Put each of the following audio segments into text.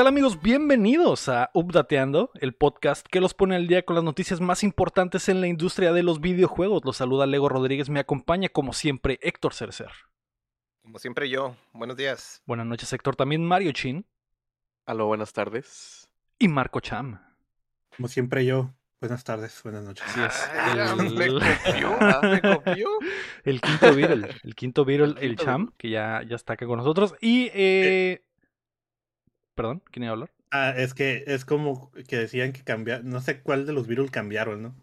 ¿Qué tal amigos? Bienvenidos a Updateando, el podcast que los pone al día con las noticias más importantes en la industria de los videojuegos. Los saluda Lego Rodríguez, me acompaña como siempre Héctor Cercer. Como siempre yo, buenos días. Buenas noches Héctor, también Mario Chin. Aló, buenas tardes. Y Marco Cham. Como siempre yo, buenas tardes, buenas noches. Así es. El, me copió, me copió. el quinto Beatle, el quinto Beatle, el Cham, que ya, ya está acá con nosotros. Y... Eh... Perdón, ¿quién iba a hablar? Ah, es que es como que decían que cambiar, no sé cuál de los Beatles cambiaron, ¿no?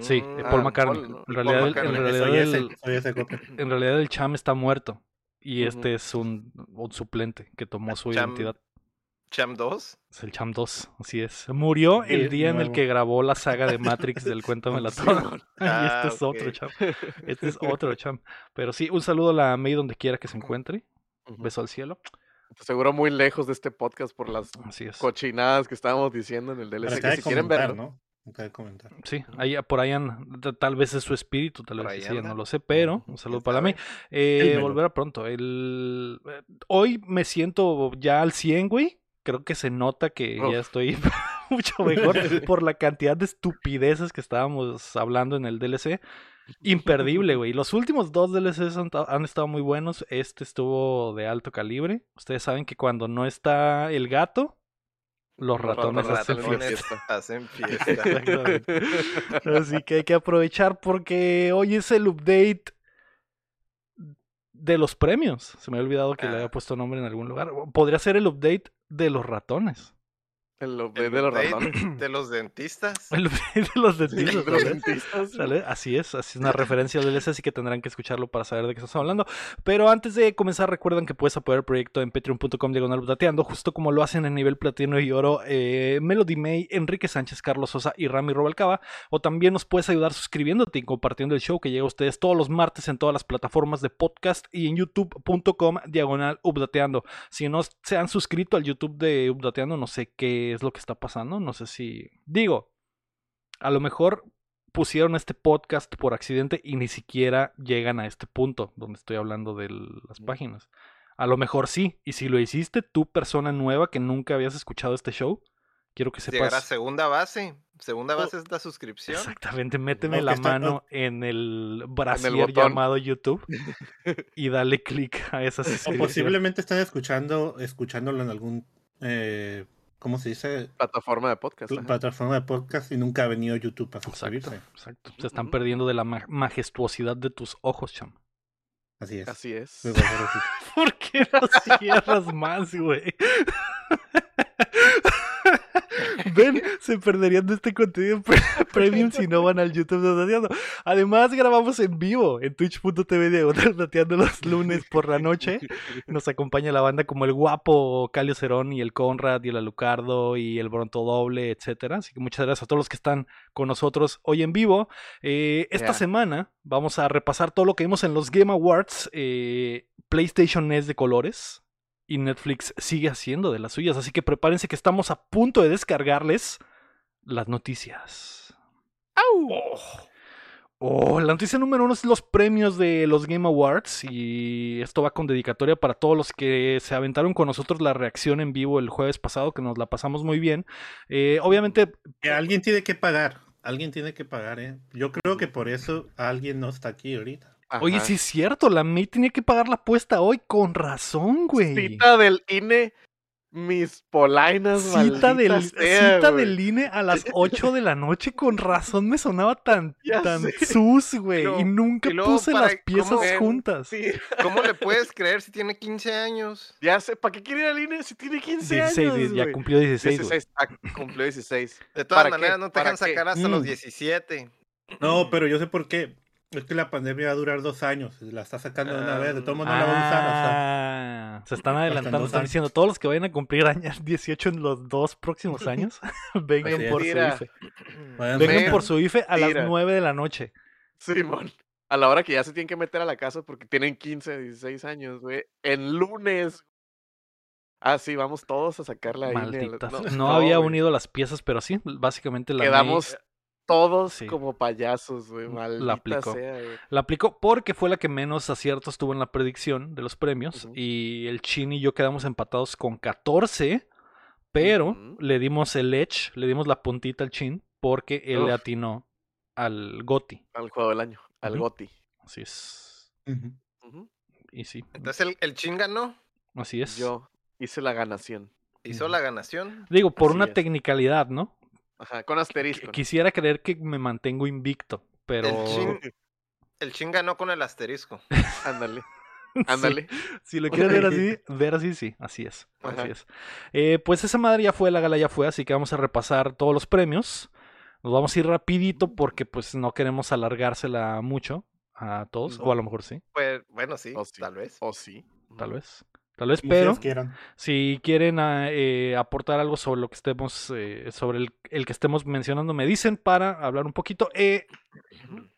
Sí, Mm, Paul ah, McCartney. Paul- En realidad, Paul el- en McCartney. realidad Soy ese, el- soy ese copia. En realidad el Cham está muerto. Y este es un, un suplente que tomó su Cham- identidad. Cham 2. Es el Cham 2, así es. Murió el día en el que grabó la saga de Matrix del Cuéntamela Toda. y Ah, este es otro. Cham. Este es otro Cham. Pero sí, un saludo a la May donde quiera que se encuentre. Beso al cielo. Seguro muy lejos de este podcast por las cochinadas que estábamos diciendo en el DLC. Que si quieren verlo. ¿no? Acaba de comentar. Sí, ahí, por ahí tal vez es su espíritu, tal vez sí, no lo sé, pero un saludo para mí. Eh, volverá pronto. El... eh, Hoy me siento ya al 100, güey. Creo que se nota que ya estoy mucho mejor por la cantidad de estupideces que estábamos hablando en el DLC. Imperdible, güey. Los últimos dos DLCs han, ta- han estado muy buenos. Este estuvo de alto calibre. Ustedes saben que cuando no está el gato, los ratones Los hacen ratones fiesta. ratones fiesta. hacen fiesta. Así que hay que aprovechar porque hoy es el update de los premios. Se me había olvidado que le había Ah. puesto nombre en algún lugar. Podría ser el update de los ratones. El update de los ratones. De los dentistas. El update de los dentistas. De los ¿sale? dentistas. ¿Sale? Así es, así es una referencia al DLC, así que tendrán que escucharlo para saber de qué estamos hablando. Pero antes de comenzar, recuerden que puedes apoyar el proyecto en patreon.com diagonal updateando, justo como lo hacen en nivel platino y oro eh, Melody May, Enrique Sánchez, Carlos Sosa y Rami Robalcaba. O también nos puedes ayudar suscribiéndote y compartiendo el show que llega a ustedes todos los martes en todas las plataformas de podcast y en youtube.com diagonal updateando. Si no se han suscrito al YouTube de Updateando, no sé qué es lo que está pasando. No sé si. Digo, a lo mejor pusieron este podcast por accidente y ni siquiera llegan a este punto donde estoy hablando de las páginas. A lo mejor sí. Y si lo hiciste, tú, persona nueva que nunca habías escuchado este show, quiero que Llegar a sepas. segunda base. Segunda base es la suscripción. Exactamente, méteme la está- mano en el brasier botón. llamado YouTube y dale clic a esa O suscripción. posiblemente están escuchando, escuchándolo en algún, eh, ¿cómo se dice? Plataforma de podcast. Plataforma de podcast y nunca ha venido YouTube a suscribirse. exacto. Se están perdiendo de la ma- majestuosidad de tus ojos, cham. Así es. Así es. ¿Por qué no cierras más, güey? Ven, se perderían de este contenido pre- premium si no van al YouTube de Dateando. Además, grabamos en vivo en twitch.tv diagonal Dateando los lunes por la noche. Nos acompaña la banda como el guapo Calio Cerón y el Conrad y el Alucardo y el Bronto Doble, etcétera. Así que muchas gracias a todos los que están con nosotros hoy en vivo. Eh, esta semana vamos a repasar todo lo que vimos en los Game Awards. Eh, PlayStation es de colores y Netflix sigue haciendo de las suyas. Así que prepárense que estamos a punto de descargarles las noticias. Oh, la noticia número uno es los premios de los Game Awards y esto va con dedicatoria para todos los que se aventaron con nosotros la reacción en vivo el jueves pasado, que nos la pasamos muy bien. Eh, obviamente, Que alguien tiene que pagar. Alguien tiene que pagar, ¿eh? Yo creo que por eso alguien no está aquí ahorita. Oye, Ajá. sí es cierto, la May tenía que pagar la apuesta hoy con razón, güey. Cita del INE, mis polainas. Cita del, sea, cita güey. del INE a las 8 de la noche, con razón me sonaba tan, Ya tan sé. sus, güey. Pero- Y nunca y luego puse para- las piezas ¿cómo? juntas. Sí, ¿Cómo le puedes creer si tiene 15 años? ya sé, ¿para qué quiere ir al INE si tiene 15 16, años? ya güey? cumplió 16, güey. 16, ah, cumplió 16. De todas maneras, no te ¿Para dejan sacar hasta los Mm. 17. No, pero yo sé por qué. Es que la pandemia va a durar dos años. La está sacando de una vez. De todo modo no la va a usar. o sea, Ah, se están adelantando, están diciendo todos los que vayan a cumplir años 18 en los dos próximos años, vengan por su. IFE. vayan Vengan por su IFE a las Mentira. 9 de la noche. Simón. A la hora que ya se tienen que meter a la casa porque tienen 15, 16 años, güey. El lunes. Ah, sí, vamos todos a sacar la INE. Malditas. No, No, no, había güey. unido las piezas, pero sí, básicamente la May Quedamos todos sí. como payasos, güey. La Maldita aplicó. sea, güey. La aplicó porque fue la que menos aciertos tuvo en la predicción de los premios. Y el Chin y yo quedamos empatados con 14 Pero le dimos el edge, le dimos la puntita al chin, porque él le atinó al Goti. Al juego del año, al Ujú. GOTI. Así es. Y sí, Entonces el, el chin ganó, así es. Yo hice la ganación. hizo la ganación. Digo, por Así una es. tecnicalidad, ¿no? Ajá, con asterisco. ¿no? Quisiera creer que me mantengo invicto, pero... El chin, el chin ganó con el asterisco. Ándale, Sí, ándale. Si lo quieres ver así, ver así, sí, así es. Ajá. Así es. Eh, pues esa madre ya fue, la gala ya fue, así que vamos a repasar todos los premios. Nos vamos a ir rapidito porque pues no queremos alargársela mucho a todos, o a lo mejor sí, Pues bueno, sí, O sí. tal vez. O sí. tal vez. Tal vez, pero si quieren ah, eh, aportar algo sobre lo que estemos, eh, sobre el, el que estemos mencionando, me dicen para hablar un poquito. Eh,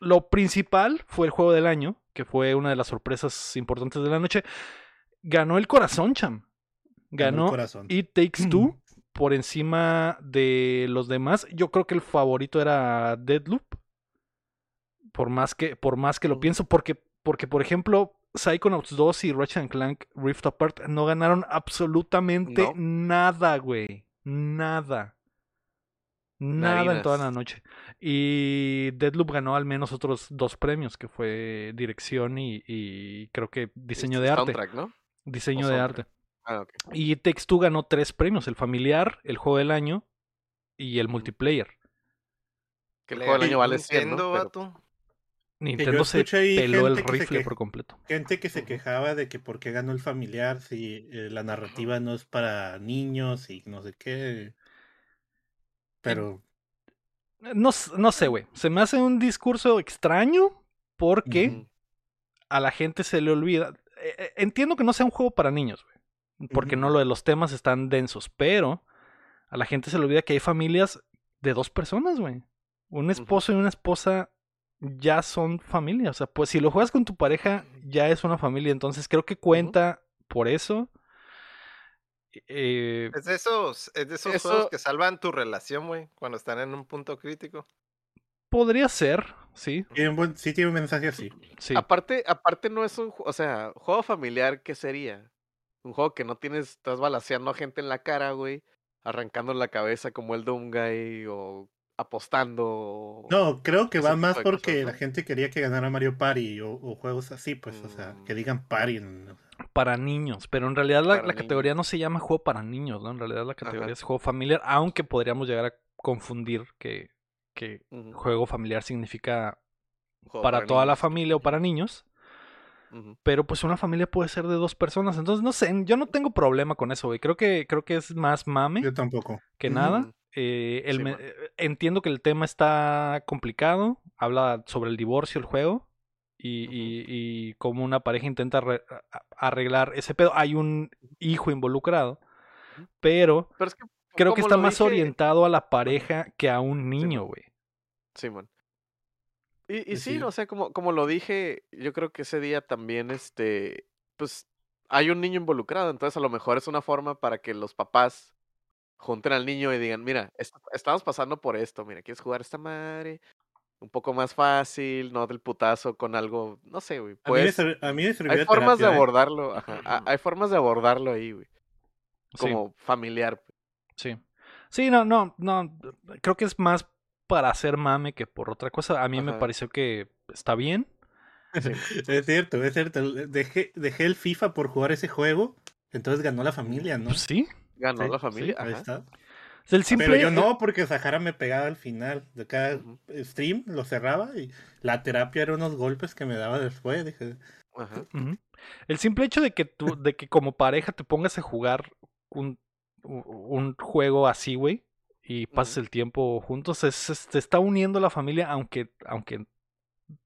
lo principal fue el juego del año, que fue una de las sorpresas importantes de la noche. Ganó el corazón, cham. Ganó Ganó corazón. It Takes Two por encima de los demás. Yo creo que el favorito era Deadloop. Por más que, por más que lo Mm. pienso, porque, porque por ejemplo, Psychonauts 2 y Ratchet Clank Rift Apart no ganaron absolutamente No. nada, güey. Nada. Nada en toda la noche. Y Deadloop ganó al menos otros dos premios, que fue dirección y, y creo que diseño de arte. Soundtrack, ¿no? Diseño o de soundtrack. arte. Ah, ok. Y Text 2 ganó tres premios: el familiar, el juego del año y el multiplayer. Que el juego del año vale 100, Nintendo, ¿no? Pero-. Nintendo se peló el rifle que- por completo. Gente que se quejaba de que por qué ganó el familiar si eh, la narrativa no es para niños y no sé qué. Pero No, s- no sé, güey. Se me hace un discurso extraño porque a la gente se le olvida. Eh, eh, Entiendo que no sea un juego para niños, güey. Porque no lo de los temas están densos, pero a la gente se le olvida que hay familias de dos personas, güey. Un esposo y una esposa ya son familia. O sea, pues si lo juegas con tu pareja, ya es una familia. Entonces creo que cuenta por eso. Eh, Es de esos, es de esos Eso- juegos que salvan tu relación, güey, cuando están en un punto crítico. podría ser, sí. buen- sí tiene un mensaje así. Sí. Aparte, aparte no es un, o sea, juego familiar, ¿qué sería? Un juego que no tienes, estás balaseando a gente en la cara, güey, arrancando la cabeza como el Doomguy o apostando. No, creo que va más porque cosas, la gente quería que ganara Mario Party o, o juegos así, pues, o sea, que Mm. digan Party. en- para niños, pero en realidad la, categoría no se llama juego para niños, ¿no? En realidad la categoría Ajá. es juego familiar, aunque podríamos llegar a confundir que, que juego familiar significa juego para, toda la familia o para niños, pero pues una familia puede ser de dos personas, entonces no sé, yo no tengo problema con eso, güey. Creo que creo que es más mame Yo tampoco. que nada. Eh, el Sí, me- man. eh, entiendo que el tema está complicado, habla sobre el divorcio el juego y, y cómo una pareja intenta arreglar ese pedo. Hay un hijo involucrado, pero Pero es que creo que está más dije- orientado a la pareja que a un niño, güey. Simón. Y, y sí, sí. o sea, como, como lo dije, yo creo que ese día también, este, pues, hay un niño involucrado, entonces a lo mejor es una forma para que los papás junten al niño y digan, mira, est- estamos pasando por esto, mira, ¿quieres jugar esta madre? Un poco más fácil, no del putazo con algo, no sé, güey. A mí me Pues, a mí me sirvió hay formas de ¿eh? abordarlo, ajá, a- hay formas de abordarlo ahí, güey, Sí, como familiar. pues. sí. Sí, no, no, no. Creo que es más para hacer mame que por otra cosa. A mí me pareció que está bien. Es cierto, es cierto. Dejé, dejé el FIFA por jugar ese juego, entonces ganó la familia, ¿no? Pues sí. Ganó Sí, la familia, Ahí está. El simple, Pero yo no, porque Sahara me pegaba al final. De cada stream lo cerraba y la terapia era unos golpes que me daba después. Dije, Ajá. El simple hecho de que tú, de que como pareja te pongas a jugar un, un juego así, güey, y pases el tiempo juntos, es, es- te está uniendo la familia, aunque, aunque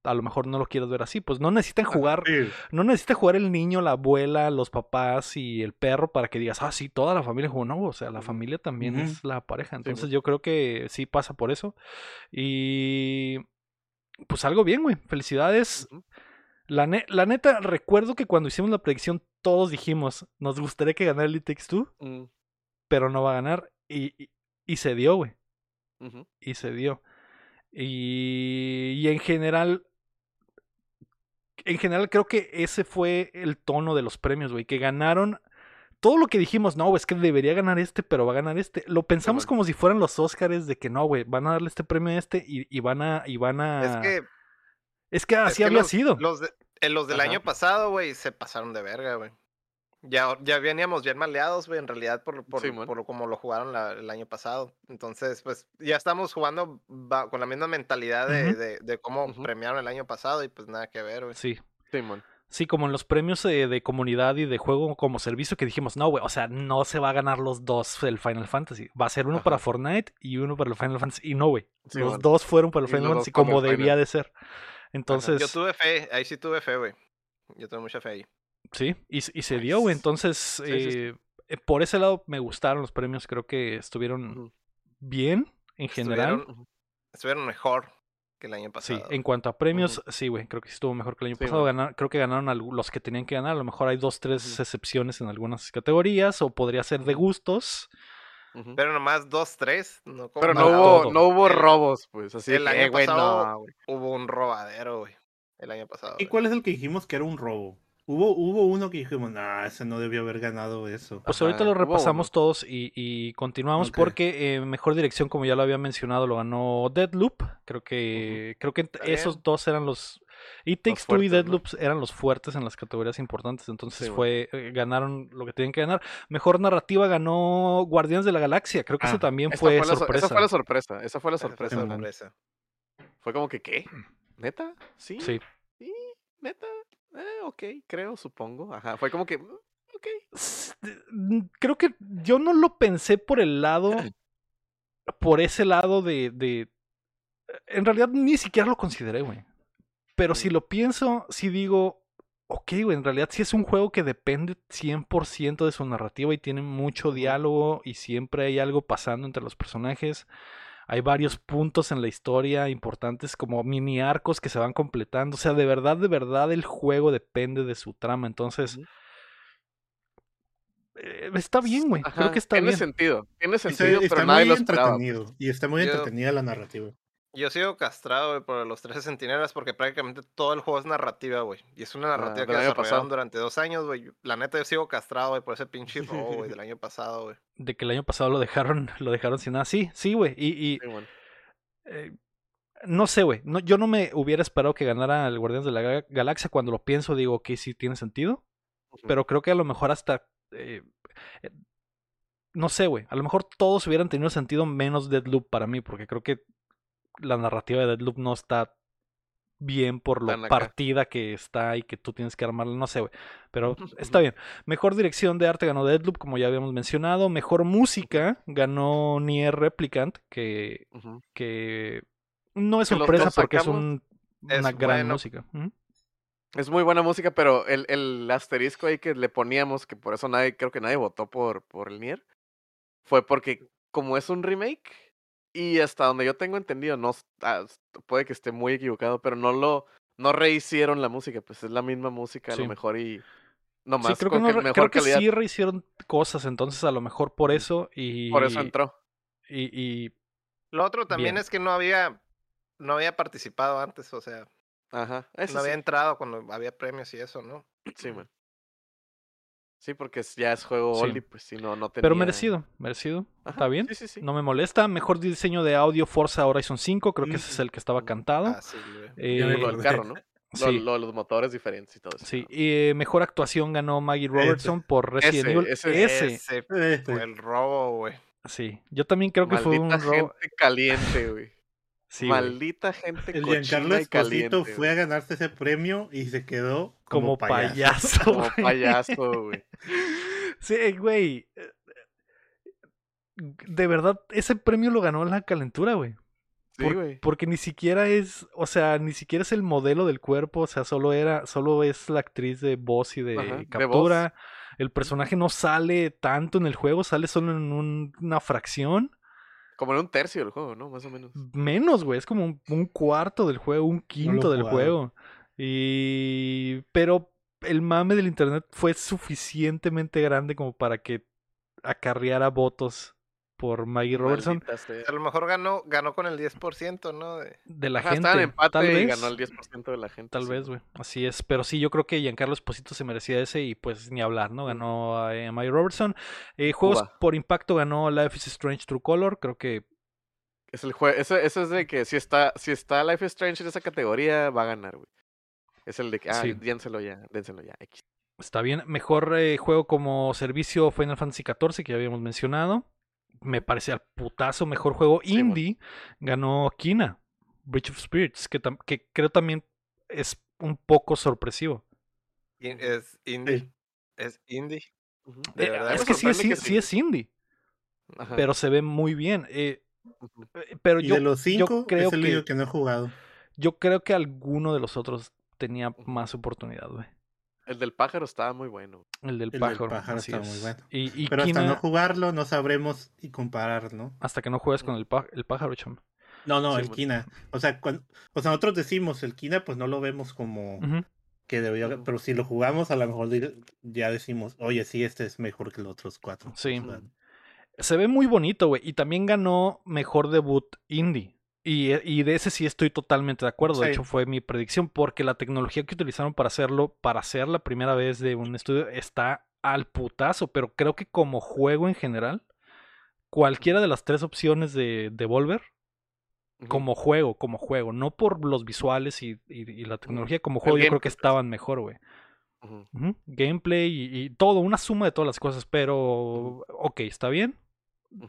a lo mejor no lo quieras ver así. Pues no necesitan jugar, sí, no necesita jugar el niño, la abuela, los papás y el perro para que digas, ah, sí, toda la familia jugó. No, o sea, la familia también es la pareja. Entonces güey. yo creo que sí pasa por eso. Y pues algo bien, güey. Felicidades. La, ne- la neta, recuerdo que cuando hicimos la predicción, todos dijimos, nos gustaría que ganara el Takes Two, Mm, pero no va a ganar. Y, y, y se dio, güey. Y se dio. Y, y en general, en general creo que ese fue el tono de los premios, güey. Que ganaron. todo lo que dijimos, no, güey, es que debería ganar este, pero va a ganar este. Lo pensamos como si fueran los Oscars de que no, güey, van a darle este premio a este y, y van a. Y van a... Es que, Es que es así que había los, sido. los, de- eh, los del Ajá. año pasado, güey, se pasaron de verga, güey. Ya, ya veníamos bien maleados, güey, en realidad, por, por, como lo jugaron la- el año pasado. Entonces, pues, ya estamos jugando con la misma mentalidad de, de, de cómo premiaron el año pasado y pues nada que ver, güey. Sí. Simón. Sí, como en los premios eh, de comunidad y de juego como servicio que dijimos, no, güey, o sea, no se va a ganar los dos el Final Fantasy. Va a ser uno para. Fortnite y uno para el Final Fantasy. Y no, güey. Sí, los man. dos fueron para el Final Fantasy como Final. debía de ser. Entonces, Yo tuve fe, ahí sí tuve fe, güey. Yo tuve mucha fe ahí. Sí, y, y se dio, güey. Entonces, sí, sí. eh, eh, por ese lado me gustaron los premios. Creo que estuvieron bien en general. Estuvieron, estuvieron mejor que el año Sí, pasado. en cuanto a premios, sí, güey, creo que sí estuvo mejor que el año Sí, pasado. Ganar- creo que ganaron los que tenían que ganar. A lo mejor hay dos, tres excepciones en algunas categorías, o podría ser de gustos. Pero nomás dos, tres. No como Pero no hubo, todo. no hubo robos, pues. Así el año eh, pasado- no. Hubo un robadero, güey. El año pasado. ¿Y cuál es el que dijimos que era un robo? Hubo, hubo uno que dijimos, nah, ese no debió haber ganado eso. Pues Ajá, ahorita lo repasamos uno. todos y, y continuamos porque eh, mejor dirección, como ya lo había mencionado, lo ganó Deadloop. Creo que creo que Está esos bien. dos eran los It Takes Two y fuertes, ¿no? Deadloop eran los fuertes en las categorías importantes. Entonces Sí, fue eh, ganaron lo que tenían que ganar. Mejor narrativa ganó Guardianes de la Galaxia. Creo que eso Ah, también Esa fue, la sorpresa. Esa fue la sorpresa. Esa fue la fue sorpresa. Fue como que, ¿qué? ¿Neta? Sí. Sí. Sí, neta. Eh, ok, creo, supongo. Ajá. Fue como que, mm, ok. Creo que yo no lo pensé por el lado, por ese lado de, de... En realidad ni siquiera lo consideré, güey. Pero si Mm. lo pienso, si digo, ok, güey, en realidad sí es un juego que depende 100% de su narrativa y tiene mucho diálogo y siempre hay algo pasando entre los personajes. Hay varios puntos en la historia importantes como mini arcos que se van completando. O sea, de verdad, de verdad el juego depende de su trama. Entonces, eh, está bien, güey. Creo que está tiene bien. sentido. Tiene Está, sentido, está pero nadie muy lo entretenido. Y está muy Yo- entretenida la narrativa. Yo sigo castrado, güey, por los 13 centinelas porque prácticamente todo el juego es narrativa, güey. Y es una narrativa del que desarrollaron pasado. durante dos años, güey. La neta, yo sigo castrado, güey, por ese pinche robo, güey, del año pasado, güey. De que el año pasado lo dejaron, lo dejaron sin nada. Sí, sí, güey. Y, y, Sí, bueno. eh, no sé, güey. No, yo no me hubiera esperado que ganara el Guardianes de la Ga- Galaxia. Cuando lo pienso, digo que sí tiene sentido. Pero creo que a lo mejor hasta. eh, eh, no sé, güey. A lo mejor todos hubieran tenido sentido menos Deadloop para mí. Porque creo que la narrativa de Deadloop no está bien por lo partida que está y que tú tienes que armarla. No sé, güey. Pero está bien. Mejor dirección de arte ganó Deadloop, como ya habíamos mencionado. Mejor música ganó Nier Replicant, que, que no es Que sorpresa porque es una gran bueno. música. Es muy buena música, pero el, el asterisco ahí que le poníamos, que por eso nadie, creo que nadie votó por, por el Nier, fue porque como es un remake, y hasta donde yo tengo entendido, no ah, puede que esté muy equivocado, pero no lo, no rehicieron la música, pues es la misma música a Sí. lo mejor y Sí, nomás creo que, con no que re- mejor creo que calidad, sí rehicieron cosas, entonces a lo mejor por Ujú. eso y... por eso entró. Y, y Lo otro también Bien. es que no había, no había participado antes, o sea, Ajá, eso no había sí, entrado cuando había premios y eso, ¿no? sí, man. Sí, porque ya es juego Sí. oldie, pues sí, no, no tenía... Pero merecido, merecido. Ajá, Está bien. Sí, sí, sí. No me molesta. Mejor diseño de audio Forza Horizon 5. Creo que ese es el que estaba cantado. Ah, sí, güey. Eh, Lo del carro, ¿no? Lo, sí, lo de los motores diferentes y todo eso. sí. Y eh, mejor actuación ganó Maggie Robertson por Resident Evil. ese. Ese. Ese fue el robo, güey. Sí. Yo también creo que fue un Maldita robo. gente caliente, güey. Sí, güey. Maldita gente El Giancarlo. Esposito fue a ganarse ese premio y se quedó como como, payaso. Como güey. payaso, güey. Sí, güey. De verdad, ese premio lo ganó la calentura, güey. Sí, Por- güey. porque ni siquiera es, o sea, ni siquiera es el modelo del cuerpo, o sea, solo era, solo es la actriz de voz y de Ajá, de captura. El personaje no sale tanto en el juego, sale solo en un- una fracción. Como en un tercio del juego, ¿no? Más o menos. Menos, güey, es como un, un cuarto del juego, un quinto del juego. Y pero el mame del internet fue suficientemente grande como para que acarreara votos por Maggie Robertson. A lo mejor ganó, ganó con el 10%, ¿no? De- De la Ajá, estaba en gente. empate Tal y vez. ganó el 10% de la gente. Tal sí. vez, güey. Así es. Pero sí, yo creo que Giancarlo Esposito se merecía ese y pues ni hablar, ¿no? Ganó a eh, Maggie Robertson. Eh, juegos por impacto ganó Life is Strange True Color. Creo que Es el jue... ese, ese es de que si está, si está Life is Strange en esa categoría, va a ganar, güey. Es el de que, ah, Sí. dénselo ya, dénselo ya. X. está bien. Mejor eh, juego como servicio Final Fantasy XIV, que ya habíamos mencionado. Me parece al putazo. Mejor juego Sí, bueno. indie ganó Kina, Bridge of Spirits, que, tam- que creo también es un poco sorpresivo. in- es indie. Sí. Es indie. De Eh, verdad, es que sí es, que sí es indie, Ajá. pero se ve muy bien. eh, eh, pero Y yo, de los yo cinco, creo es el que, único que no he jugado. yo creo que alguno de los otros tenía más oportunidad, güey. El del pájaro estaba muy bueno. El del El del pájaro. está muy bueno. Y, y Pero hasta no jugarlo, no sabremos y comparar, ¿no? hasta que no juegues con el, pá- el pájaro, chamo. No, no, Sí, el bueno. Kina. O sea, cuando, o sea, nosotros decimos el Kina, pues no lo vemos como que debería, pero si lo jugamos, a lo mejor ya decimos, oye, sí, este es mejor que los otros cuatro. Sí. O sea, Se ve muy bonito, güey. Y también ganó mejor debut indie. Y, eh, y de ese sí estoy totalmente de acuerdo. De hecho, fue mi predicción. Porque la tecnología que utilizaron para hacerlo, para hacer la primera vez de un estudio, está al putazo. Pero creo que como juego en general, cualquiera de las tres opciones de Devolver, Ujú. como juego, como juego, no por los visuales y, y- y la tecnología, como juego, yo creo que pues. estaban mejor, güey. Gameplay y, todo, una suma de todas las cosas, pero ok, está bien.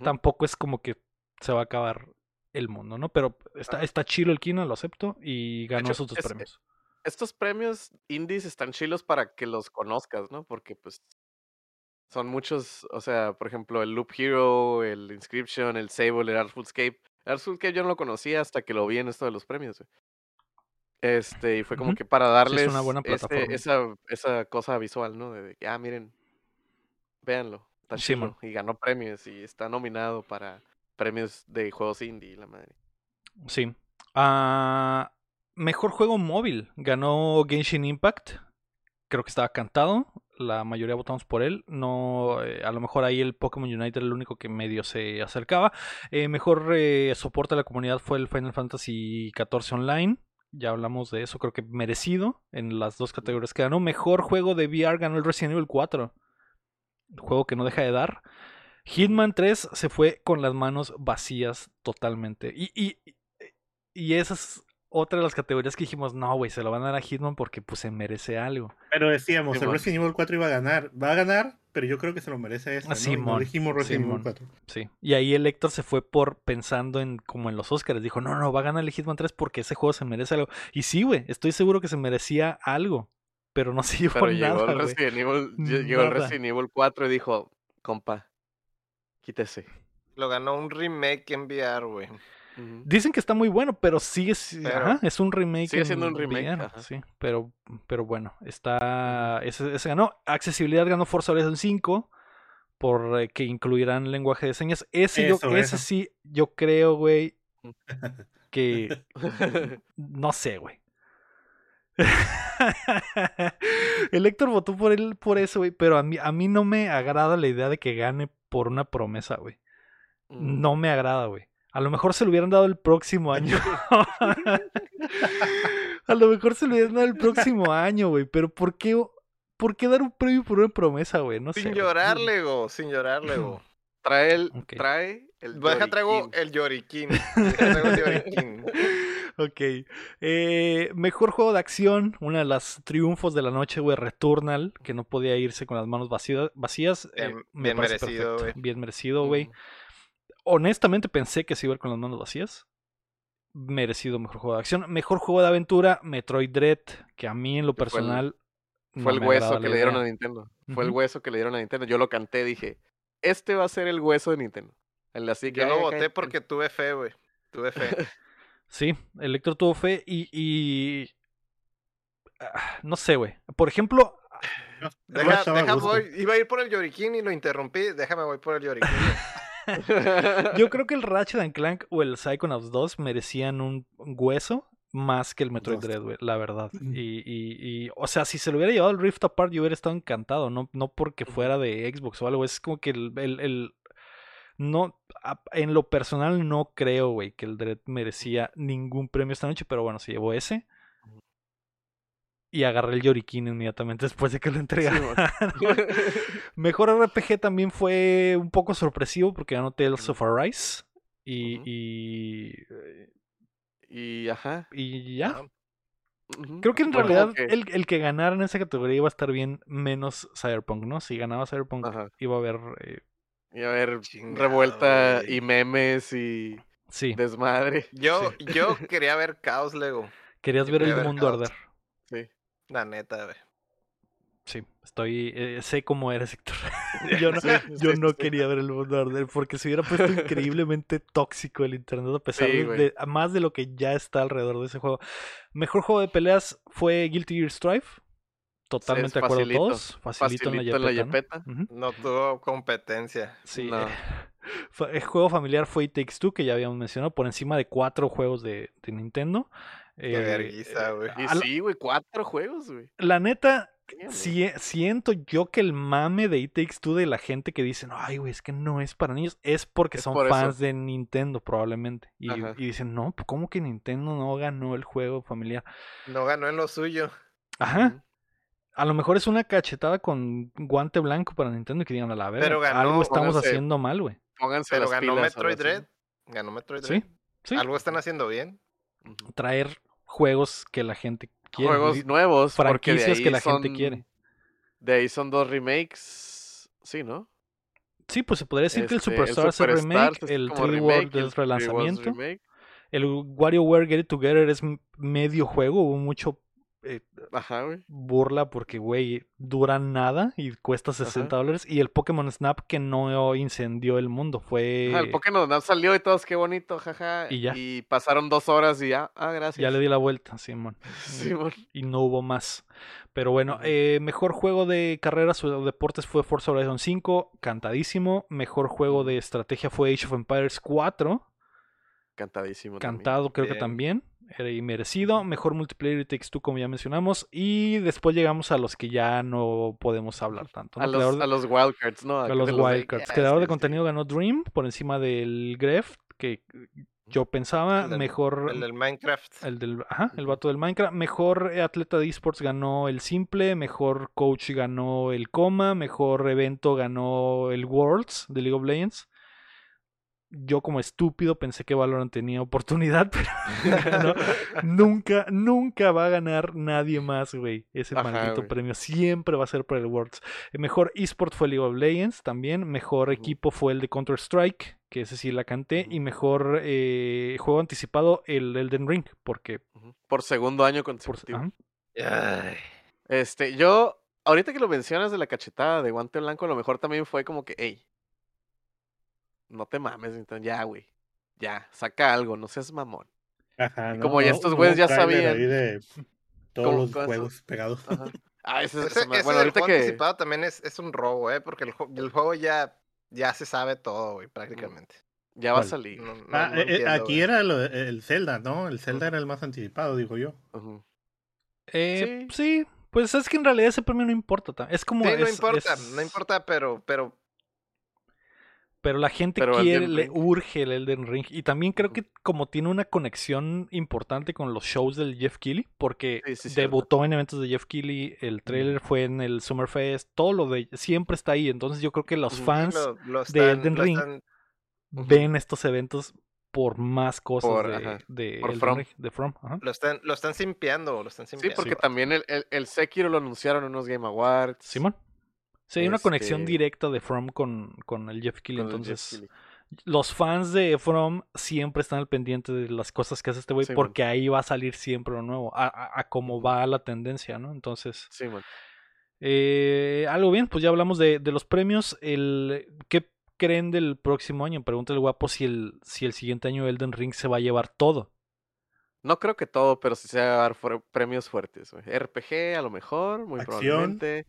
Tampoco es como que se va a acabar el mundo, ¿no? Pero está, Ajá. está chido el Kina, lo acepto, y ganó hecho, esos dos es- premios. Estos premios indies están chilos para que los conozcas, ¿no? Porque pues son muchos, o sea, por ejemplo, el Loop Hero, el Inscription, el Sable, el Artful Escape. El Artful Escape yo no lo conocía hasta que lo vi en esto de los premios, güey. Este, y fue como que para Sí, darles es una buena este- esa, esa cosa visual, ¿no? De, que, ah, miren, véanlo, está Sí, chilo. man. Y ganó premios y está nominado para premios de juegos indie, la madre. Sí. Ah, mejor juego móvil. Ganó Genshin Impact. Creo que estaba cantado. La mayoría votamos por él. No, eh, a lo mejor ahí el Pokémon Unite era el único que medio se acercaba. Eh, mejor eh, soporte a la comunidad fue el Final Fantasy XIV Online. Ya hablamos de eso, creo que merecido en las dos categorías que ganó. Mejor juego de VR ganó el Resident Evil 4. El juego que no deja de dar. Hitman 3 se fue con las manos vacías totalmente. Y, y, y esa es otra de las categorías que dijimos, no, güey, se lo van a dar a Hitman porque pues se merece algo. Pero decíamos, Sí, el bueno. Resident Evil 4 iba a ganar. Va a ganar, pero yo creo que se lo merece este, Ah, ¿no? No dijimos Resident Simón. Evil 4. Sí. Y ahí el Héctor se fue por pensando en como en los Oscars. Dijo, no, no, va a ganar el Hitman 3 porque ese juego se merece algo. Y sí, güey, estoy seguro que se merecía algo. Pero no se llevó Pero llegó nada, el güey. Resident Evil, lle- llegó el Nada. Resident Evil 4 y dijo, compa, quítese. Lo ganó un remake en VR, güey. Dicen que está muy bueno, pero sigue si- Pero- ajá, es un remake. Sigue siendo en un remake, VR, ajá. sí, pero, pero bueno, está. Ese, ese ganó. Accesibilidad ganó Forza Horizon 5 por eh, que incluirán lenguaje de señas. Ese, yo, Eso, ese eso. sí, yo creo, güey, que no sé, güey. El Héctor votó por él por eso, güey, pero a mí, a mí no me agrada la idea de que gane por una promesa, güey. Mm. No me agrada, güey. A lo mejor se lo hubieran dado el próximo año. a lo mejor se lo hubieran dado el próximo año, güey. Pero ¿por qué, ¿por qué dar un premio por una promesa, güey? No. Sin llorarle, go, sin llorarle, go. Trae el, Ok. trae el Deja traigo el. Deja traigo el Yorikin. Ok. Eh, mejor juego de acción. Una de las triunfos de la noche, güey. Returnal. Que no podía irse con las manos vacías. vacías eh, Bien- me bien merecido, güey. Bien merecido, güey. Honestamente pensé que se iba a ir con las manos vacías. Merecido mejor juego de acción. Mejor juego de aventura, Metroid Dread, que a mí en lo Que fue el- personal. Fue no el me hueso que le dieron idea. a Nintendo. Fue el hueso que le dieron a Nintendo. Yo lo canté, dije, este va a ser el hueso de Nintendo. El así que Yo lo "Ay, voté porque tuve fe, güey. Tuve fe. Sí, Electro tuvo fe y. y- ah, No sé, güey. Por ejemplo. No, Deja, deja voy. Iba a ir por el Yorikin y lo interrumpí. Déjame voy por el Yorikin. Yo creo que el Ratchet and Clank o el Psychonauts 2 merecían un hueso más que el Metroid. Dread, güey, la verdad. Y, y, y, o sea, si se lo hubiera llevado el Rift Apart, yo hubiera estado encantado, no, no porque fuera de Xbox o algo, es como que el, el, el- no, en lo personal no creo, güey, que el Dread merecía ningún premio esta noche, pero bueno, se llevó ese. Y agarré el Yorikin inmediatamente después de que lo Sí, mon. Mejor RPG también fue un poco sorpresivo porque ganó Tales of Arise. Y, y, y ajá. y ya. Creo que en realidad el, el que ganara en esa categoría iba a estar bien menos Cyberpunk, ¿no? Si ganaba Cyberpunk iba a haber... eh, Y a ver, Chingado, revuelta y memes y sí, desmadre. Yo, yo quería ver Caos Lego. querías yo ver el ver mundo Caos. arder. Sí. La neta, güey. Sí, estoy... eh, sé cómo eres, Héctor. yo no, Sí, yo sí, no sí. quería ver el mundo arder porque se hubiera puesto increíblemente tóxico el internet a pesar Sí, de, más de lo que ya está alrededor de ese juego. Mejor juego de peleas fue Guilty Gear Strive. Totalmente de acuerdo facilito, todos. Facilito, Facilito en la yepeta. ¿no? yepeta. Ujú. No tuvo competencia. Sí, No. eh, el juego familiar fue It Takes Two, que ya habíamos mencionado, por encima de cuatro juegos de, de Nintendo. Qué Eh, vergüenza, güey. Y sí, güey, cuatro juegos, güey. La neta, sí- siento yo que el mame de It Takes Two de la gente que dice, ay, güey, es que no es para niños, es porque Es son por eso. fans de Nintendo, probablemente. Y, y dicen, no, ¿cómo que Nintendo no ganó el juego familiar? No ganó en lo suyo. Ajá. A lo mejor es una cachetada con guante blanco para Nintendo y que digan a la verga. Pero ganó, algo estamos pónganse- haciendo mal, güey. Pónganse Pero las ganó pilas, Metroid sí. Dread. Ganó Metroid Sí, Dread. sí. Algo están haciendo bien. Traer juegos que la gente quiere. Juegos nuevos, franquicias ahí que la gente son- quiere. De ahí son dos remakes. Sí, ¿no? Sí, pues se podría decir que el Este, Superstars es Superstars remake, es el como 3D remake, World el es 3D World es relanzamiento, el WarioWare Get It Together es medio juego, hubo mucho eh, Ajá, güey. burla porque, güey, dura nada y cuesta 60 dólares, y el Pokémon Snap que no incendió el mundo, fue... Ajá, el Pokémon Snap salió y todos, qué bonito, jaja. Y ya. pasaron dos horas y ya, ah, gracias. Ya le di la vuelta, Simón. Simón. y no hubo más. Pero bueno, eh, mejor juego de carreras o deportes fue Forza Horizon 5, cantadísimo. Mejor juego de estrategia fue Age of Empires 4, Cantadísimo. también. cantado creo que también, era y merecido. Mejor multiplayer It Takes Two, como ya mencionamos. Y después llegamos a los que ya no podemos hablar tanto. ¿no? A los, de- a los wildcards, ¿no? a los Wildcards. ya, Creador de contenido ganó Dream por encima del Gref, que yo pensaba El del- mejor. El del Minecraft. El del, ajá, el vato del Minecraft. Mejor eh, atleta de esports ganó el Simple. Mejor coach ganó el Coma. Mejor evento ganó el Worlds de League of Legends. Yo como estúpido pensé que Valorant tenía oportunidad, pero nunca, nunca va a ganar nadie más, güey. Ese Ajá, maldito premio. Siempre va a ser para el Worlds. El mejor esport fue League of Legends también. Mejor equipo fue el de Counter-Strike, que ese sí la canté. Y mejor eh, juego anticipado, el Elden Ring, porque. Por segundo año consecutivo. Ay, Este, yo, ahorita que lo mencionas de la cachetada de guante blanco, a lo mejor también fue como que, hey, no te mames, Nintendo, ya, güey. Ya, saca algo, no seas mamón. Ajá, Y ¿no? como ya estos güeyes ya sabían. ahí de todos ¿Cómo- los juegos pegados. Ajá. Ah, ese, Ese, ese bueno, ahorita juego que. anticipado también es, es un robo, ¿eh? Porque el, el juego ya, ya se sabe todo, güey, prácticamente. Ya va a salir. No- no- Ah, no eh, eh, entiendo, aquí güey. era lo- el Zelda, ¿no? El Zelda era el más anticipado, digo yo. Eh, sí. pues es que en realidad ese premio no importa. ta- Es como. Sí, no importa, es- no importa, pero, pero Pero la gente Pero quiere, Elden le Ring. urge el Elden Ring. Y también creo que como tiene una conexión importante con los shows del Jeff Keighley, porque Sí, sí, cierto. debutó en eventos de Jeff Keighley, el trailer fue en el Summerfest, todo lo de siempre está ahí. Entonces yo creo que los fans lo, lo de Elden Ring están- ven estos eventos por más cosas Por- de, ajá, de por Elden From. Ring, de From. ajá. lo están, lo están simpeando, lo están Sí, simpeando. porque también el, el, el Sekiro lo anunciaron en unos Game Awards. Simón. Sí, hay una conexión Este- directa de From con, con el Jeff Jeff Entonces, Keighley. los fans de From siempre están al pendiente de las cosas que hace este güey Sí, man. porque ahí va a salir siempre lo nuevo, a, a, a cómo va la tendencia, ¿no? Entonces, Sí, man. eh, algo bien, pues ya hablamos de, de los premios. El, ¿Qué creen del próximo año? Pregunta el guapo si el, si el siguiente año Elden Ring se va a llevar todo. No creo que todo, pero sí se va a fuer- premios fuertes. güey. RPG a lo mejor, muy Acción. probablemente.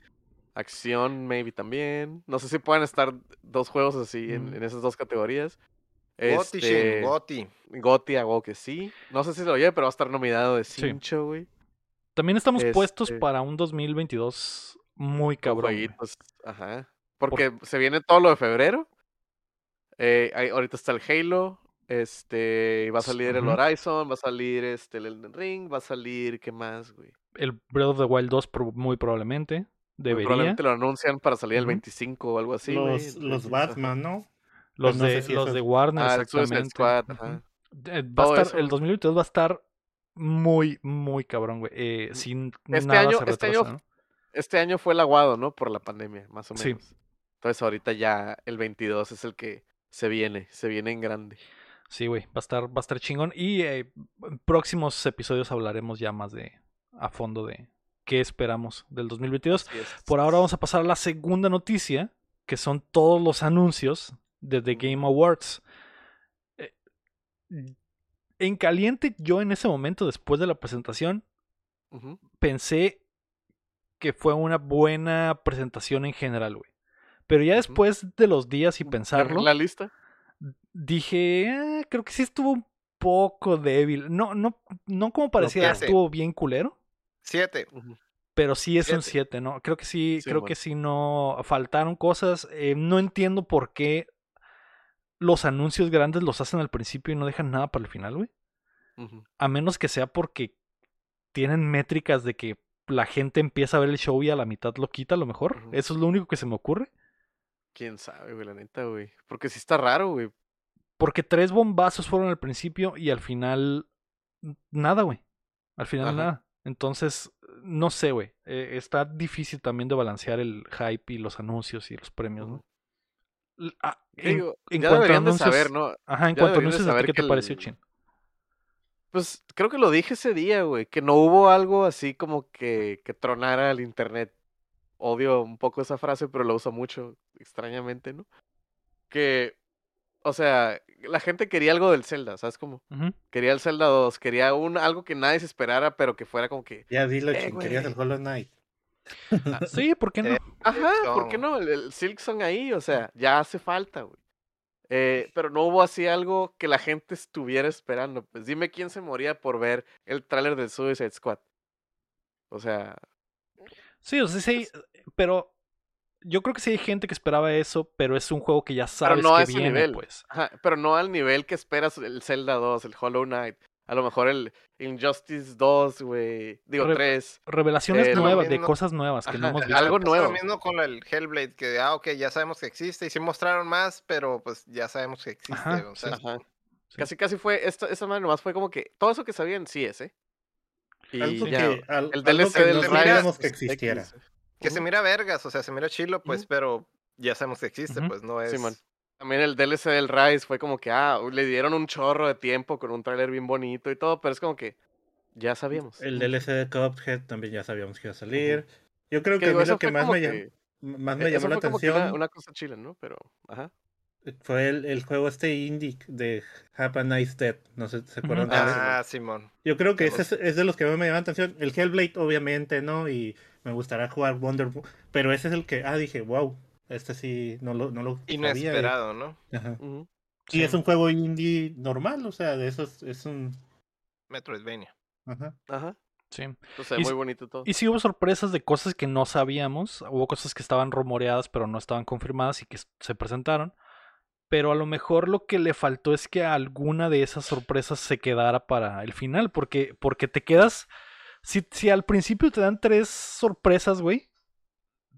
Acción, maybe también. No sé si pueden estar dos juegos así en, Mm. en esas dos categorías. Goti, Este, Shin, Goti. Goti a huevo que sí. No sé si lo oye, pero va a estar nominado de Sí. Cincho, güey. También estamos puestos Este- para un 2022 muy cabrón. jueguitos, Ajá. Porque se viene todo lo de febrero. Eh, hay- ahorita está el Halo. Este, va a salir el. Horizon, va a salir este, el Elden Ring, va a salir, ¿qué más, güey? El Breath of the Wild 2 pro- muy probablemente. Debería. Probablemente lo anuncian para salir el Ujú. 25 o algo así, los, los Batman, ¿no? Los, no sé de, si los de Warner. Ah, el exactamente. Squad, Ujú. ajá. Eh, Va a estar, eso, el güey. 2022 va a estar muy, muy cabrón, güey. Eh, sin Este nada año- se este retrasa, año ¿no? Este año fue el aguado, ¿no? Por la pandemia, más o Sí. menos. Entonces ahorita ya el 22 es el que se viene, se viene en grande. Sí, güey, va a estar, va a estar chingón. Y eh, en próximos episodios hablaremos ya más de a fondo de qué esperamos del 2022. Así es. Por ahora vamos a pasar a la segunda noticia, que son todos los anuncios de The Game Awards. Eh, En caliente, yo en ese momento, después de la presentación, pensé que fue una buena presentación en general, güey. Pero ya después de los días y ¿Ya pensarlo, ¿La lista? dije, "Ah, creo que sí estuvo un poco débil. No, no, no como parecía, estuvo bien culero. Siete. Pero sí es un Siete. 7, ¿no? Creo que sí, Sí, creo bueno. que sí no faltaron cosas. Eh, no entiendo por qué los anuncios grandes los hacen al principio y no dejan nada para el final, güey. A menos que sea porque tienen métricas de que la gente empieza a ver el show y a la mitad lo quita, a lo mejor. Eso es lo único que se me ocurre. Quién sabe, güey, la neta, güey. Porque sí está raro, güey. Porque tres bombazos fueron al principio y al final nada, güey. Al final Ajá. nada. Entonces, no sé, güey. Eh, está difícil también de balancear el hype y los anuncios y los premios, ¿no? Ah, ¿Qué en, digo? en ya cuanto a anuncios, saber, ¿no? ajá, en ya cuanto a anuncios, ¿a ti saber qué te que pareció, el- Chin? Pues creo que lo dije ese día, güey, que no hubo algo así como que, que tronara el internet. Odio un poco esa frase, pero lo uso mucho, extrañamente, ¿no? Que, o sea, la gente quería algo del Zelda, ¿sabes cómo? Quería el Zelda 2, quería un, algo que nadie se esperara, pero que fuera como que, Ya dilo, Eh, querías el. Hollow Knight. Ah, sí, ¿por qué no? Eh, ajá, ¿por qué no? El, el Silksong ahí, o sea, ya hace falta, güey. Eh, pero no hubo así algo que la gente estuviera esperando. Pues dime quién se moría por ver el tráiler del Suicide Squad. O sea, Sí, o sea, sí, pero yo creo que sí hay gente que esperaba eso, pero es un juego que ya sabes no a que ese viene, nivel. pues. ajá, pero no al nivel que esperas el Zelda 2, el Hollow Knight. A lo mejor el Injustice 2, güey. Digo, Re- 3. Revelaciones Eh, nuevas, de cosas nuevas que no hemos visto. algo nuevo. Lo mismo con el Hellblade, que ah, ok, ya sabemos que existe. Y sí mostraron más, pero pues ya sabemos que existe. Ajá, o sea, Ajá. Sí. Casi, casi fue. Esta, esa madre nomás fue como que. Todo eso que sabían, sí es, ¿eh? Y ya. que, al- el DLC que del no Rise, sabíamos que existiera. X. que se Ujú. mira vergas, o sea, se mira chilo, pues, Ujú. pero ya sabemos que existe, Ujú. pues no es. Simón. También el DLC del Rise fue como que, ah, le dieron un chorro de tiempo con un tráiler bien bonito y todo, pero es como que ya sabíamos. El. DLC de Cuphead también ya sabíamos que iba a salir. Yo creo Que que a digo, mí eso lo que fue más me, llam- que- más me eh, llamó eso la fue como que atención una, una cosa chila, ¿no? Pero, ajá. fue el, el juego este indie de Have a Nice Dead. No sé si se acuerdan. Ah, Simón. Yo creo que ese es, es de los que más me llaman la atención. El Hellblade, obviamente, ¿no? Y me gustaría jugar Wonder Wo- Pero ese es el que, ah, dije, wow, este sí, no lo, no lo sabía. y- Inesperado, ¿no? Ajá. Y Sí. es un juego indie normal, o sea, de esos, es un... Metroidvania. Ajá. Ajá. Sí. O sea, Y muy bonito todo. Y sí hubo sorpresas de cosas que no sabíamos. Hubo cosas que estaban rumoreadas, pero no estaban confirmadas y que se presentaron. Pero a lo mejor lo que le faltó es que alguna de esas sorpresas se quedara para el final. Porque, porque te quedas. Si, si al principio te dan tres sorpresas, güey.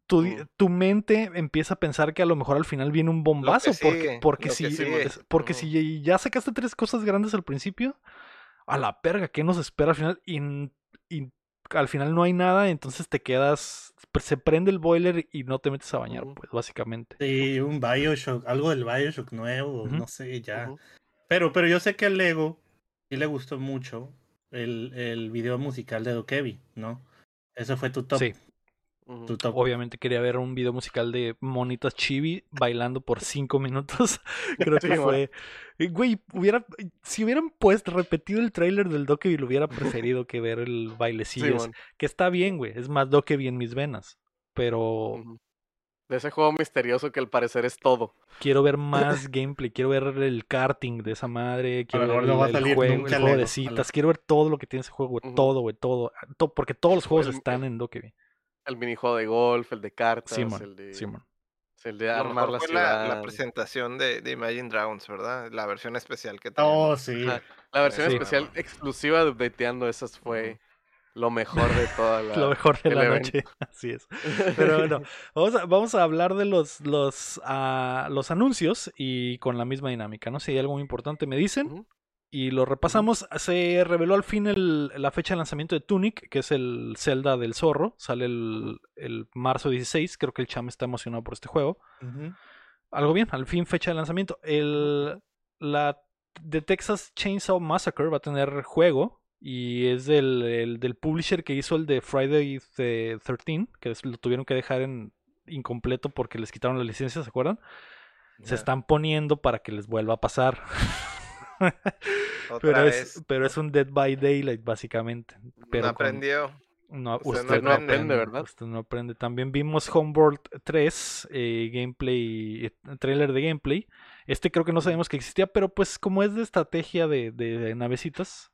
Tu, tu mente empieza a pensar que a lo mejor al final viene un bombazo. porque sigue, porque, si, porque si ya sacaste tres cosas grandes al principio, a la perga, ¿qué nos espera al final? Y, y al final no hay nada, entonces te quedas, se prende el boiler y no te metes a bañar, pues básicamente. Sí, un Bioshock, algo del Bioshock nuevo, no sé, ya. Pero, pero yo sé que a Lego sí le gustó mucho el, el video musical de Dokevi, ¿no? Eso fue tu top. Sí. Tu top. obviamente quería ver un video musical de monitas chibi bailando por cinco minutos. Creo Sí, que fue. eh, Güey, hubiera, si hubieran puesto, repetido el tráiler del Dokevi, lo hubiera preferido que ver el bailecillo. que está bien, güey. Es más Dokevi en mis venas. Pero. De ese juego misterioso que al parecer es todo. Quiero ver más gameplay, quiero ver el karting de esa madre, quiero ver no el, juego, el juego de citas, quiero ver todo lo que tiene ese juego, todo, güey, todo, to- porque todos los juegos El- están en Dokevi. El minijuego de golf, el de cartas, Simón, el de... Simón. Sí, el de armar la fue ciudad. la, la presentación de, de Imagine Dragons, ¿verdad? La versión especial que tenían. Oh, sí. La versión Sí. especial exclusiva de Updateando, esa fue lo mejor de toda la. Lo mejor de la evento. noche. Así es. Pero bueno, vamos a, vamos a hablar de los, los, ah, los anuncios y con la misma dinámica, ¿no? Si hay algo muy importante, me dicen. Y lo repasamos. Se reveló al fin el- la fecha de lanzamiento de Tunic, que es el Zelda del zorro. Sale el, el marzo 16. Creo que el Cham está emocionado por este juego. Algo bien, al fin fecha de lanzamiento. El, la de Texas Chainsaw Massacre va a tener juego. Y es del, el- del publisher que hizo el de Friday the 13, que lo tuvieron que dejar en incompleto porque les quitaron la licencia, ¿se acuerdan? Se están poniendo para que les vuelva a pasar. Otra pero, vez. es, pero es un Dead by Daylight, básicamente. Pero no con- aprendió. no, Usted usted, no aprende. aprende, ¿verdad? Usted no aprende. También vimos Homeworld 3, eh, gameplay, eh, trailer de gameplay. Este creo que no sabíamos que existía, pero pues como es de estrategia de, de navecitas,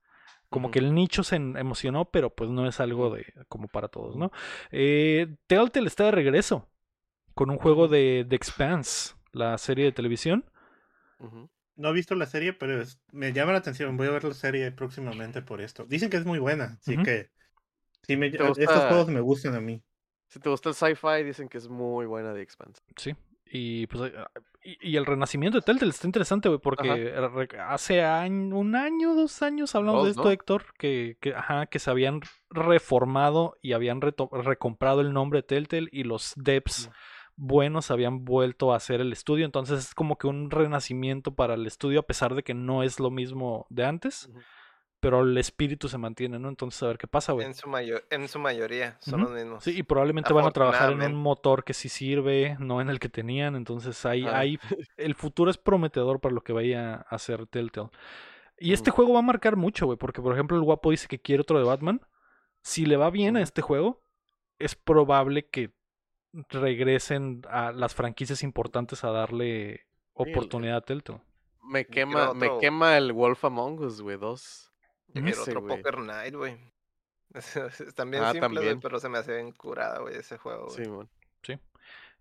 como que el nicho se emocionó, pero pues no es algo de como para todos, ¿no? Eh, Telltale está de regreso con un juego de The Expanse, la serie de televisión. No he visto la serie, pero es- me llama la atención. Voy a ver la serie próximamente por esto. Dicen que es muy buena, así que sí me, ¿Te estos gusta? juegos me gustan a mí. Si te gusta el sci-fi, dicen que es muy buena The Expanse. Sí. Y pues eh, y, y el renacimiento de Telltale está interesante, güey, porque Ajá. hace un año, dos años hablamos de esto, ¿no? Héctor, que, que, ajá, que se habían reformado y habían recomprado el nombre de Telltale y los devs buenos habían vuelto a hacer el estudio, entonces es como que un renacimiento para el estudio a pesar de que no es lo mismo de antes. Pero el espíritu se mantiene, ¿no? Entonces a ver qué pasa, güey. En su, en su mayoría son los mismos. Sí, y probablemente van a trabajar en un motor que sí sirve, no en el que tenían. Entonces ahí, Ajá. ahí el futuro es prometedor para lo que vaya a hacer Telltale. Y este Ujú. juego va a marcar mucho, güey, porque por ejemplo el guapo dice que quiere otro de Batman. Si le va bien a este juego, es probable que regresen a las franquicias importantes a darle oportunidad a Telltale. Me quema, me quema el Wolf Among Us, güey, dos. Ese, otro güey. Poker Night, güey. Están bien Ah, simples, güey, también. pero se me hace bien curada, güey, ese juego, güey. Sí, man.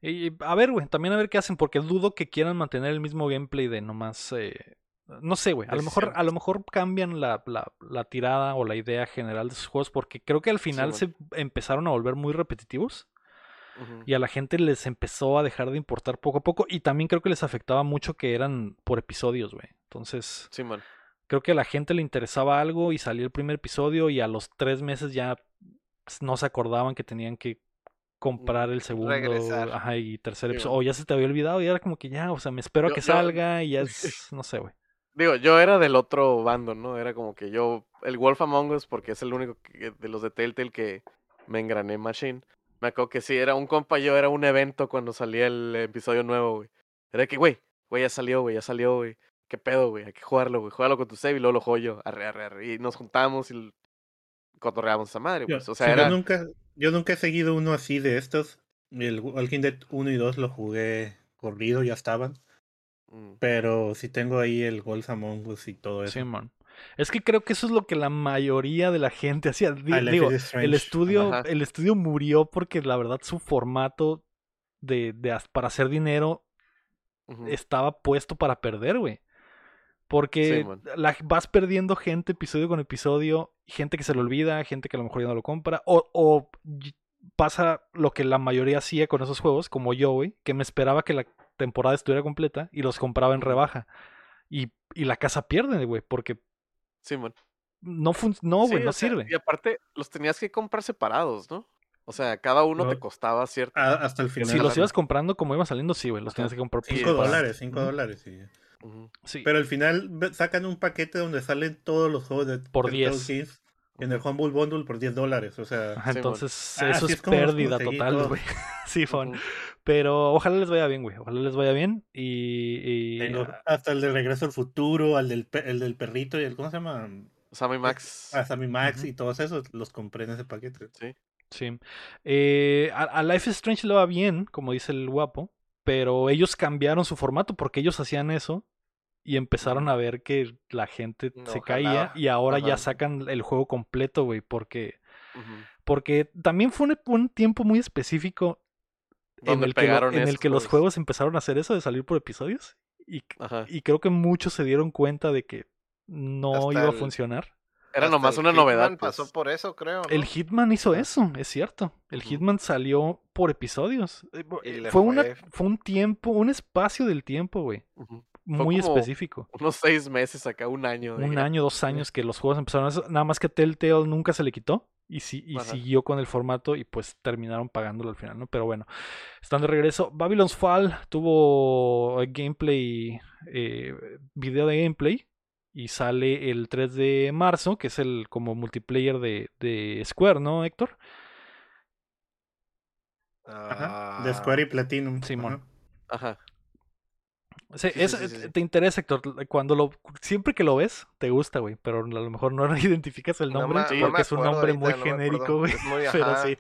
Y a ver, güey, también a ver qué hacen, porque dudo que quieran mantener el mismo gameplay de nomás. eh, no sé, güey. A lo mejor, a lo mejor cambian la, la, la tirada o la idea general de sus juegos, porque creo que al final se empezaron a volver muy repetitivos y a la gente les empezó a dejar de importar poco a poco. Y también creo que les afectaba mucho que eran por episodios, güey. Entonces, Sí, man. Creo que a la gente le interesaba algo y salió el primer episodio y a los tres meses ya pues, no se acordaban que tenían que comprar el segundo ajá, y tercer episodio. O ya se te había olvidado y era como que ya, o sea, me espero a que yo- salga y ya es, no sé, güey. Digo, yo era del otro bando, ¿no? Era como que yo, el Wolf Among Us, porque es el único que- de los de Telltale que me engrané Machine. Me acuerdo que sí, era un compa, yo era un evento cuando salía el episodio nuevo, güey. Era que, güey, güey, ya salió, güey, ya salió, güey. ¿Qué pedo, güey? Hay que jugarlo, güey. Juégalo con tu save y luego lo juego yo. Arre, arre, arre. Y nos juntamos y cotorreamos esa madre, Yo, pues. O sea, sí, yo era... nunca, yo nunca he seguido uno así de estos. El Walking Dead 1 y 2 lo jugué corrido, ya estaban. Mm, Pero sí tengo ahí el Wolf Among Us y todo eso. Sí, man. Es que creo que eso es lo que la mayoría de la gente hacía. Ah, digo, el estudio, Ajá. el estudio murió porque la verdad su formato de, para hacer dinero estaba puesto para perder, güey. Porque Sí, man. la- vas perdiendo gente episodio con episodio, gente que se le olvida, gente que a lo mejor ya no lo compra, o, o pasa lo que la mayoría hacía con esos juegos, como yo, güey, que me esperaba que la temporada estuviera completa y los compraba en rebaja. Y, y la casa pierde, güey, porque Sí, man. no, fun- no, Sí, güey, no sea, sirve. Y aparte, los tenías que comprar separados, ¿no? O sea, cada uno te costaba cierto. Hasta el final. Si los ibas comprando como iban saliendo, sí, güey, los Ajá. tenías que comprar por 5 separado. dólares, 5 Ujú. dólares, sí. Sí. Pero al final sacan un paquete donde salen todos los juegos de Por Telltale 10. Games en el Humble Bundle por 10 dólares. O sea, Ajá, Sí, entonces, Ah, eso es es pérdida total, güey. sí. Ujú. Pero ojalá les vaya bien, güey. Ojalá les vaya bien. Y. y- tengo hasta el de Regreso al Futuro, al del, el del perrito y el, ¿cómo se llama? Sammy Max. A Sammy Max y todos esos los compré en ese paquete. Sí. Sí. Eh, a, a Life is Strange le va bien, como dice el guapo. Pero ellos cambiaron su formato porque ellos hacían eso. Y empezaron a ver que la gente No se caía. Y ahora ya sacan el juego completo, güey. Porque. Porque también fue un, un tiempo muy específico en el que, lo- en el que los juegos. empezaron a hacer eso de salir por episodios. Y, y creo que muchos se dieron cuenta de que no Hasta iba a el- funcionar. Era Hasta nomás una novedad. Hitman pasó pues. por eso, creo. ¿no? El Hitman hizo eso, es cierto. El. Hitman salió por episodios. Eh, eh, Fue, una, fue- fue un tiempo, un espacio del tiempo, güey. Muy como específico. Unos seis meses acá, un año. Un año, dos años que los juegos empezaron a. Nada más que Telltale nunca se le quitó. Y, sí, y siguió con el formato y pues terminaron pagándolo al final, ¿no? Pero bueno, están de regreso. Babylon's Fall tuvo eh, gameplay, eh, video de gameplay. Y sale el 3 de marzo, que es el como multiplayer de, de Square, ¿no, Héctor? Ajá. Ah, De Square y Platinum. Simón. ajá. Ajá. Sí, Sí, es- sí, sí, sí, sí. te interesa, Héctor. Cuando lo, siempre que lo ves, te gusta, güey. Pero a lo mejor no identificas el no nombre no porque es un nombre ahorita, muy no genérico, güey. Pero sí,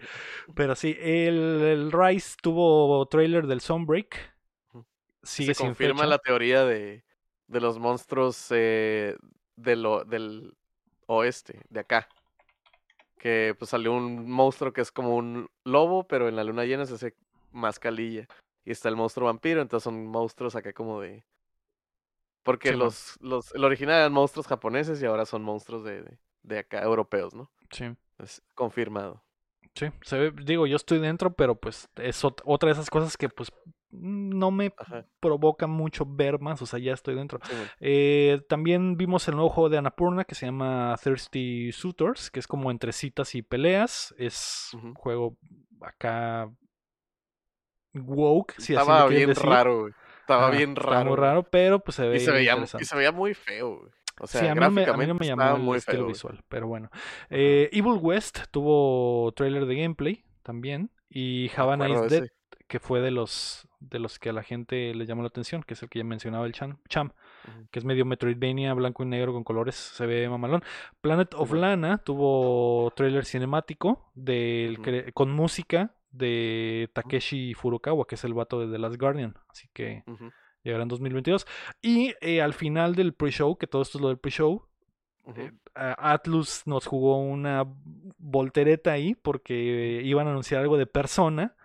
pero sí. El, el Rise tuvo trailer del Sunbreak. Sigue Se sin confirma fecha. la teoría de, de los monstruos eh, de lo- del oeste, de acá. Que pues salió un monstruo que es como un lobo, pero en la luna llena se hace más calilla. Y está el monstruo vampiro, entonces son monstruos acá como de. Porque los, los, el original eran monstruos japoneses y ahora son monstruos de, de, de acá, europeos, ¿no? Sí, Es confirmado. Sí. Se ve- digo, yo estoy dentro, pero pues es ot- otra de esas cosas que pues no me Ajá. provoca mucho ver más. O sea, ya estoy dentro. Sí, bueno. Eh, también vimos el nuevo juego de Annapurna que se llama Thirsty Suitors, que es como entre citas y peleas. Es un juego acá woke, si así Estaba quieren bien decir. raro, güey. Estaba bien raro. muy güey. raro, pero pues se ve Y se, veía, y interesante. se veía muy feo, güey. O sea, sí, a mí, no me, a mí no gráficamente me llamó el muy estilo feo, güey. visual, pero bueno. Eh, Evil West tuvo trailer de gameplay también y Havana is Dead, que fue de los de los que a la gente le llamó la atención, que es el que ya mencionaba el Cham, Cham que es medio Metroidvania, blanco y negro con colores, se ve mamalón. Planet of. Lana tuvo trailer cinemático del con música de Takeshi Furukawa, que es el vato de The Last Guardian, así que llegará en 2022. Y eh, al final del pre-show, que todo esto es lo del pre-show, eh, a- Atlus nos jugó una voltereta ahí porque iban a anunciar algo de Persona.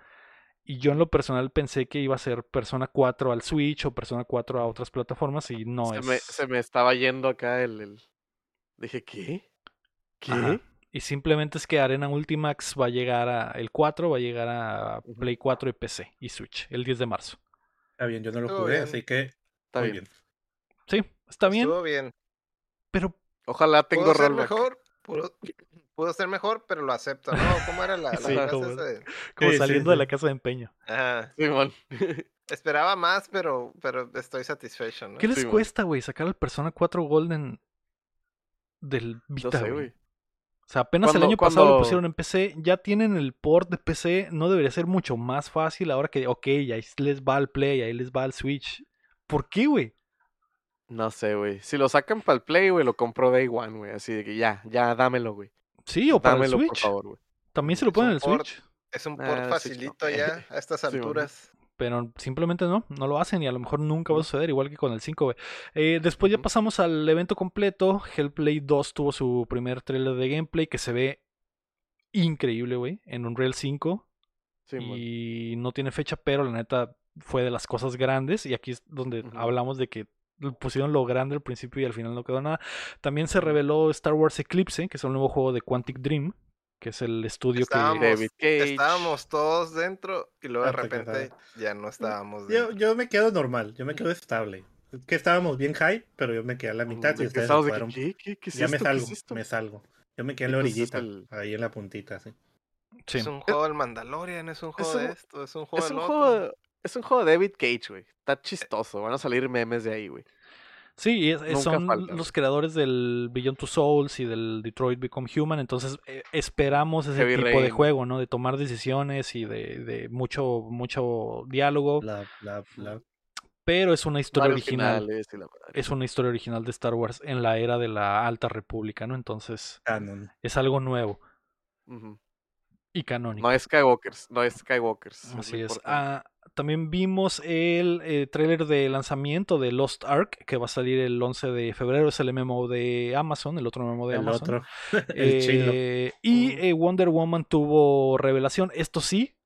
Y yo en lo personal pensé que iba a ser Persona 4 al Switch o Persona 4 a otras plataformas y no se, es. me, se me estaba yendo acá el... el- Dije, ¿qué? ¿Qué? Ajá. Y simplemente es que Arena Ultimax va a llegar a. El 4 va a llegar a. Play 4 y PC y Switch el 10 de marzo. Está bien, yo no lo Estuvo jugué, bien. así que Está muy bien. bien. Sí, está bien, Estuvo bien. pero Ojalá tengo ser rollback. mejor, pudo, pudo ser mejor, pero lo acepto, ¿no? ¿Cómo era la, la Sí, frase como- esa de- como Sí, sí, saliendo de la casa de empeño. Ajá. Simón. Esperaba más, pero, pero estoy satisfecho, ¿no? ¿Qué les cuesta, güey, sacar el Persona 4 Golden del No Vita, sé, güey? O sea, apenas el año pasado lo pusieron en PC, ya tienen el port de PC, no debería ser mucho más fácil ahora que, ok, ahí les va al Play, ahí les va al Switch. ¿Por qué, güey? No sé, güey. Si lo sacan para el Play, güey, lo compro Day One, güey. Así de que ya, ya, dámelo, güey. Sí, o para el Dámelo, por Switch. favor, güey. También se lo ponen en el port. Switch. Es un Ah, port sí, no. facilito ya a estas Sí, alturas. Pero simplemente no, no lo hacen y a lo mejor nunca va a suceder, igual que con el 5, güey. Eh, después ya pasamos al evento completo. Hellplay 2 tuvo su primer trailer de gameplay que se ve increíble, güey, en Unreal 5. Simón. y no tiene fecha, pero la neta fue de las cosas grandes. Y aquí es donde hablamos de que pusieron lo grande al principio y al final no quedó nada. También se reveló Star Wars Eclipse, que es un nuevo juego de Quantic Dream, que es el estudio Estábamos, que... David Cage. estábamos todos dentro y luego de repente ya no estábamos Yo, dentro. yo me quedo normal, yo me quedo estable. Es Que estábamos bien hype, pero yo me quedé a la mitad y De que ustedes se fueron. ¿qué? ¿Qué? ¿Qué es Ya me salgo, es esto? me salgo. Yo me quedé en Y la orillita, el- ahí en la puntita, sí. Sí. Es un juego del Mandalorian, es un juego un- de esto, es un juego Es del un otro. juego, es un juego de David Cage, güey. Está chistoso. Van a salir memes de ahí, güey. Sí, y es- son falta, los creadores del Beyond Two Souls y del Detroit Become Human, entonces eh, esperamos ese Heavy tipo de juego, ¿no? De tomar decisiones y de, de mucho, mucho diálogo, Bla, bla, bla. pero es una historia original. la. Es una historia original de Star Wars en la era de la Alta República, ¿no? Entonces Canon. es algo nuevo Ujú. Y canónico. No es Skywalkers, no es Skywalkers. Así es. Ah, también vimos el eh, tráiler de lanzamiento de Lost Ark, que va a salir el 11 de febrero. Es el MMO de Amazon, el otro MMO de El Amazon. otro, el. Eh, y eh, Wonder Woman tuvo revelación. Esto sí,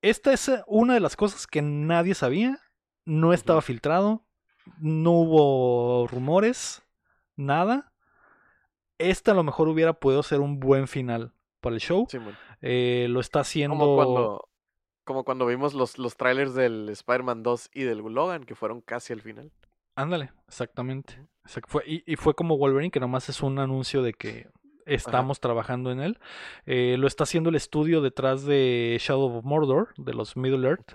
esta es una de las cosas que nadie sabía, no estaba filtrado, no hubo rumores, nada. Esta a lo mejor hubiera podido ser un buen final para el show. Simón. Eh, lo está haciendo. Como cuando, como cuando vimos los, los trailers del Spider-Man 2 y del Logan, que fueron casi al final. Ándale, exactamente. Exact- fue- y, y fue como Wolverine, que nomás es un anuncio de que estamos trabajando en él. Eh, lo está haciendo el estudio detrás de Shadow of Mordor, de los Middle Earth.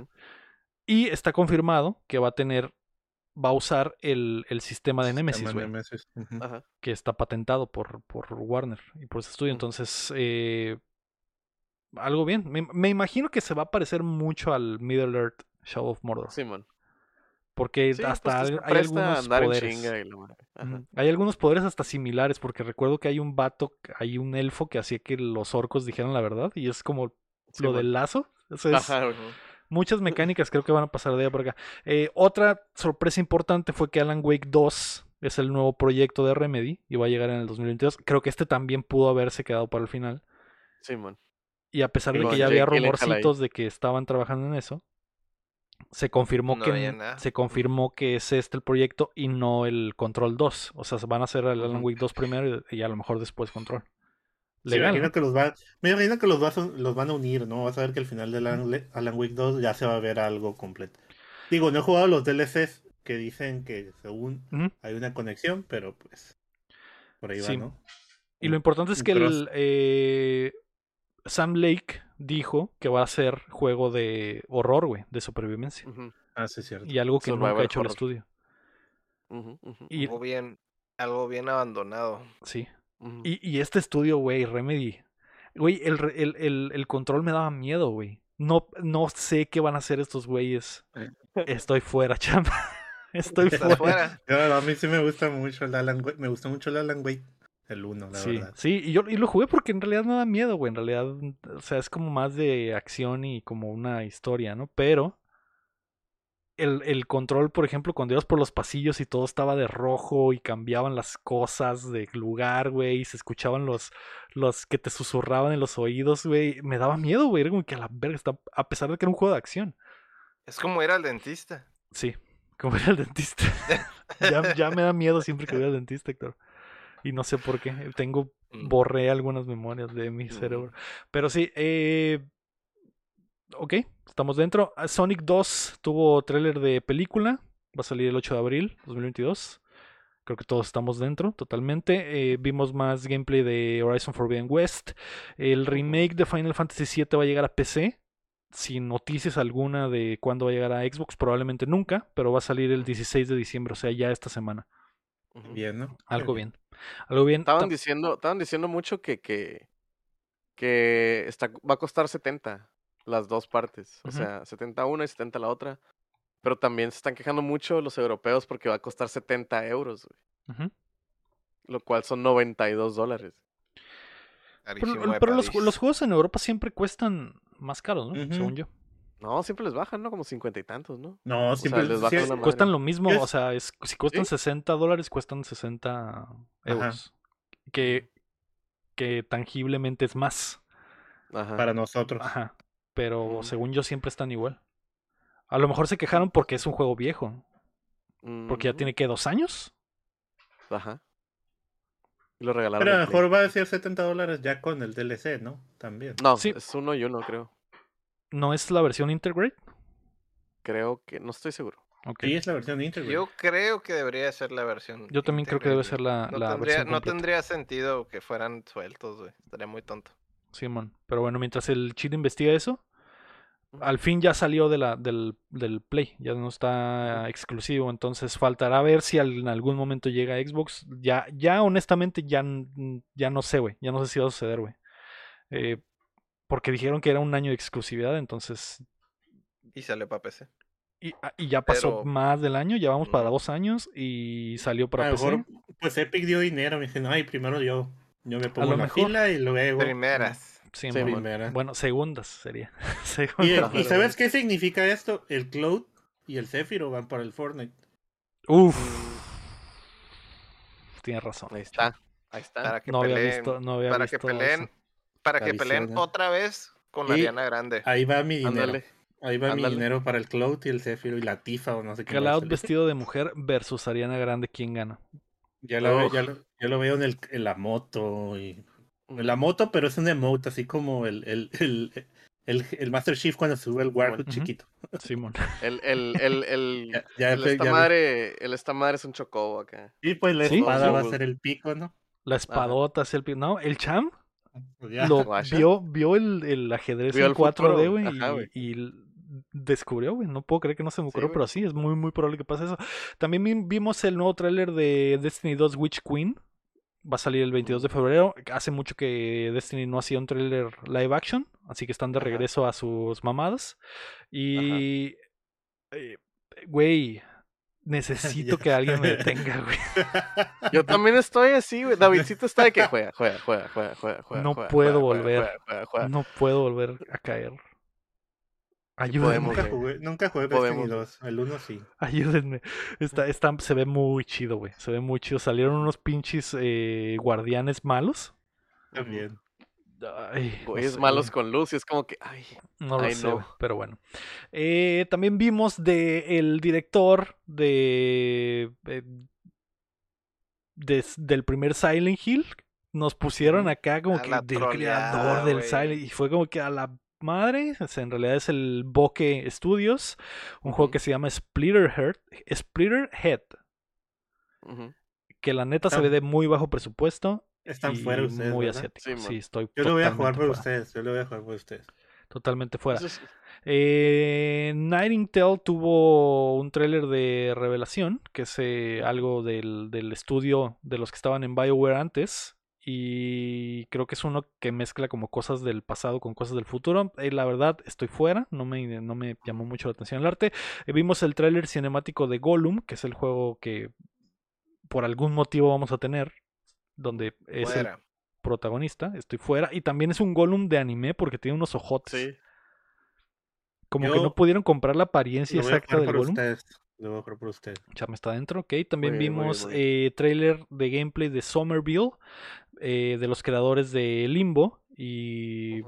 Y está confirmado que va a tener, va a usar el, el sistema de Nemesis, Sistema güey, Nemesis, ujú. Ajá. que está patentado por, por Warner y por ese estudio. Entonces, eh, algo bien. Me, me imagino que se va a parecer mucho al Middle Earth Shadow of Mordor. Simón. Porque Sí, hasta pues, hay, algunos poderes. la. Hay algunos poderes hasta similares, porque recuerdo que hay un vato, hay un elfo que hacía que los orcos dijeran la verdad, y es como lo del lazo. Eso es- Ajá, güey. muchas mecánicas creo que van a pasar de allá para acá. Eh, otra sorpresa importante fue que Alan Wake 2 es el nuevo proyecto de Remedy y va a llegar en el 2022. Creo que este también pudo haberse quedado para el final. Simón. Y a pesar de que ya había rumorcitos de que estaban trabajando en eso, se confirmó No que se confirmó que es este el proyecto y no el Control 2. O sea, se van a hacer el Alan. Wake 2 primero y, a lo mejor después Control. Sí, Legal. me imagino ¿no? que los va, me imagino que los, vas a- los van a unir, ¿no? Vas a ver que al final de Alan, Alan Wake 2 ya se va a ver algo completo. Digo, no he jugado los DLCs que dicen que según hay una conexión, pero pues por ahí Sí. va, ¿no? Y lo importante es que el, eh, Sam Lake dijo que va a ser juego de horror, güey, de supervivencia. Ah, sí, es cierto. Y algo que nunca ha hecho el estudio. Y, Algo bien, algo bien abandonado. sí. Y, y este estudio, güey, Remedy. Güey, el, el, el, el control me daba miedo, güey. No, no sé qué van a hacer estos güeyes. Estoy fuera, chamba. Estoy fuera. fuera. No, a mí sí me gusta mucho el Alan Wake, me gusta mucho el Alan Wake, el 1, la Sí, verdad. sí, y yo y lo jugué porque en realidad no da miedo, güey. En realidad, o sea, es como más de acción y como una historia, ¿no? Pero el, el control, por ejemplo, cuando ibas por los pasillos y todo estaba de rojo y cambiaban las cosas de lugar, güey, y se escuchaban los, los que te susurraban en los oídos, güey, me daba miedo, güey. Era como que a la verga está, a pesar de que era un juego de acción. Es como ir al dentista. Sí, como era el dentista. ya, ya me da miedo siempre que voy al dentista, Héctor. Y no sé por qué. Tengo Mm. borré algunas memorias de mi cerebro. Pero sí, eh, ok, estamos dentro. Ah, Sonic 2 tuvo tráiler de película, va a salir el 8 de abril 2022. Creo que todos estamos dentro, totalmente. Eh, vimos más gameplay de Horizon Forbidden West. El remake de Final Fantasy VII va a llegar a PC. Sin noticias alguna de cuándo va a llegar a Xbox, probablemente nunca, pero va a salir el 16 de diciembre, o sea, ya esta semana. Bien, ¿no? Algo bien. Algo bien. Estaban diciendo, estaban diciendo mucho que, que, que está, va a costar 70 las dos partes. O sea, 70 una y 70 la otra. Pero también se están quejando mucho los europeos porque va a costar 70 euros, güey, Ujú. lo cual son 92 dólares. Pero, los, juegos en Europa siempre cuestan más caros, ¿no? Según yo. No, siempre les bajan, ¿no? Como 50 y tantos, ¿no? No, O sea, siempre les sí, bajan es- una madre. Cuestan lo mismo, Es- o sea, es, si cuestan 60 dólares, cuestan 60 euros. Que, que tangiblemente es más. Ajá. para nosotros. Ajá. Pero Ujú. según yo siempre están igual. A lo mejor se quejaron porque es un juego viejo. Porque ya Ujú. tiene que dos años. Ajá. Y lo regalaron. Pero a lo mejor va a ser 70 dólares ya con el DLC, ¿no? También. No, Sí. es uno y uno, creo. ¿No es la versión Integrate? Creo que, no estoy seguro. Ok. Sí, es la versión íntegra. Yo creo que debería ser la versión. Yo también creo que debe ser la, No, la tendría, versión no completa. tendría sentido que fueran sueltos, güey. Estaría muy tonto. Simón. Pero bueno, mientras el chile investiga eso, al fin ya salió de la, del, del Play, ya no está exclusivo, entonces faltará ver si al- en algún momento llega a Xbox. Ya, ya honestamente ya, ya no sé, güey, ya no sé si va a suceder, güey. Eh, porque dijeron que era un año de exclusividad, entonces... Y sale para PC. Y, ah, y ya pasó Pero- más del año, ya vamos para dos años y salió para a PC. mejor, pues Epic dio dinero. Me dije, no, ay, primero yo. Yo me pongo la mejor. fila y luego. Primeras. Sí, Sí. Primera. Bueno, segundas sería. Y, Segundas. y ¿sabes qué significa esto? El Cloud y el Zephyro van para el Fortnite. Uf, Mm, tienes razón. Ahí está. Ahí está. Para que No había peleen. visto, no había para que visto peleen. eso. Para que peleen otra vez con la Y- Ariana Grande. Ahí va mi dinero. Ándale. Ahí va mi dinero para el Cloud y el Zephyr y la Tifa o no sé qué. Cloud vestido de mujer versus Ariana Grande, ¿quién gana? Ya lo, veo, Uf. ya, lo, ya lo veo en, el, en la moto. Y... En la moto, pero es un emote, así como el, el, el, el, el Master Chief cuando sube el Warhood chiquito. Simón. El, el, el, el, Ya, ya, el esta ya madre, el esta madre es un chocobo acá. Sí, pues la ¿Sí? espada va a ser el pico, ¿no? La espadota, así el pi- No, el Cham ya. lo vio, vio el, el ajedrez Vio en el 4D, futuro, güey, ajá, y- güey. y, l- descubrió, güey. No puedo creer que no se me ocurrió, pero sí, es muy, muy probable que pase eso. También vi- vimos el nuevo tráiler de Destiny 2 Witch Queen. Va a salir el 22 de febrero. Hace mucho que Destiny no hacía un tráiler live action, así que están de Ajá. regreso a sus mamadas. Y, eh, güey, necesito que alguien me detenga, güey. Yo también estoy así, güey. Davidcito está de que juega, juega, juega, juega, juega, juega. No juega, puedo juega, volver. juega, juega, juega. No puedo volver a caer. Ayúdenme. podemos, Nunca jugué, nunca jugué Podemos, Destiny 2. El 1 sí. Ayúdenme. Está, está, se ve muy chido, güey. Se ve muy chido. Salieron unos pinches eh, guardianes malos. También. Ay, no sé, malos con luz y es como que, ay, No lo Ay, sé, no. pero bueno. Eh, también vimos de el director de, eh, del primer Silent Hill. Nos pusieron acá como A que del creador del. Silent y fue como que a la madre, o sea, en realidad es el Bokeh Studios, un juego que se llama Splitter Head, Splitter Head, que la neta se Está- ve de muy bajo presupuesto Están fuera ustedes. muy ¿verdad? asiático. Sí, estoy Yo lo voy a jugar por fuera, ustedes. Yo lo voy a jugar por ustedes. Totalmente fuera. Es- Eh, Nightingale tuvo un tráiler de revelación, que es eh, algo del, del estudio de los que estaban en BioWare antes. Y creo que es uno que mezcla como cosas del pasado con cosas del futuro. Eh, la verdad, estoy fuera, no me, no me llamó mucho la atención el arte. Eh, vimos el tráiler cinemático de Gollum, que es el juego que por algún motivo vamos a tener, donde es el protagonista. Estoy fuera. Y también es un Gollum de anime porque tiene unos ojotes. Sí. Como que no pudieron comprar la apariencia exacta del Gollum. ustedes. Lo por está adentro, ok. También muy bien, vimos muy bien. eh, trailer de gameplay de Somerville, eh, de los creadores de Limbo, y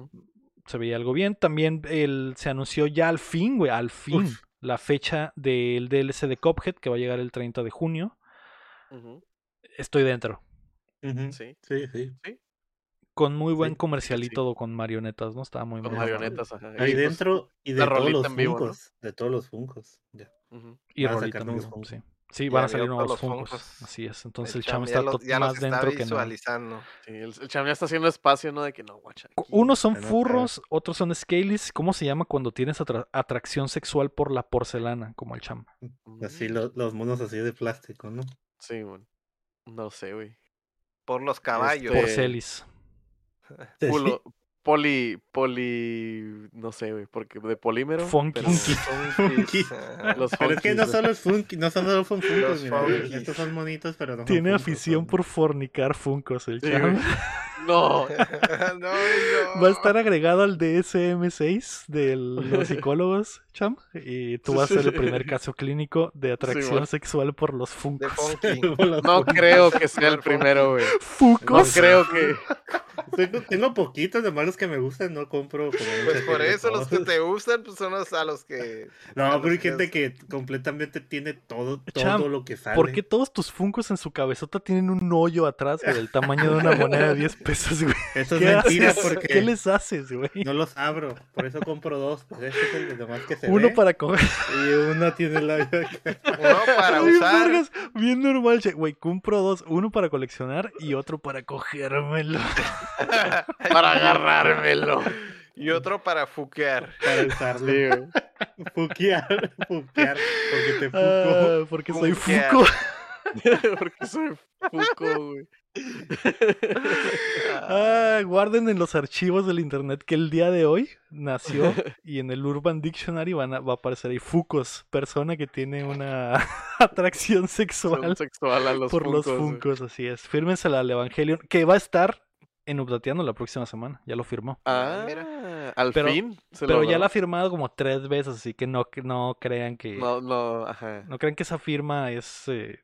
se veía algo bien. También el, se anunció ya al fin, güey, al fin, Uf. la fecha del DLC de Cuphead, que va a llegar el 30 de junio. Estoy dentro. Sí. Sí, sí. Con muy buen Sí, comercial y sí. todo, con marionetas, ¿no? Estaba muy Con muy marionetas, ajá. Ahí Y, pues, dentro y de todos rolita los en vivo, ¿no? funcos. De todos los funcos. Ya. Y rolita en vivo, Funkos. sí. Sí, Ya van a salir nuevos Funkos. Funkos. Así es. Entonces El el Cham ya está más está dentro que nada. visualizando. Sí, el, el cham ya está haciendo espacio, ¿no? De que no, guacha. Unos son furros, otros son scalies. ¿Cómo se llama cuando tienes atra- atracción sexual por la porcelana, como el cham? Así Mm, lo- los monos así de plástico, ¿no? Sí, güey. No sé, güey. Por los caballos. Este- Porcelis. Sí. Pulo- Poli, poli, no sé, güey, porque de polímero. Funky. pero- Funky. Ajá. Los Pero es que no funkies, solo es funky, no son solo son Los funkos, mira, funkies. estos son monitos, pero no son Tiene funkos, afición son- por fornicar Funkos, el Sí. No, no, no. Va a estar agregado al DSM-6 de los psicólogos, cham. Y tú vas a ser el primer caso clínico de atracción sexual por los. Los no creo que sea el primero, güey. No ¡Funkos! creo que. Tengo, tengo poquitos de malos que me gustan, no compro como Pues por eso los que te gustan pues son los a los que. No, pero hay gente que completamente tiene todo, todo Cham, lo que sale. ¿Por qué todos tus Funkos en su cabezota tienen un hoyo atrás, del tamaño de una moneda de 10 pesos, güey? Eso es ¿Qué mentira haces? porque ¿Qué les haces, güey? no los abro, por eso compro dos. Pues este es el de más que se Uno ve, para coger. y uno tiene la Uno para Ay, usar. vergas, bien normal, che. Güey, compro dos. Uno para coleccionar y otro para cogérmelo. Para agarrármelo. y otro para fuquear. para usarlo. Sí, güey. Fuquear, fuquear, porque te fuco. Ah, porque soy. Fuco. Porque soy Fuco, güey. Ah, guarden en los archivos del internet que el día de hoy nació y en el Urban Dictionary van a- va a aparecer ahí Fucos, persona que tiene una atracción sexual Son sexual a los por los. Funcos, así es. Fírmensela al Evangelion, que va a estar en Updateando la próxima semana, ya lo firmó. Ah, Mira. al Pero- fin. se Pero ya logró. la ha firmado como tres veces, así que no, que no crean que No, no, ajá. no crean que esa firma es eh,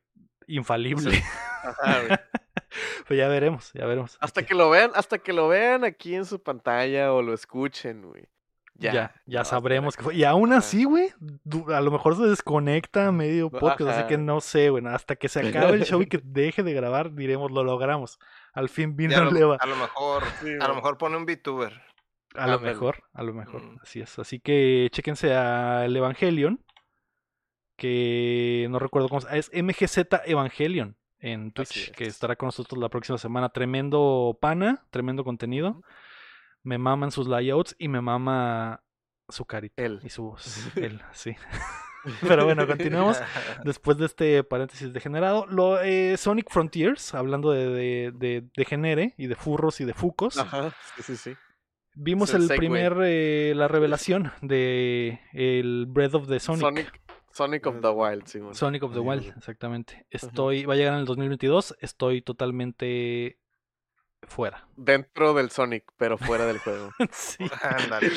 infalible. Ajá. Pues ya veremos, ya veremos. Hasta que lo vean, hasta que lo vean aquí en su pantalla o lo escuchen, güey. ya, ya. ya, sabremos que- fue. Y aún así, güey, a lo mejor se desconecta a medio podcast, así que no sé, güey. Hasta que se acabe el show y que deje de grabar, diremos, lo logramos. Al fin vino a, lo, Leva. a lo mejor, Sí, a lo mejor pone un VTuber. A lo mejor, a lo mejor, Mm. así es. Así que chéquense a el Evangelion, que no recuerdo cómo se- es MGZ Evangelion en Twitch, que es. estará con nosotros la próxima semana. Tremendo pana, tremendo contenido. Me maman sus layouts y me mama su carita Él. y su voz. Él, sí. Pero bueno, continuamos. Después de este paréntesis degenerado, lo, eh, Sonic Frontiers, hablando de, de, de, de genere y de furros y de fucos, Ajá, sí, sí, sí. vimos el primer, eh, la revelación de el Breath of the Sonic. Sonic, Sonic of the Wild, sí. Sonic of the Wild, exactamente. Estoy, va a llegar en el 2022, estoy totalmente fuera. Dentro del Sonic, pero fuera del juego. sí. Ándale.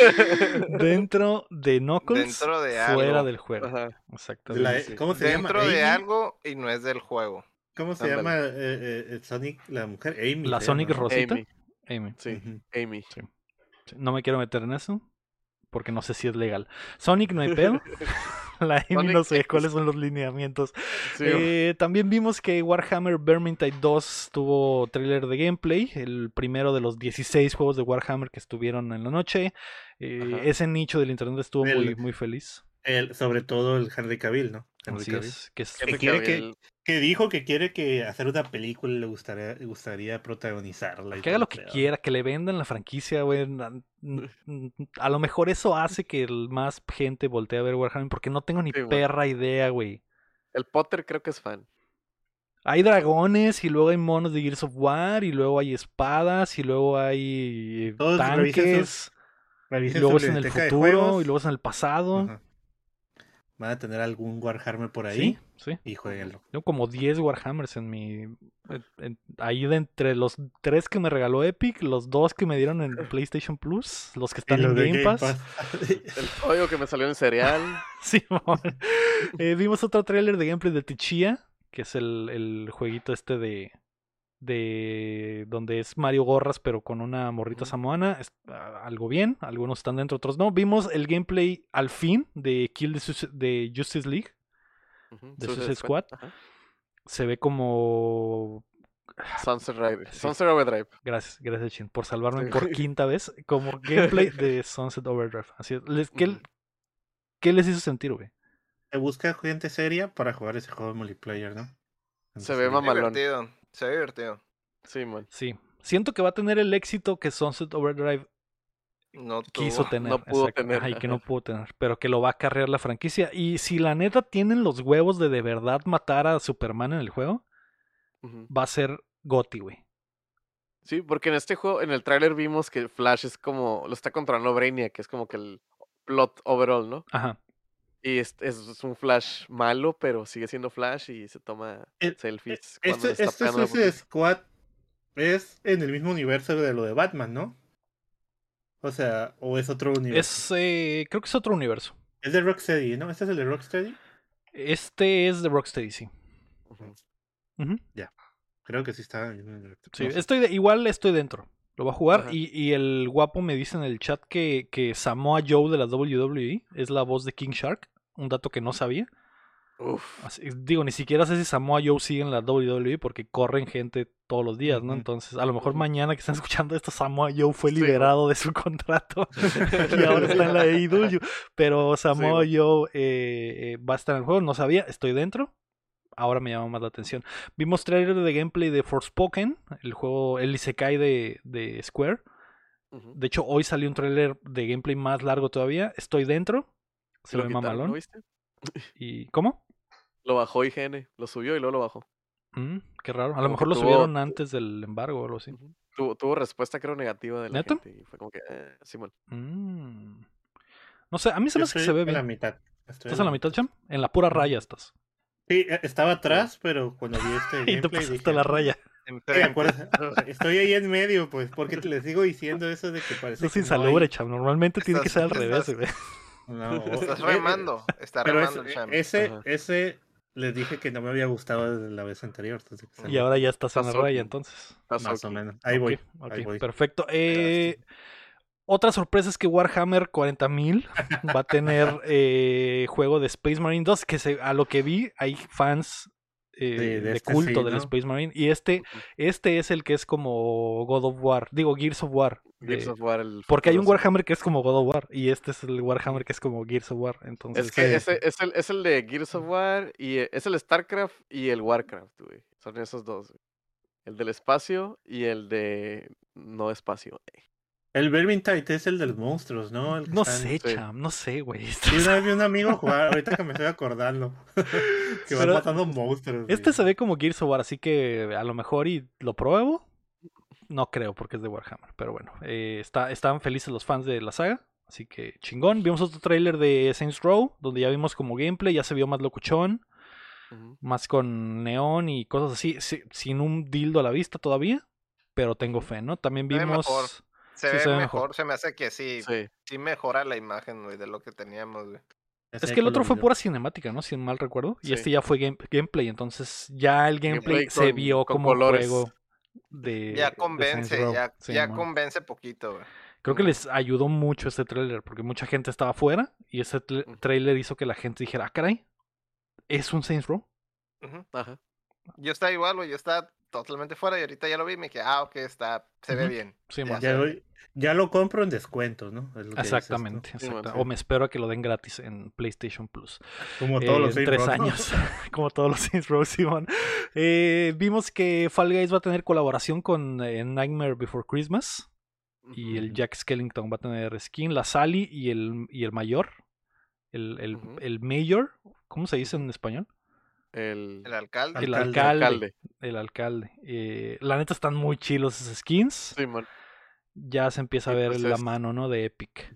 Dentro de Knuckles, Dentro de fuera algo. del juego. Ajá. Exactamente. la-. ¿Cómo se Dentro llama? de Amy? algo y no es del juego. ¿Cómo se Ándale. llama eh, eh, eh, Sonic, la mujer? Amy. La Sonic. Rosita. Amy, Amy. sí. Amy. Sí, No me quiero meter en eso. Porque no sé si es legal. Sonic no hay pedo. La Sonic no sé cuáles son los lineamientos. Sí, Eh, también vimos que Warhammer Vermintide 2 tuvo tráiler de gameplay, el primero de los 16 juegos de Warhammer que estuvieron en la noche. Eh, ese nicho del internet estuvo muy, El- muy feliz. El- sobre todo el Henry Cavill, ¿no? Henry Así Cavill. es, que es- Henry quiere que- Cavill. Que dijo que quiere que hacer una película y le gustaría, le gustaría protagonizarla. que haga lo que quiera, que le vendan la franquicia, güey. A lo mejor eso hace que el- más gente voltee a ver Warhammer porque no tengo ni Sí, perra idea, güey. El Potter creo que es fan. Hay dragones y luego hay monos de Gears of War y luego hay espadas y luego hay eh, revisen tanques y luego es en el futuro y luego es en el pasado. Van a tener algún Warhammer por ahí Sí, sí. y jueguenlo. Tengo como 10 Warhammers en mi... en- en- ahí de entre los 3 que me regaló Epic, los 2 que me dieron en PlayStation Plus, los que están en Game Pass. El código que me salió en cereal. Simón. Eh, vimos otro tráiler de gameplay de Tichia, que es el, el jueguito este de de donde es Mario Gorras pero con una morrita samoana, es, ah, algo bien, algunos están dentro, otros no. Vimos el gameplay al fin de Kill the de Justice League, ¿De Suicide Squad? Se ve como Sunset Rider. Sí. Sunset Overdrive. gracias, gracias Chin por salvarme Sí. por quinta vez, como gameplay de Sunset Overdrive. Así es. Les- ¿qué, qué les hizo sentir, güey? Se busca gente seria para jugar ese juego de multiplayer, ¿no? Se Entonces, ve Se ve mamalón. divertido. Se ve divertido. Sí, man. Sí. Siento que va a tener el éxito que Sunset Overdrive No quiso tuvo. tener. no pudo exacto, tener, ajá, y que no pudo tener. Pero que lo va a carrear la franquicia. Y si la neta tienen los huevos de de verdad matar a Superman en el juego, va a ser Gotti, güey. Sí, porque en este juego, en el tráiler vimos que Flash es como, lo está controlando Brainiac, que es como que el plot overall, ¿no? Ajá. Y es, es- un Flash malo, pero sigue siendo Flash y se toma El- selfies. cuando Este, le está este la Suicide. Squad es en el mismo universo de lo de Batman, ¿no? O sea, o es otro universo. Es, eh, creo que es otro universo. Es de Rocksteady, ¿no? ¿Este es el de Rocksteady? Este es de Rocksteady, sí. Ujú. Creo que sí está en. Sí, estoy de- igual estoy dentro. Lo va a jugar. Y, y el guapo me dice en el chat que, que Samoa Joe de la WWE es la voz de King Shark. Un dato que no sabía. Uf. Así- digo, ni siquiera sé si Samoa Joe sigue en la WWE porque corren gente todos los días, ¿no? Entonces, a lo mejor mañana que están escuchando esto, Samoa Joe fue Sí, liberado de su contrato y ahora está en la AEW. Pero Samoa güey. Joe eh, eh, va a estar en el juego, no sabía, estoy dentro. Ahora me llama más la atención. Vimos trailer de gameplay de Forspoken, el juego, el Isekai de, de Square. De hecho, hoy salió un trailer de gameplay más largo todavía. Estoy dentro. Se Lo ve quitaron, ¿no viste? ¿Y cómo? Lo bajó IGN, lo subió y luego lo bajó. Mm, qué raro. A lo mejor lo tuvo- subieron antes del embargo o algo así. Tuvo, tuvo respuesta creo negativa de la ¿Neta? gente y fue como que, eh, Simón. Mm. No sé, a mí se Yo me hace que se ve a la bien. mitad. Estoy ¿Estás a la mitad, Cham? En la pura raya estás. Sí, e- estaba atrás, pero cuando vi este Y te pasaste dije, la raya. "Sí, Enfrente. acuérdate, Estoy ahí en medio, pues, porque les sigo diciendo eso de que parece es que no insalubre, hay- Cham. Normalmente tiene que ser al Estás- revés, estás- güey. No, Estás remando. Está Pero remando es- el cham. ese, Ajá. ese les dije que no me había gustado desde la vez anterior. entonces, Y ahora ya estás en la raya, entonces. Más o menos. Voy. ahí voy. Perfecto. Eh, Otra sorpresa es que Warhammer 40.000 va a tener eh, juego de Space Marine 2, que se, a lo que vi hay fans eh, De- de de, este culto sí, del. Space Marine. Y este, este es el que es como God of War, digo Gears of War. Gears de- of War, el porque hay un. Warhammer que es como God of War y este es el Warhammer que es como Gears of War. Entonces, Es que ese es el, es el de Gears of War y eh, es el StarCraft y el Warcraft, güey. Son esos dos. güey. El del espacio y el de no espacio. El Vermintide es el de los monstruos, ¿no? El que no sé, sí. cham, no sé, güey. Sí, una vez vi un amigo jugar, ahorita que me estoy acordando. que van matando monstruos. Este güey. se ve como Gears of War, así que a lo mejor y lo pruebo. No creo porque es de Warhammer, pero bueno, eh, está, estaban felices los fans de la saga, así que chingón. Vimos otro tráiler de Saints Row, donde ya vimos como gameplay, ya se vio más locuchón, más con neón y cosas así, si- sin un dildo a la vista todavía, pero tengo fe, ¿no? También vimos... Se Sí, ve se ve mejor, mejor. se me hace que sí, sí, Sí. mejora la imagen, güey, de lo que teníamos, güey. Es que el otro fue pura cinemática, ¿no? Si mal recuerdo. Y Sí. este ya fue game- gameplay, entonces ya el gameplay, Gameplay se con- vio con como colores. juego de... Ya convence, ya, Sí, ya convence poquito, güey. Creo que les ayudó mucho este tráiler porque mucha gente estaba afuera y ese tráiler hizo que la gente dijera, ah, caray, es un Saints Row. Ujú. Ajá. Yo estaba igual, güey, yo estaba totalmente fuera y ahorita ya lo vi y me dije, ah, ok, está, se ve bien. Sí, Ya Ya, ve lo- ya lo compro en descuentos, ¿no? Es lo que dices tú. Exactamente, exacta- sí. O me espero a que lo den gratis en PlayStation Plus. Como eh, todos los en Saints tres años, como todos los Saints Row, Simón. Eh, vimos que Fall Guys va a tener colaboración con eh, Nightmare Before Christmas y el. Jack Skellington va a tener skin, la Sally y el, y el mayor, el, el, el mayor, ¿cómo se dice en español? El, El alcalde. El Alcalde. El alcalde. Eh, la neta están muy chilos esos skins. Sí, man. Ya se empieza a ver pues la es- mano, ¿no? De Epic.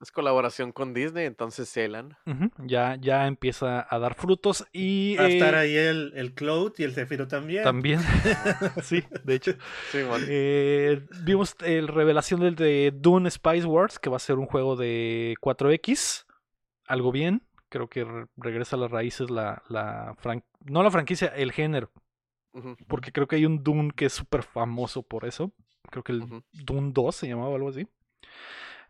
Es colaboración con Disney, entonces celan. Ya, ya empieza a dar frutos y Va a estar eh, ahí el, el Cloud y el Zephyro también. también, sí, de hecho, Sí, man. eh, vimos el revelación del de Dune Spice Wars, que va a ser un juego de 4X, algo bien, creo que re- regresa a las raíces la, la fran- no la franquicia, el género, porque creo que hay un Dune que es súper famoso por eso, creo que el ujú. Dune 2 se llamaba o algo así.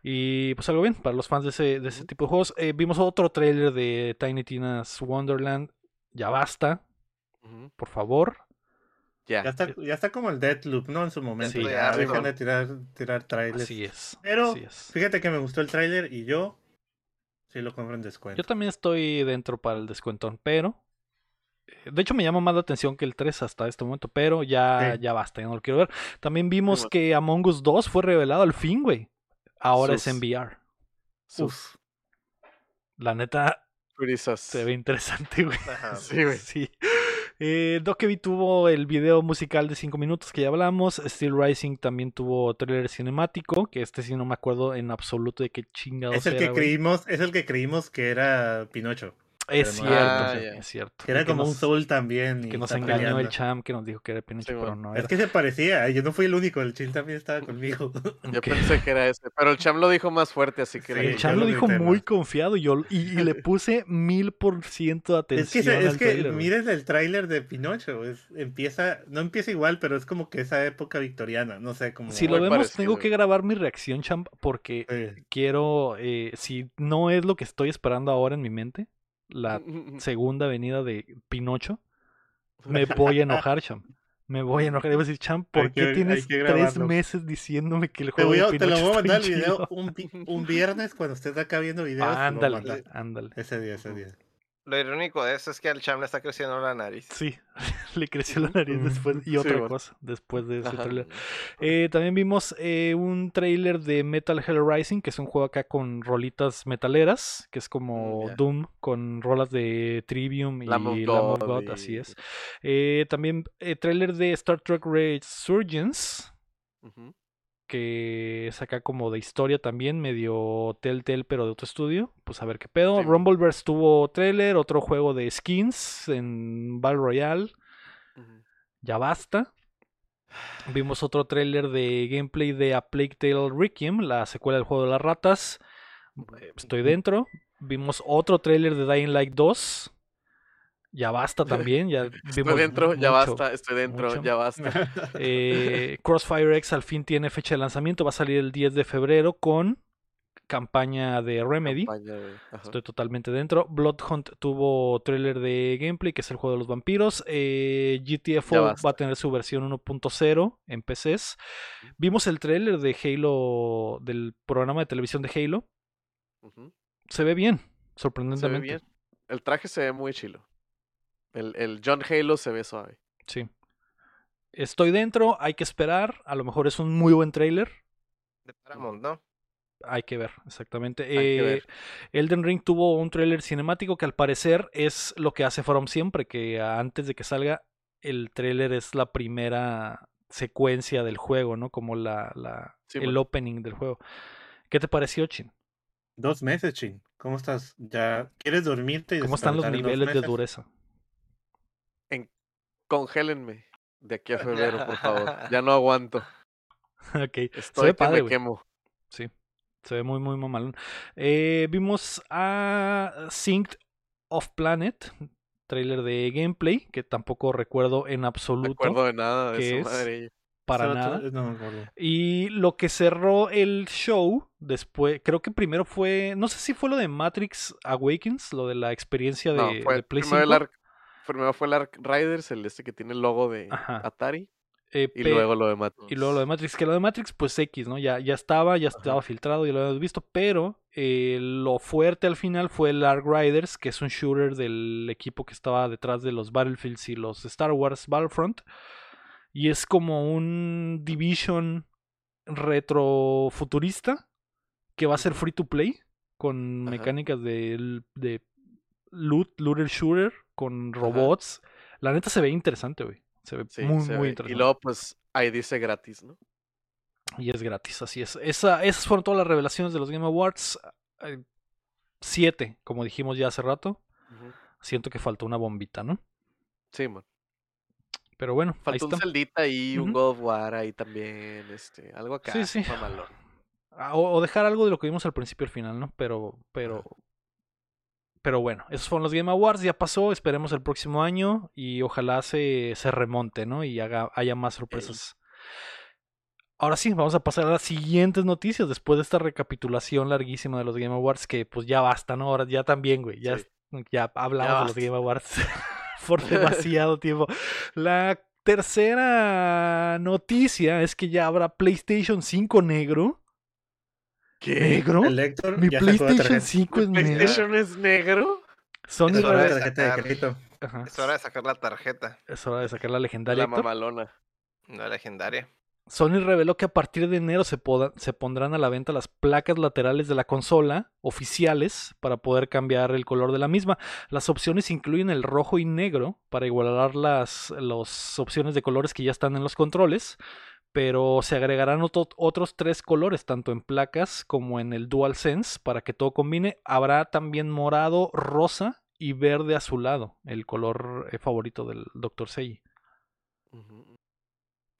Y pues algo bien, para los fans de ese, de ese tipo de juegos. Eh, vimos otro trailer de Tiny Tina's Wonderland. Ya basta, por favor. Ya. Ya está, ya está como el Deathloop, ¿no? En su momento. Sí, ya dejan de tirar, tirar trailers. Así es. Pero, así es. Fíjate que me gustó el tráiler y yo sí lo compro en descuento. Yo también estoy dentro para el descuentón, pero. eh, De hecho, me llama más la atención que el 3 hasta este momento, pero ya, Sí. ya basta, ya no lo quiero ver. También vimos bueno. que Among Us 2 fue revelado al fin, güey. Ahora es en VR. Sus La neta, prisas. se ve interesante, güey. Ajá. Sí, güey. Sí. Eh, Dokebi tuvo el video musical de 5 minutos que ya hablamos. Steel Rising también tuvo trailer cinemático, que este sí no me acuerdo en absoluto de qué chingados es el era, que güey. creímos, es el que creímos que era Pinocho. Es cierto, Ah, sí, ya. es cierto. Que era como un soul también. y Que nos engañó el champ que nos dijo que era Pinocho, Sí, pero no Es era. que se parecía, yo no fui el único, el Chin también estaba conmigo. Yo pensé que era ese. Pero el Cham lo dijo más fuerte, así que. Sí, El champ lo lo dijo muy más. confiado y yo y, y le puse mil por ciento de Es atención. que, se- es al que trailer, miren el tráiler de Pinocho, es, empieza, no empieza igual, pero es como que esa época victoriana, no sé, como... Si lo vemos, parecido, tengo que grabar mi reacción, champ, porque Sí. quiero, eh, si no es lo que estoy esperando ahora en mi mente, la segunda venida de Pinocho, me voy a enojar, Cham. Me voy a enojar. Y voy a decir, Cham, ¿por Hay qué que- tienes que tres meses diciéndome que el Te, juego voy de a- te lo voy a mandar el video un, un viernes cuando estés acá viendo videos. te lo voy a ándale, ándale. Ese día, ese día. Lo irónico de eso es que al Cham le está creciendo la nariz. Sí, le creció la nariz después y Sí, otra bueno. cosa después de ese Ajá. trailer. Eh, también vimos eh, un trailer de Metal Hell Rising, que es un juego acá con rolitas metaleras, que es como Mm. Doom con rolas de Trivium y Lamb of Lamb of God God, y- así es. Eh, también eh, trailer de Star Trek Resurgence, Ujú. Que es acá como de historia también, medio Telltale, pero de otro estudio. Pues a ver qué pedo. Sí. Rumbleverse tuvo trailer, otro juego de skins en Battle Royale. Ya basta. Vimos otro tráiler de gameplay de A Plague Tale Requiem, la secuela del juego de las ratas. Estoy dentro. Vimos otro tráiler de Dying Light 2. Ya basta también, ya Estoy dentro, ya basta, estoy dentro, mucho. ya basta. Eh, Crossfire X al fin tiene fecha de lanzamiento, va a salir el 10 de febrero con campaña de Remedy. Campaña de- ajá. Estoy totalmente dentro. Bloodhunt tuvo trailer de gameplay, que es el juego de los vampiros. Eh, GTFO va a tener su versión 1.0 en PCs. Vimos el trailer de Halo, del programa de televisión de Halo. Se ve bien, Se ve sorprendentemente. bien. El traje se ve muy chilo. El, el John Halo se ve suave. Sí. Estoy dentro, hay que esperar. A lo mejor es un muy buen trailer. De Paramount, ¿no? Hay que ver, exactamente. Hay que Eh, ver. Elden Ring tuvo un tráiler cinemático que al parecer es lo que hace From siempre, que antes de que salga el tráiler es la primera secuencia del juego, ¿no? Como la, la Sí, el bueno. opening del juego. ¿Qué te pareció, Chin? Dos meses, Chin. ¿Cómo estás? ¿Ya quieres dormirte y ¿Cómo están los niveles de dureza? Congélenme de aquí a febrero, por favor. Ya no aguanto. ok, Estoy ve que padre, me güey. quemo. sí. Se ve muy, muy mamalón. Eh, vimos a Synced of Planet, tráiler de gameplay, que tampoco recuerdo en No absoluto. me acuerdo de nada de ¿Qué su es? madre. Para nada. No me acuerdo. Y lo que cerró el show después, creo que primero fue, no sé si fue lo de Matrix Awakens, lo de la experiencia de, No, de fue Play primero el, 5, Arc, primero fue el Arc Riders, el este que tiene el logo de Ajá. Atari. eh, Y luego lo de Matrix. y luego lo de Matrix, que lo de Matrix pues X, ¿no? Ya, ya estaba, ya estaba filtrado, ya lo habíamos visto, pero eh, lo fuerte al final fue el Arc Riders, que es un shooter del equipo que estaba detrás de los Battlefields y los Star Wars Battlefront. Y es como un Division retrofuturista que va a ser free to play con Ajá. mecánicas de, de loot, looter shooter, con robots. La neta se ve interesante, güey. Se ve Sí, muy, se muy ve. interesante. Y luego, pues, ahí dice gratis, ¿no? Y es gratis, así es. Esa, esas fueron todas las revelaciones de los Game Awards. Eh, Siete, como dijimos ya hace rato. Siento que faltó una bombita, ¿no? Sí, man. Pero bueno, ahí Faltó un está. Celdita y un. God of War ahí también, este, algo acá, Sí, sí. Ah, O, o dejar algo de lo que vimos al principio al final, ¿no? Pero, pero. Pero bueno, esos fueron los Game Awards, ya pasó, esperemos el próximo año y ojalá se, se remonte, ¿no? Y haga, haya más sorpresas. Ahora sí, vamos a pasar a las siguientes noticias después de esta recapitulación larguísima de los Game Awards, que pues ya basta, ¿no? Ahora ya también, güey, ya, Sí. ya hablamos Ya de los. Game Awards por demasiado tiempo. La tercera noticia es que ya habrá PlayStation 5 negro. ¿Qué? ¿Negro? El Héctor Mi ya PlayStation tarjeta. 5 es negro. ¿PlayStation es negro? Sony Es hora de tarjeta de sacar. crédito. Ajá, Es hora de sacar la tarjeta, Es hora de sacar la legendaria. La mamalona. la legendaria. Sony reveló que a partir de enero se, poda- se pondrán a la venta las placas laterales de la consola oficiales para poder cambiar el color de la misma. Las opciones incluyen el rojo y negro para igualar las las opciones de colores que ya están en los controles, pero se agregarán otro- otros tres colores, tanto en placas como en el DualSense, para que todo combine. Habrá también morado, rosa y verde azulado, el color eh, favorito del Dr. Seiji.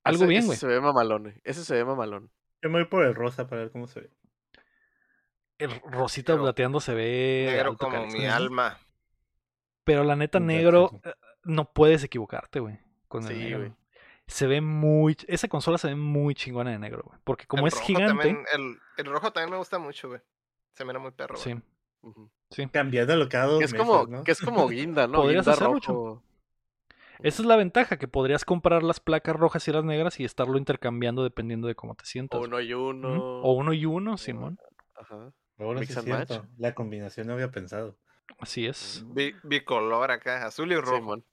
Algo Ese- bien, ese güey. se ve mamalón, eh. Ese se ve mamalón. Yo me voy por el rosa para ver cómo se ve. El rosita Negro. plateando se ve Negro como mi alma. Pero la neta, negro, eh, no puedes equivocarte, güey. Con el Sí, negro. güey. Se ve muy. Esa consola se ve muy chingona de negro, güey. Porque como El es gigante. también- el, el rojo también me gusta mucho, güey. Se mira muy perro, güey. Sí, Ujú. sí. Cambiándolo cada dos Que es meses, como, ¿no? que es como guinda, ¿no? Podrías Guinda rojo. Esa es la ventaja, que podrías comprar las placas rojas y las negras y estarlo intercambiando dependiendo de cómo te sientas. O uno y uno. O uno y uno, Simón. Ajá. Ahora sí mix es and match. cierto. La combinación no había pensado. Así es. Bi- bicolor acá, azul y rojo. Simón.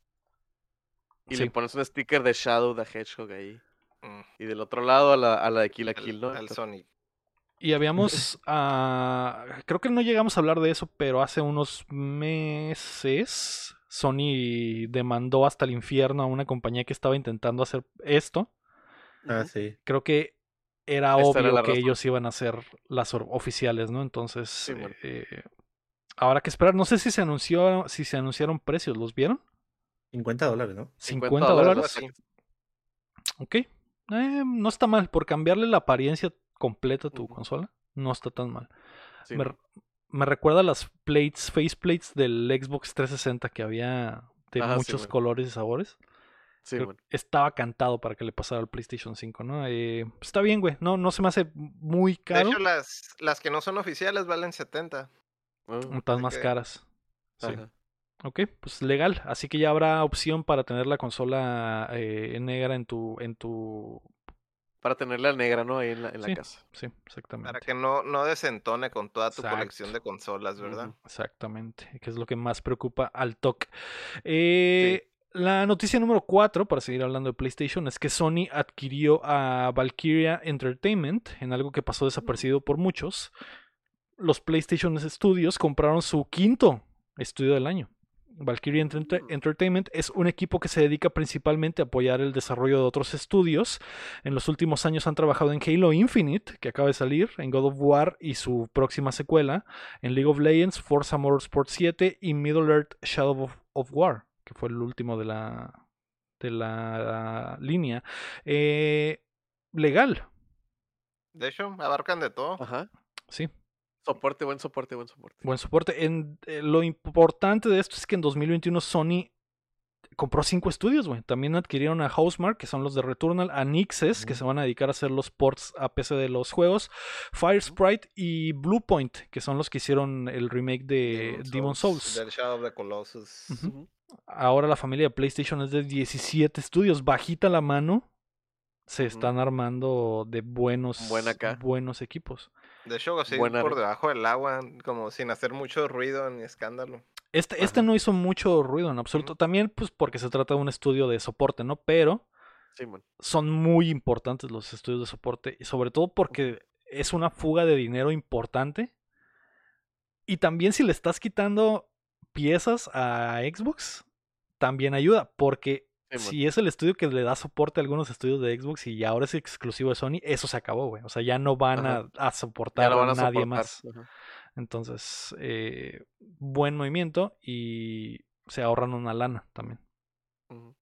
Y Sí. le pones un sticker de Shadow the Hedgehog ahí. Mm, Y del otro lado a la, a la de Kill la al- Kill, ¿no? al Sonic. Y habíamos. ah, creo que no llegamos a hablar de eso, pero hace unos meses. Sony demandó hasta el infierno a una compañía que estaba intentando hacer esto. Ah, sí. creo que era Esta obvio que ellos iban a ser las oficiales, ¿no? Entonces, Sí, bueno. eh, habrá que esperar. No sé si se anunció, si se anunciaron precios, ¿los vieron? 50 dólares, ¿no? 50 dólares. Ok. Eh, no está mal. Por cambiarle la apariencia completa a tu consola, no está tan mal. Sí, me, recuerda a las plates, faceplates del Xbox 360 que había de Ajá, muchos colores y sabores. Sí, man. estaba cantado para que le pasara al PlayStation 5, ¿no? Eh, está bien, güey. No, no se me hace muy De caro. hecho, las, las que no son oficiales valen 70. Ah, Están así más que- caras. Sí. ajá. Ok, pues legal. Así que ya habrá opción para tener la consola eh, negra en tu, en tu. Para tenerla negra, ¿no? Ahí en la, en la Sí. casa. Sí, exactamente. Para que no, no desentone con toda tu Exacto. colección de consolas, ¿verdad? Exactamente, que es lo que más preocupa al TOC. Eh, La noticia número 4, para seguir hablando de PlayStation, es que Sony adquirió a Valkyria Entertainment en algo que pasó desapercibido por muchos. Los PlayStation Studios compraron su quinto estudio del año. Valkyria Enter- Mm. Entertainment es un equipo que se dedica principalmente a apoyar el desarrollo de otros estudios. En los últimos años han trabajado en Halo Infinite, que acaba de salir, en God of War y su próxima secuela, en League of Legends, Forza Motorsport 7 y Middle Earth Shadow of, of War, que fue el último de la, de la línea. Eh, legal, De hecho, abarcan de todo. Ajá. sí, Soporte, buen soporte, buen soporte. buen soporte. En, eh, lo importante de esto es que en 2021 Sony compró cinco estudios, güey. También adquirieron a Housemark, que son los de Returnal, a Nixes, que se van a dedicar a hacer los ports a PC de los juegos, Fire Sprite y Bluepoint, que son los que hicieron el remake de Demon Souls. Del Shadow of the Colossus. Ahora la familia de PlayStation es de 17 estudios. Bajita la mano, se están armando de buenos, Buen acá. buenos equipos. De hecho, así Buena por debajo del agua, como sin hacer mucho ruido ni escándalo. Este, este no hizo mucho ruido en absoluto. También, pues, porque se trata de un estudio de soporte, ¿no? Pero Sí, son muy importantes los estudios de soporte. Y sobre todo porque es una fuga de dinero importante. Y también si le estás quitando piezas a Xbox, también ayuda. Porque Sí, si es el estudio que le da soporte a algunos estudios de Xbox y ahora es exclusivo de Sony, eso se acabó, güey. O sea, ya no van a, soportar van a a nadie soportar. más. Ajá. Entonces, eh, buen movimiento y se ahorran una lana también. Ujú.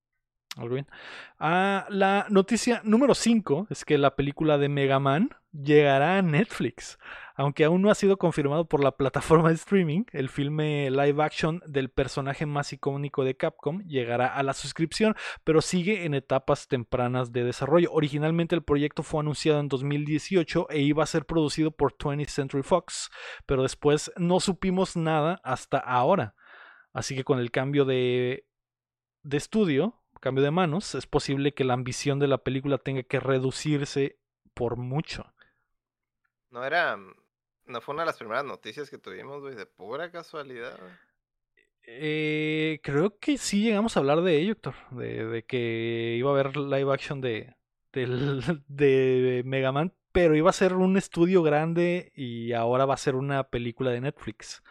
Algo bien. Ah, la noticia número 5 es que la película de Mega Man llegará a Netflix. Aunque aún no ha sido confirmado por la plataforma de streaming, el filme live action del personaje más icónico de Capcom llegará a la suscripción, pero sigue en etapas tempranas de desarrollo. Originalmente el proyecto fue anunciado en 2018 e iba a ser producido por 20th Century Fox, pero después no supimos nada hasta ahora. Así que con el cambio de, de estudio, cambio de manos, es posible que la ambición de la película tenga que reducirse por mucho. No era. No fue una de las primeras noticias que tuvimos, güey, de pura casualidad. Eh, creo que sí llegamos a hablar de ello, Héctor, de, de que iba a haber live action de, del- de Mega Man, pero iba a ser un estudio grande y ahora va a ser una película de Netflix.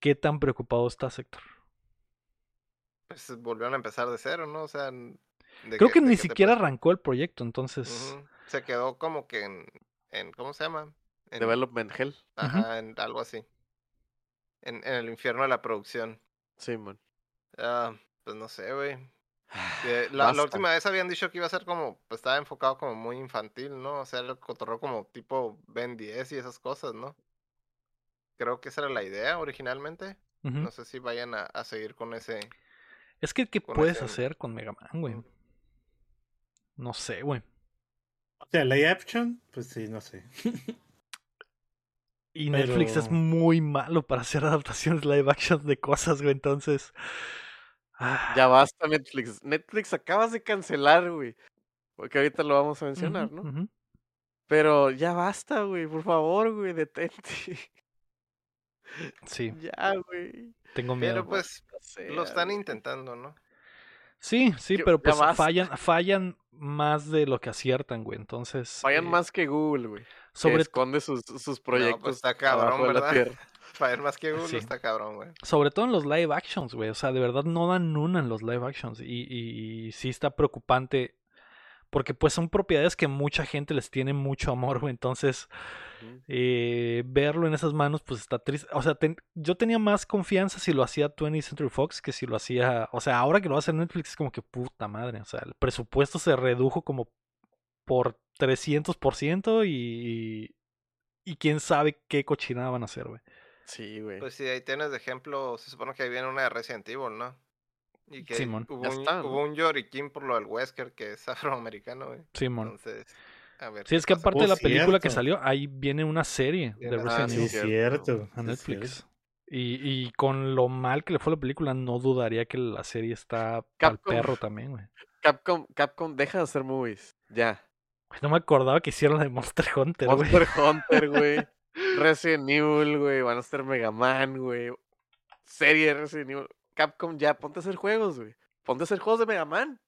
¿Qué tan preocupado estás, Héctor? Pues volvieron a empezar de cero, ¿no? O sea. Creo que ni siquiera pasó. arrancó el proyecto, entonces... Se quedó como que en, en. ¿Cómo se llama? En, Development Hell. Ajá, en algo así. En, en el infierno de la producción. Sí, man. Ah, pues no sé, güey. Eh, La, última vez habían dicho que iba a ser como, pues estaba enfocado como muy infantil, ¿no? O sea, el cotorreo como tipo Ben 10 y esas cosas, ¿no? Creo que esa era la idea originalmente. No sé si vayan a, a seguir con ese. Es que, ¿qué puedes ese- hacer con Mega Man, güey? No sé, güey. O sea, live action, pues sí, no sé. Y Netflix es muy malo para hacer adaptaciones live action de cosas, güey. Entonces. ah, Ya basta, Netflix. Netflix acabas de cancelar, güey. Porque ahorita lo vamos a mencionar, ¿no? Pero ya basta, güey. Por favor, güey, detente. Sí, ya, güey. tengo miedo. Pero pues No sé, lo están intentando, ¿no? Sí, sí, que pero pues fallan, fallan más de lo que aciertan, güey. Entonces. Fallan eh, más que Google, güey. que Sobre, esconde sus, sus proyectos está cabrón, abajo de la ¿verdad? ver más que Google Sí. está cabrón, güey. sobre todo en los live actions, güey. O sea, de verdad no dan una en los live actions. Y, y, y sí está preocupante. Porque pues son propiedades que mucha gente les tiene mucho amor, güey. Entonces. Eh, verlo en esas manos, pues está triste. O sea, ten- yo tenía más confianza si lo hacía 20th Century Fox que si lo hacía. O sea, ahora que lo va a hacer Netflix es como que puta madre. O sea, el presupuesto se redujo como por 300% y. Y quién sabe qué cochinada van a hacer, güey. Sí, güey. Pues sí, ahí tienes de ejemplo. Se supone que ahí viene una de Resident Evil, ¿no? Y que Simón. hubo, un, está, ¿no? hubo un Yorikin por lo del Wesker, que es afroamericano, güey. Simón. Entonces, a ver. Sí, es que aparte de Oh, la película que salió, ahí viene una serie de ah, Resident Sí, Evil es cierto. a sí, Netflix. cierto. Y, y con lo mal que le fue la película, no dudaría que la serie está al perro también, güey. Capcom, Capcom, deja de hacer movies. Ya. No me acordaba que hicieron la de Monster Hunter, güey. Monster Hunter, güey. Resident Evil, güey. Van a ser Mega Man, güey. Serie de Resident Evil. Capcom, ya, ponte a hacer juegos, güey. Ponte a hacer juegos de Mega Man.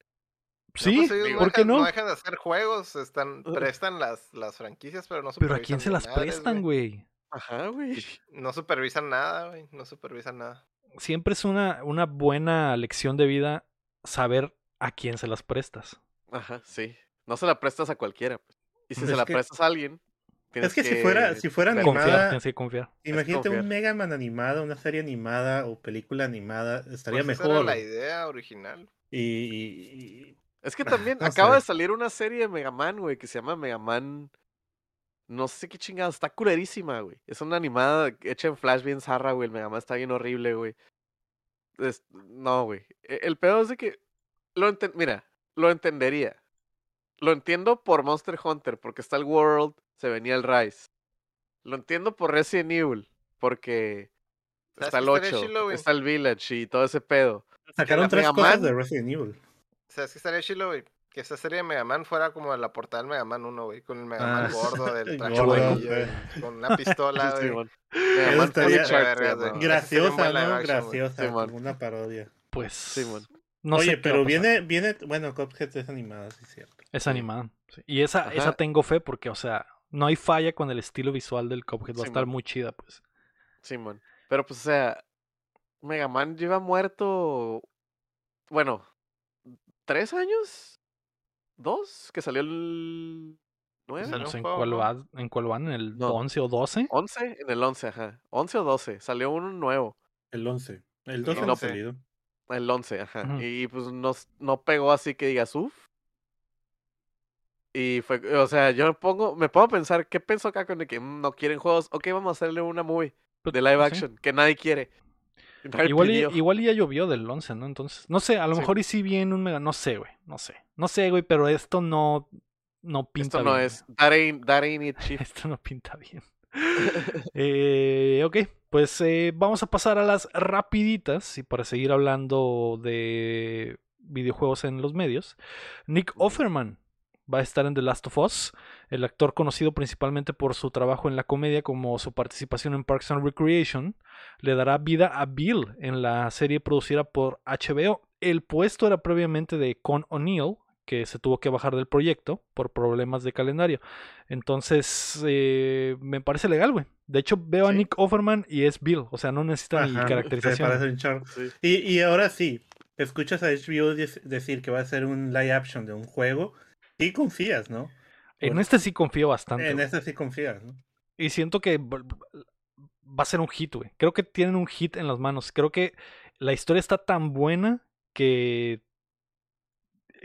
Sí, pues ellos digo, ¿por qué dejan- no? No dejan de hacer juegos, están, prestan las, las franquicias, pero no Pero ¿a quién supervisan se las prestan, güey? Ajá, güey. No supervisan nada, güey. No supervisan nada. Siempre es una, una buena lección de vida saber a quién se las prestas. Ajá, sí. No se la prestas a cualquiera. pues. Y si Es se la que- prestas a alguien. tienes Es que si fuera, si fuera Confiar, animada, tienes que confiar. imagínate confiar. un Mega Man animado, una serie animada o película animada, estaría Pues esa era mejor. la idea original. Y, y- y- Es que también No acaba sé. de salir una serie de Mega Man, güey, que se llama Mega Man. No sé qué chingada, está culerísima, güey. Es una animada hecha en Flash bien zarra, güey. El Mega Man está bien horrible, güey. Es- No, güey. E- El peor es de que. Lo enten- Mira, lo entendería. Lo entiendo por Monster Hunter, porque está el World, se venía el Rise. Lo entiendo por Resident Evil, porque ¿Sabes está el qué estaría 8, chilo, güey? está el Village y todo ese pedo. sacaron tres Mega cosas Man- de Resident Evil. ¿Sabes qué estaría chilo, güey? Que esa serie de Mega Man fuera como la portada del Mega Man 1, güey. Con el Mega Man Ah, gordo del traje gordo, amarillo, güey. y con una pistola, güey. Mega Man estaría- se güey. Graciosa, ¿no? action. Graciosa, como una parodia. Pues. Simón. No Oye, pero viene, viene, bueno, Cuphead es animada, sí es cierto. Es animada. sí. Y esa, Ajá. esa tengo fe porque, o sea, no hay falla con el estilo visual del Cuphead. Va a estar muy chida, pues. Simón. Pero pues, o sea, Mega Man lleva muerto. Bueno, ¿tres años? ¿Dos? Que salió el. ¿Nueve? Salió No un sé en cuál, en cuál van, en el No. 11 o 12. ¿Once? En el once, ajá. ¿Once o doce? Salió uno nuevo. El 11. El 12 no 11. salido. El once, ajá. Ujú. Y pues no, no pegó así que digas, uff. Y fue, o sea, yo me pongo, me pongo a pensar, ¿qué pensó Capcom de que "Mm, no quieren juegos? Ok, vamos a hacerle una movie Pues, de live sí. action que nadie quiere. Igual y, igual y ya llovió del 11, ¿no? Entonces, no sé, a lo Sí. mejor y sí viene un mega, no sé, güey, no sé. No sé, güey, pero esto no, no pinta Esto no bien, es, that ain't, that ain't it, güey. chief. Esto no pinta bien. Eh, ok, pues eh, vamos a pasar a las rapiditas y para seguir hablando de videojuegos en los medios. Nick Offerman va a estar en The Last of Us, el actor conocido principalmente por su trabajo en la comedia como su participación en Parks and Recreation, le dará vida a Bill en la serie producida por HBO. El puesto era previamente de Con O'Neill, que se tuvo que bajar del proyecto por problemas de calendario. Entonces, eh, me parece legal, güey. De hecho, veo a. Nick Offerman y es Bill. O sea, no necesita ni Ajá, se caracterización. parece un. Sí. Y, y ahora sí, escuchas a HBO dec- decir que va a ser un live action de un juego y confías, ¿no? En Bueno, este sí confío bastante. En ese sí confías, ¿no? Y siento que va va a ser un hit, güey. Creo que tienen un hit en las manos. Creo que la historia está tan buena que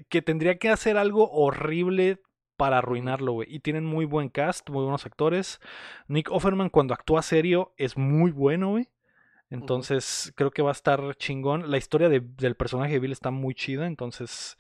que tendría que hacer algo horrible para arruinarlo, güey. Y tienen muy buen cast, muy buenos actores. Nick Offerman cuando actúa serio es muy bueno, güey. Entonces creo que va a estar chingón. La historia de- del personaje de Bill está muy chida, entonces...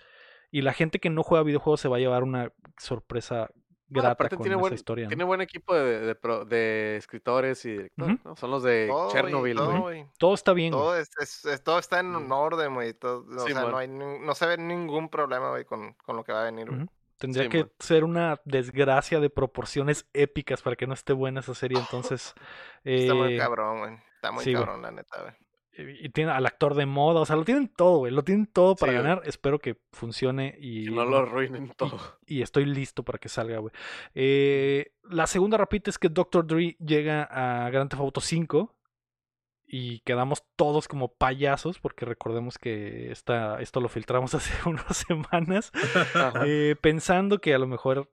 Y la gente que no juega videojuegos se va a llevar una sorpresa grata aparte con tiene esa buen, historia. ¿no? tiene buen equipo de, de, pro- de escritores y directores. ¿no? Son los de Todo, Chernobyl, todo, güey. Todo está bien. Todo, es, es- es- todo está en orden, güey. todo- O sea, no, hay, no se ve ningún problema, güey, con, con lo que va a venir, güey. Tendría Sí, que ser una desgracia de proporciones épicas para que no esté buena esa serie. Entonces, Está muy eh, cabrón, güey. Está muy sí, güey. cabrón, la neta, güey. Y tiene al actor de moda, o sea, lo tienen todo, güey. Lo tienen todo para Sí, güey. ganar. Espero que funcione y, Que no lo arruinen todo. y estoy listo para que salga, güey. Eh, la segunda rapita es que Dr. Dre llega a Grand Theft Auto 5 y quedamos todos como payasos porque recordemos que esta, esto lo filtramos hace unas semanas eh, pensando que a lo mejor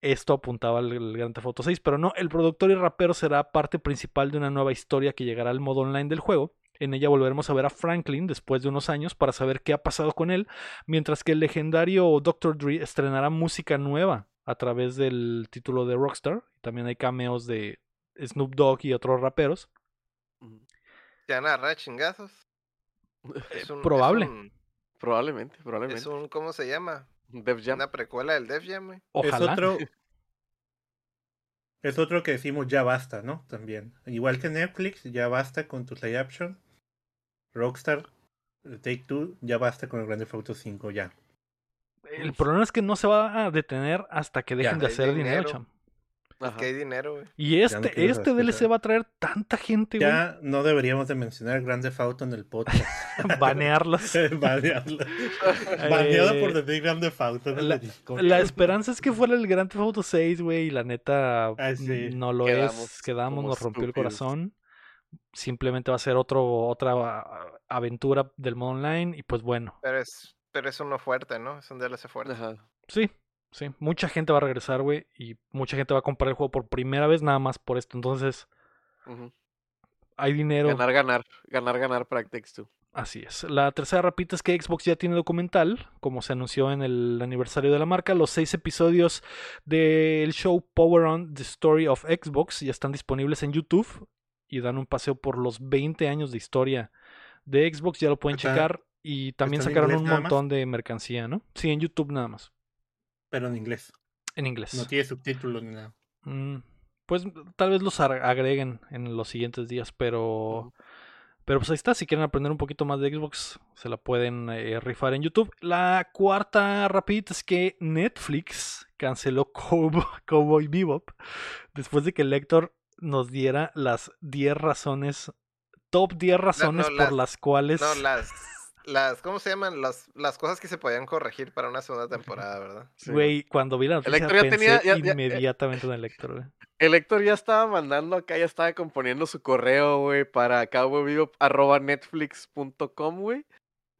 esto apuntaba al, al Grand Theft Auto 6, pero no, el productor y rapero será parte principal de una nueva historia que llegará al modo online del juego. En ella volveremos a ver a Franklin después de unos años para saber qué ha pasado con él, mientras que el legendario Dr. Dre estrenará música nueva a través del título de Rockstar. También hay cameos de Snoop Dogg y otros raperos. ¿Se van a agarrar chingazos? Eh, Es un- es probable. un- Probablemente, Es probablemente. un, ¿cómo se llama? Def Jam. Una precuela del Def Jam. Ojalá. Es otro. Es otro que decimos ya basta, ¿no? También. Igual que Netflix, ya basta con tus live action. Rockstar, eh, Take Two, ya basta con el Grand Theft Auto 5, ya. El problema es que no se va a detener hasta que dejen Ya. de hacer dinero, dinero. cham. Que hay dinero, güey. Y no este, este DLC va a traer tanta gente, güey. Ya no deberíamos de mencionar Grand Theft Auto en el podcast. Banearlos. Banearlo. Baneado Eh, por decir Grand Theft Auto en la-. La esperanza es que fuera el Grand Theft Auto 6, güey, y la neta sí. no lo Quedamos es. Quedamos, nos rompió el corazón. Simplemente va a ser otro, otra aventura del modo online. Y pues bueno, Pero es, pero es uno fuerte, ¿no? Es un DLC fuerte. Ajá. sí, sí. Mucha gente va a regresar, güey. Y mucha gente va a comprar el juego por primera vez nada más por esto. Entonces, hay dinero. Ganar, ganar. Ganar, ganar para Takes Two. Así es. La tercera rapita es que Xbox ya tiene documental, como se anunció en el aniversario de la marca. Los seis episodios del show Power On The Story of Xbox ya están disponibles en YouTube y dan un paseo por los 20 años de historia de Xbox. Ya lo pueden Está- checar y también sacaron un montón de mercancía, ¿no? Sí, en YouTube nada más, Pero en inglés. en inglés. No tiene subtítulos ni nada. Mm, pues tal vez los agreguen en los siguientes días, pero... Pero pues ahí está, si quieren aprender un poquito más de Xbox, se la pueden eh, rifar en YouTube. La cuarta rapidita es que Netflix canceló Cow- Cowboy Bebop después de que el lector nos diera las 10 razones, top 10 razones por las cuales... No, las, las, ¿cómo se llaman? Las, las cosas que se podían corregir para una segunda temporada, ¿verdad? Sí. Güey, cuando vi la noticia Héctor ya pensé tenía- ya- ya- inmediatamente en el lector, güey. El Héctor ya estaba mandando acá, ya estaba componiendo su correo, güey, para cowboybebop.netflix.com, güey.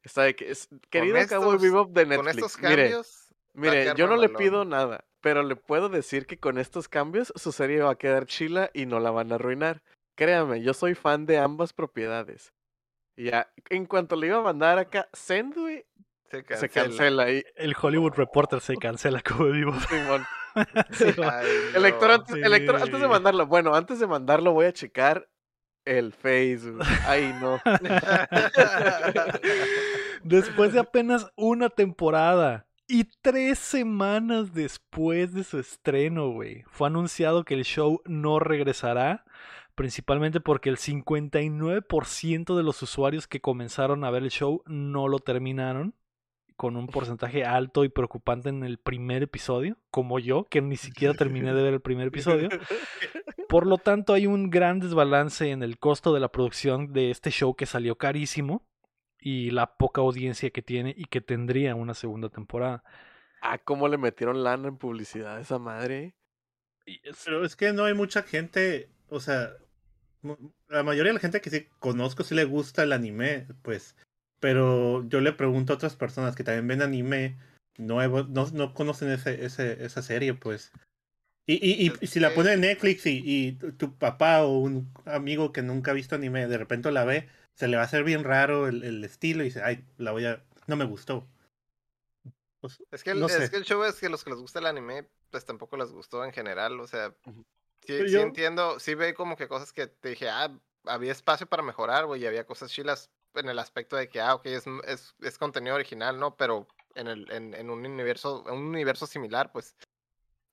Está de que es, querido Cowboy estos- Bebop de Con Netflix. estos mire, cambios, mire, quedar yo no le pido nada, pero le puedo decir que con estos cambios su serie va a quedar chila y no la van a arruinar. Créame, yo soy fan de ambas propiedades. Y ya, en cuanto le iba a mandar acá, send, güey, se se cancela. Y, El Hollywood Reporter se cancela Cowboy Bebop. Simón. Sí, güey. Ay, El Héctor, no. antes, de mandarlo, bueno, antes de mandarlo voy a checar el Facebook. Ay, no. Después de apenas una temporada y tres semanas después de su estreno, güey, fue anunciado que el show no regresará, principalmente porque el 59% de los usuarios que comenzaron a ver el show no lo terminaron, con un porcentaje alto y preocupante en el primer episodio, como yo, que ni siquiera terminé de ver el primer episodio. Por lo tanto, hay un gran desbalance en el costo de la producción de este show que salió carísimo y la poca audiencia que tiene y que tendría una segunda temporada. Ah, cómo le metieron lana en publicidad a esa madre. Pero es que no hay mucha gente, o sea, la mayoría de la gente que sí conozco sí le gusta el anime, pues, pero yo le pregunto a otras personas que también ven anime nuevo, no, no conocen ese, ese, esa serie, pues. Y, y, y- y si la pone en Netflix y, tu papá o un amigo que nunca ha visto anime de repente la ve, se le va a hacer bien raro el, el estilo y dice, ay, la voy a, no me gustó. Pues, Es que, el, no es sé. que el show es que los que les gusta el anime, pues tampoco les gustó en general. O sea, sí, sí yo- entiendo, sí ve como que cosas que te dije, ah, había espacio para mejorar, güey, y había cosas chilas en el aspecto de que, ah, ok, es, es, es contenido original, ¿no? Pero en, el, en, en un universo, en un universo similar, pues.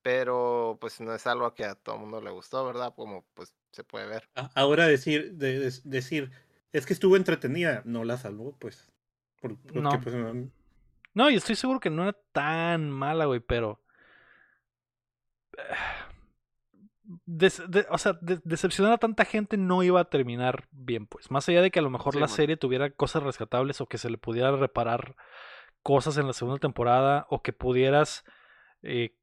Pero, pues no es algo que a todo el mundo le gustó, ¿verdad? Como, pues, se puede ver. Ahora decir, de- de- decir, es que estuvo entretenida, no la salvó, pues. Por- porque, No. pues, no- No, y estoy seguro que no era tan mala, güey, pero... Des- de- o sea, de- decepcionar a tanta gente no iba a terminar bien, pues. Más allá de que a lo mejor Sí, la man. serie tuviera cosas rescatables o que se le pudiera reparar cosas en la segunda temporada o que pudieras... eh,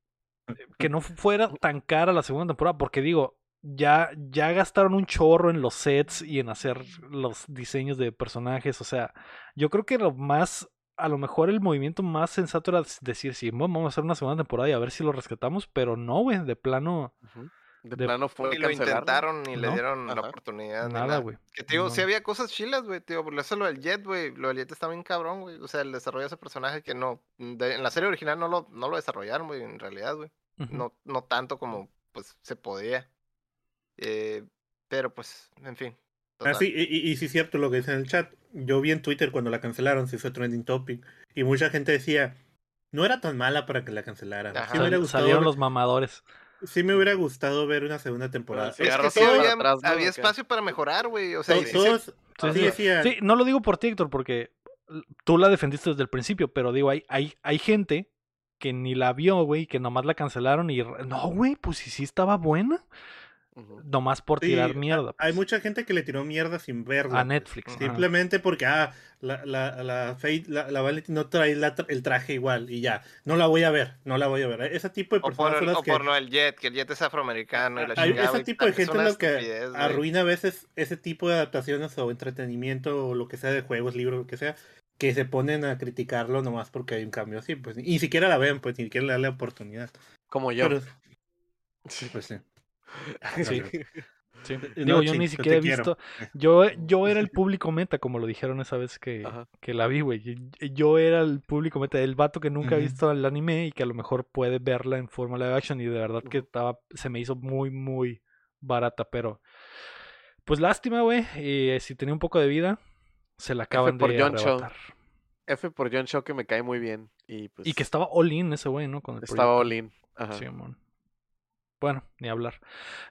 que no fuera tan cara la segunda temporada, porque digo, ya, ya gastaron un chorro en los sets y en hacer los diseños de personajes, o sea, yo creo que lo más, a lo mejor el movimiento más sensato era decir, sí, vamos a hacer una segunda temporada y a ver si lo rescatamos, pero no, güey, de plano. De, De- plano fue Ni lo intentaron, ni le No. dieron la oportunidad. ni nada, güey. Que te digo, sí No. había cosas chilas, güey, tío. Por eso lo del Jet, güey. Lo del Jet está bien cabrón, güey. O sea, el desarrollo de ese personaje que no. de- en la serie original no lo, no lo desarrollaron, güey, en realidad, güey. No, no tanto como, pues, se podía. Eh, pero, pues, en fin. total. Ah, sí, y, y, y sí es cierto lo que dice en el chat. Yo vi en Twitter cuando la cancelaron, se hizo trending topic, y mucha gente decía, no era tan mala para que la cancelaran. Ajá. Sí me hubiera gustado, salieron ver- los mamadores. sí me hubiera gustado ver una segunda temporada. sí, Es que sí había, espacio para mejorar, güey. O sea, todos Sí, decían, no lo digo por ti, Héctor, porque tú la defendiste desde el principio, pero digo, hay, hay, hay gente que ni la vio, güey, que nomás la cancelaron y... No, güey, pues sí, sí estaba buena. Ujú. Nomás por sí, tirar mierda. Hay pues, mucha gente que le tiró mierda sin verla. a pues. Netflix. Simplemente porque, ah, la, la, la, Fate- la, la Valentine no trae la el traje igual y ya. No la voy a ver, no la voy a ver. Ese tipo de O por, personas son las o que... por lo del Jet, que el Jet es afroamericano y la hay- ese tipo de gente lo que arruina a veces ese tipo de adaptaciones o entretenimiento o lo que sea de juegos, libros, lo que sea, que se ponen a criticarlo nomás porque hay un cambio así, pues ni siquiera la ven, pues ni siquiera le dan la oportunidad. Como yo. Pero, sí, pues sí. Sí. Vale. Sí. No, Digo, yo sí, ni siquiera he quiero. visto. Yo, yo era el público meta, como lo dijeron esa vez que, que la vi, güey. Yo era el público meta, el vato que nunca ha Ujú. visto el anime y que a lo mejor puede verla en forma live action. Y de verdad que estaba, se me hizo muy, muy barata, pero. Pues lástima, güey. y, eh, si tenía un poco de vida, se la acaban por de John arrebatar. F por John Shaw que me cae muy bien. Y pues Y que estaba all in ese güey, ¿no? Con el estaba all in. Ajá. Simón. Bueno, ni hablar.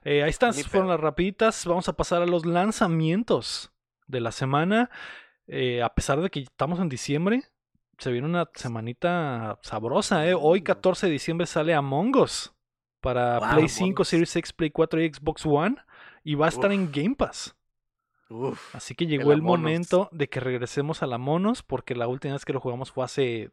Eh, ahí están, fueron las rapiditas. Vamos a pasar a los lanzamientos de la semana. Eh, a pesar de que estamos en diciembre, se viene una semanita sabrosa. ¿eh? Hoy, Mm. 14 de diciembre, sale Among Us para Wow, Play Among 5, Us. Series X, Play 4 y Xbox One. Y va a estar Uf. en Game Pass. Uf. Así que llegó el, momento de que regresemos a la Monos, porque la última vez que lo jugamos fue hace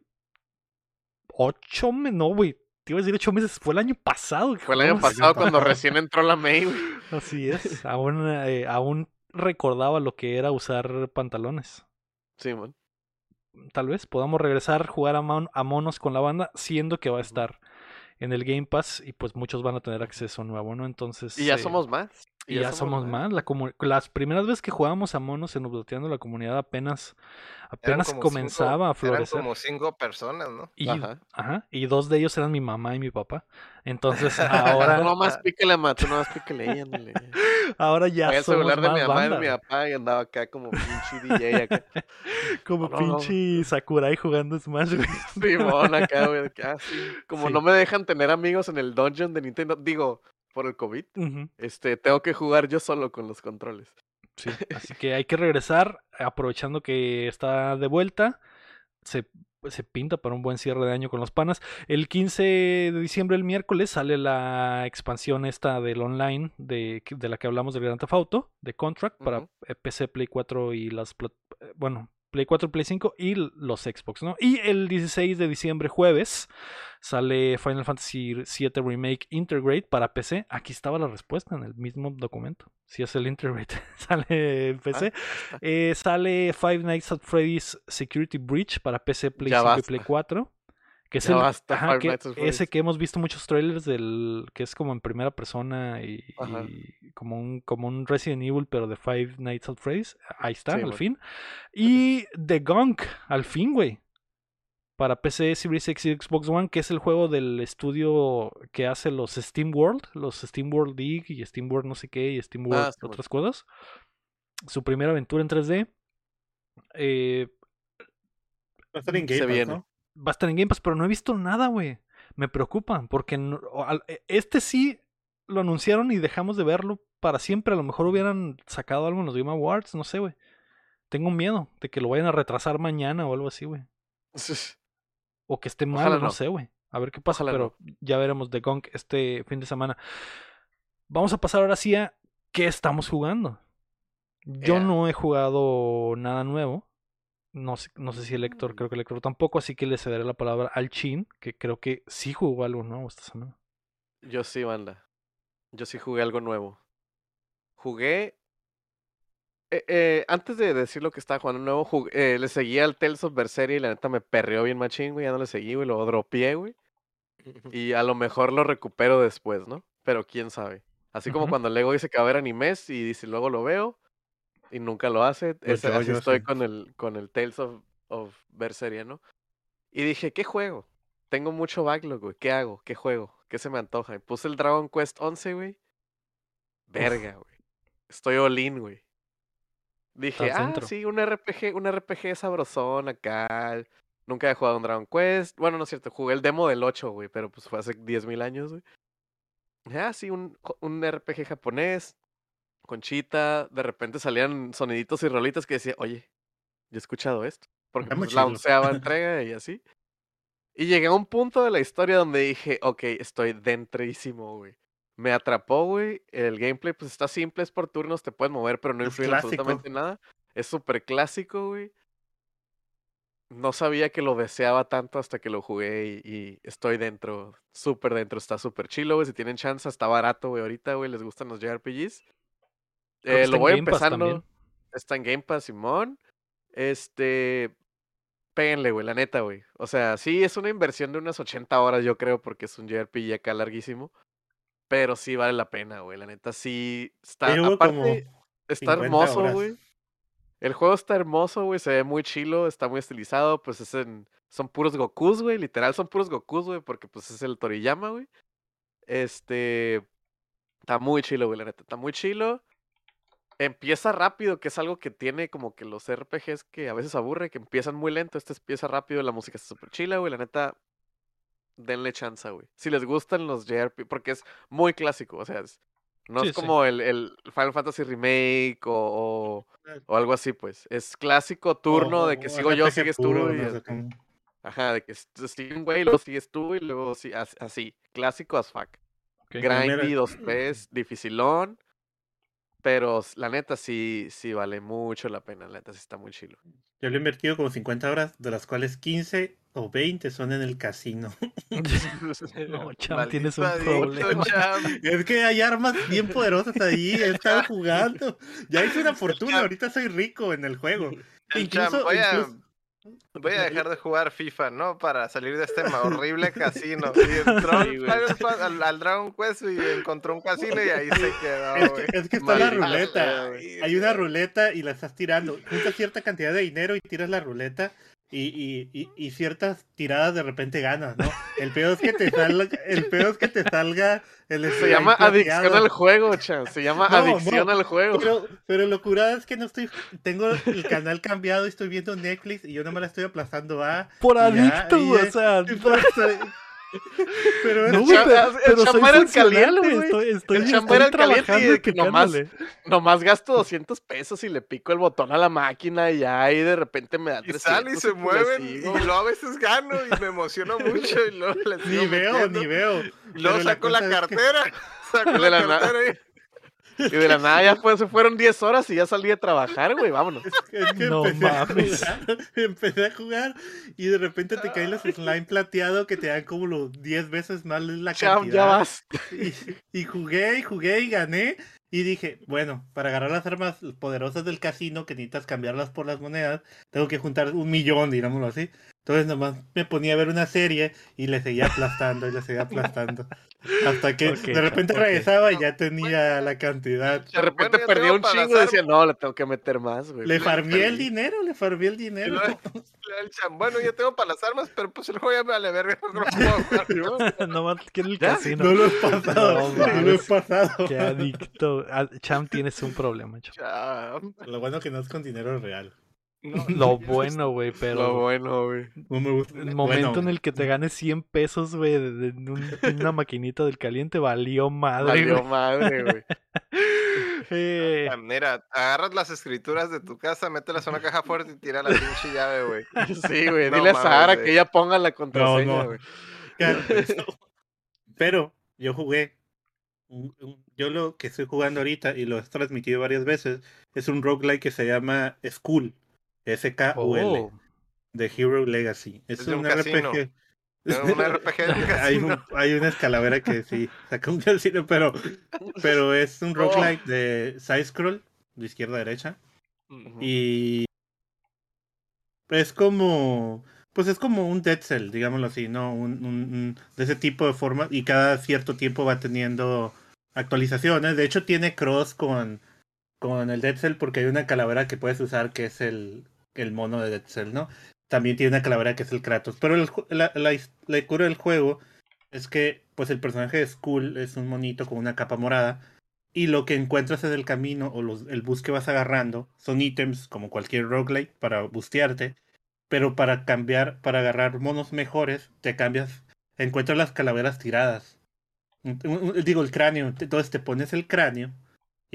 ocho meses. No, güey. Te iba a decir ocho meses. Fue el año pasado. Fue el año pasado cuando recién entró la May, güey. Así es. Aún, eh, aún recordaba lo que era usar pantalones. Sí, man. Tal vez podamos regresar, jugar a, mon- a monos con la banda, siendo que va a estar en el Game Pass y pues muchos van a tener acceso nuevo, ¿no? Entonces. Y ya eh, somos más. Y ya, somos más. La las primeras veces que jugábamos a monos en Updateando la comunidad apenas, apenas comenzaba cinco- a florecer. Eran como cinco personas, ¿no? Y, Ajá. ajá, y dos de ellos eran mi mamá y mi papá. Entonces ahora, Tú nomás píquele, ma, tú nomás píquele, ahí, ándale. ahora ya somos celular de mi más mamá y de banda. mi papá y andaba acá como pinche DJ acá. Como No, no, no. pinche Sakurai jugando Smash, güey. Simón acá, güey. ah, sí. Como Sí. no me dejan tener amigos en el dungeon de Nintendo, digo, por el COVID, este, tengo que jugar yo solo con los controles. Sí, así que hay que regresar, aprovechando que está de vuelta. Se, se pinta para un buen cierre de año con los panas. El 15 de diciembre, el miércoles, sale la expansión esta del online de, de la que hablamos del Grand Theft Auto, de Contract, para PC, Play 4 y las... eh, Bueno, Play 4, Play 5 y los Xbox, ¿no? Y el 16 de diciembre, jueves, sale Final Fantasy VII Remake Integrate para PC. Aquí estaba la respuesta en el mismo documento. Si es el Integrate, sale en PC. Ah, Eh, sale Five Nights at Freddy's Security Breach para PC, Play Ya 5 y. Play 4. Que es Ya el, basta, ajá, que- ese que hemos visto muchos trailers del que es como en primera persona y, como un como un Resident Evil pero de Five Nights at Freddy's. Ahí está, Sí, al fin. Y The Gunk, al fin, güey. Para PC, Series X y Xbox One, que es el juego del estudio que hace los Steam World, los Steam World League y Steam World no sé qué y Steam World Ah, sí, otras cosas. Su primera aventura en 3D. Eh, Va a estar en Se Game Pass, viene. ¿no? Va a estar en Game Pass, pero no he visto nada, güey. Me preocupa, porque no- e- este sí lo anunciaron y dejamos de verlo para siempre. A lo mejor hubieran sacado algo en los Game Awards, no sé, güey. Tengo miedo de que lo vayan a retrasar mañana o algo así, güey. O que esté mal, no no. sé, güey. A ver qué pasa, Ojalá pero ya veremos de Gunk este fin de semana. Vamos a pasar ahora sí a qué estamos jugando. Yo Yeah. no he jugado nada nuevo. No sé, no sé si el Mm. Héctor, creo que el Héctor tampoco, así que le cederé la palabra al Chin, que creo que sí jugó algo nuevo esta semana. Yo sí, banda. Yo sí jugué algo nuevo. Jugué. eh, eh, antes de decir lo que estaba jugando nuevo, jugué- eh, le seguía al Tales of Berseria y la neta me perreó bien machín, güey. Ya no le seguí, güey. Lo dropié, güey. Y a lo mejor lo recupero después, ¿no? Pero quién sabe. Así como cuando Lego dice que va a ver animes y dice luego lo veo y nunca lo hace. Ese- yo- así yo estoy sí. con el, con el Tales of, of Berseria, ¿no? Y dije, ¿qué juego? Tengo mucho backlog, güey. ¿Qué hago? ¿Qué juego? ¿Qué se me antoja? Y puse el Dragon Quest 11, güey. Verga, güey. Estoy all in, güey. Dije, ah, sí, un RPG, un RPG sabrosón acá. Nunca he jugado un Dragon Quest. Bueno, no es cierto, jugué el demo del 8, güey, pero pues fue hace 10.000 años, güey. Ah, sí, un, un RPG japonés, conchita. De repente salían soniditos y rolitas que decía, oye, yo he escuchado esto. Porque pues, la onceava entrega y así. Y llegué a un punto de la historia donde dije, ok, estoy dentrísimo, güey. Me atrapó, güey. El gameplay, pues está simple, es por turnos, te puedes mover, pero no Es influye absolutamente nada. Es súper clásico, güey. No sabía que lo deseaba tanto hasta que lo jugué y, y estoy dentro, súper dentro, está súper chilo, güey. Si tienen chance, está barato, güey, ahorita, güey, les gustan los JRPGs. Eh, lo voy empezando. también. Está en Game Pass, Simón. Este. Péguenle, güey, la neta, güey. O sea, sí, es una inversión de unas 80 horas, yo creo, porque es un JRPG acá larguísimo. Pero sí vale la pena, güey. La neta, sí. Está. Llevo Aparte, está 50 hermoso, horas. güey. El juego está hermoso, güey. Se ve muy chilo, está muy estilizado. Pues es en. Son puros Gokus, güey. Literal, son puros Gokus, güey. Porque pues es el Toriyama, güey. Este. Está muy chilo, güey, la neta. Está muy chilo. Empieza rápido, que es algo que tiene como que los RPGs que a veces aburre, que empiezan muy lento. Este empieza rápido, la música está súper chila, güey. La neta, denle chance, güey. Si les gustan los JRPG, porque es muy clásico, o sea, es- no Sí, es sí. como el, el Final Fantasy Remake o, o, o algo así, pues. Es clásico turno de que sigo yo, sigues tú. y no sé así. cómo. Ajá, de que sigue un güey, luego sigues tú y luego sí, as- así. Clásico as fuck. Ok. Grindy, mira. 2-3, dificilón. Pero la neta sí, sí vale mucho la pena. La neta sí está muy chilo. Yo le he invertido como 50 horas, de las cuales 15 o 20 son en el casino. No, Cham, tienes un problema. Es que hay armas bien poderosas ahí, he estado jugando. Ya hice una fortuna, ahorita soy rico en el juego. El Cham, Incluso, voy, a, incluso- voy a dejar de jugar FIFA, ¿no? Para salir de este horrible casino. Y entró Sí, al, al- al Dragon Quest y encontró un casino y ahí se quedó, Es güey. que, es que está la ruleta. sea, güey. Hay una ruleta y la estás tirando. Juntas cierta cantidad de dinero y tiras la ruleta. Y, y, y, y ciertas tiradas de repente ganas, ¿no? El peor es que te salga, el peor es que te salga el Se llama adicción plateado. al juego, chan. Se llama No, adicción no, al juego. Pero, pero lo curado es que no estoy, tengo el canal cambiado y estoy viendo Netflix y yo no me la estoy aplazando a. Por ya, adicto, y o sea. y por Pero No, es- güey, pero, el pero soy chamba era el caliente, güey. Estoy, estoy, El chamba era el caliente y de y que nomás-. Nomás gasto 200 pesos y le pico el botón a la máquina y ya y de repente me da Y 300. sale y se pues mueven y luego a veces gano y me emociono mucho y luego le sigo ni veo, metiendo. ni veo. Y luego Pero saco la, es que- cartera. Saco De la, cartera y... Y de la nada ya fue, se fueron 10 horas y ya salí a trabajar, güey, vámonos. Es que No empecé, a mames. jugar, empecé a jugar y de repente te caen los slime plateado que te dan como los 10 veces más la Cham, cantidad. ya vas. Y, y jugué y jugué y gané. Y dije, bueno, para agarrar las armas poderosas del casino que necesitas cambiarlas por las monedas, tengo que juntar un millón, digámoslo así. Entonces nomás me ponía a ver una serie y le seguía aplastando y le seguía aplastando. Hasta que de repente regresaba y ya tenía la cantidad. De repente Bueno, perdía un chingo y decía, no, le tengo que meter más, güey. Le farmié el dinero, le farmié el dinero. Bueno, ya tengo para las armas, pero pues el juego ya me vale verga. No jugar. Nomás quiero el ¿Ya? casino. No lo he pasado, No no, lo he pasado. Qué adicto. Ah, Cham, tienes un problema, Cham. Cham. Lo bueno que no es con dinero real. No, Lo bueno, güey, Lo pero... bueno, güey. No me gusta. El momento Bueno, en el que te ganes 100 pesos, güey, de, un- una maquinita del caliente, valió madre, Valió madre, güey. Eh, Mira, agarras las escrituras de tu casa, mételas en una caja fuerte y tira la pinche llave, güey. Sí, güey. No Dile a güey. que ella ponga la contraseña, güey. Pero yo jugué. Yo lo que estoy jugando ahorita y lo he transmitido varias veces es un roguelike que se llama Skull. S-K-U-L. oh, De Hero Legacy. Es, un un. RPG. Es un RPG de un hay, un- hay una escalavera que sí saca un casino, pero, pero es un roguelike de side scroll, de izquierda a derecha. Y es como, pues es como un Dead Cell, digámoslo así, ¿no? Un, un- un- de ese tipo de forma y cada cierto tiempo va teniendo actualizaciones. De hecho tiene cross con, con el Dead Cell porque hay una calavera que puedes usar que es el, el mono de Dead Cell, ¿no? También tiene una calavera que es el Kratos. Pero la, la cura del juego es que pues el personaje de Skull es un monito con una capa morada y lo que encuentras en el camino o los, el bus que vas agarrando son ítems como cualquier roguelite para bustearte, pero para cambiar, para agarrar monos mejores, te cambias, encuentras las calaveras tiradas. Digo, el cráneo, entonces te pones el cráneo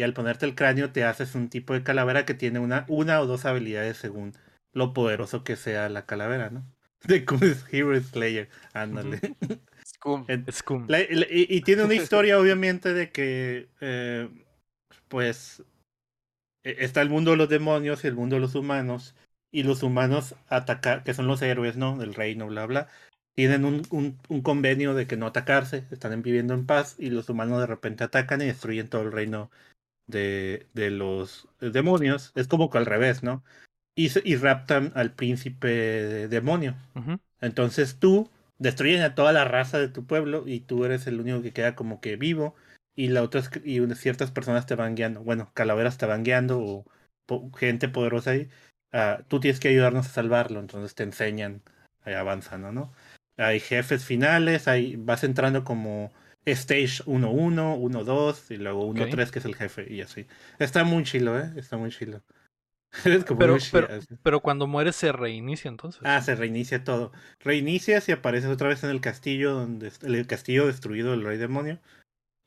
y al ponerte el cráneo te haces un tipo de calavera que tiene una, una o dos habilidades según lo poderoso que sea la calavera, ¿no? De es Hero Slayer, ándale. Scum. Scum. y, tiene una historia, obviamente, de que, eh, pues, e, está el mundo de los demonios y el mundo de los humanos, y los humanos atacar, que son los héroes, ¿no? Del reino, bla, bla, tienen un, un, un, convenio de que no atacarse, están viviendo en paz, y los humanos de repente atacan y destruyen todo el reino de, de los demonios. Es como que al revés, ¿no? Y, y raptan al príncipe demonio. Entonces tú destruyen a toda la raza de tu pueblo y tú eres el único que queda como que vivo y la otras y ciertas personas te van guiando, bueno, calaveras te van guiando o gente poderosa ahí, uh, tú tienes que ayudarnos a salvarlo, entonces te enseñan, ahí avanzan, ¿no? Hay jefes finales, ahí vas entrando como stage 1-1, 1-2 y luego 1-3 que es el jefe y así. Está muy chilo, ¿eh? Está muy chilo. pero, pero, cuando mueres se reinicia entonces. Ah, se reinicia todo. Reinicias y apareces otra vez en el castillo donde el castillo destruido del rey demonio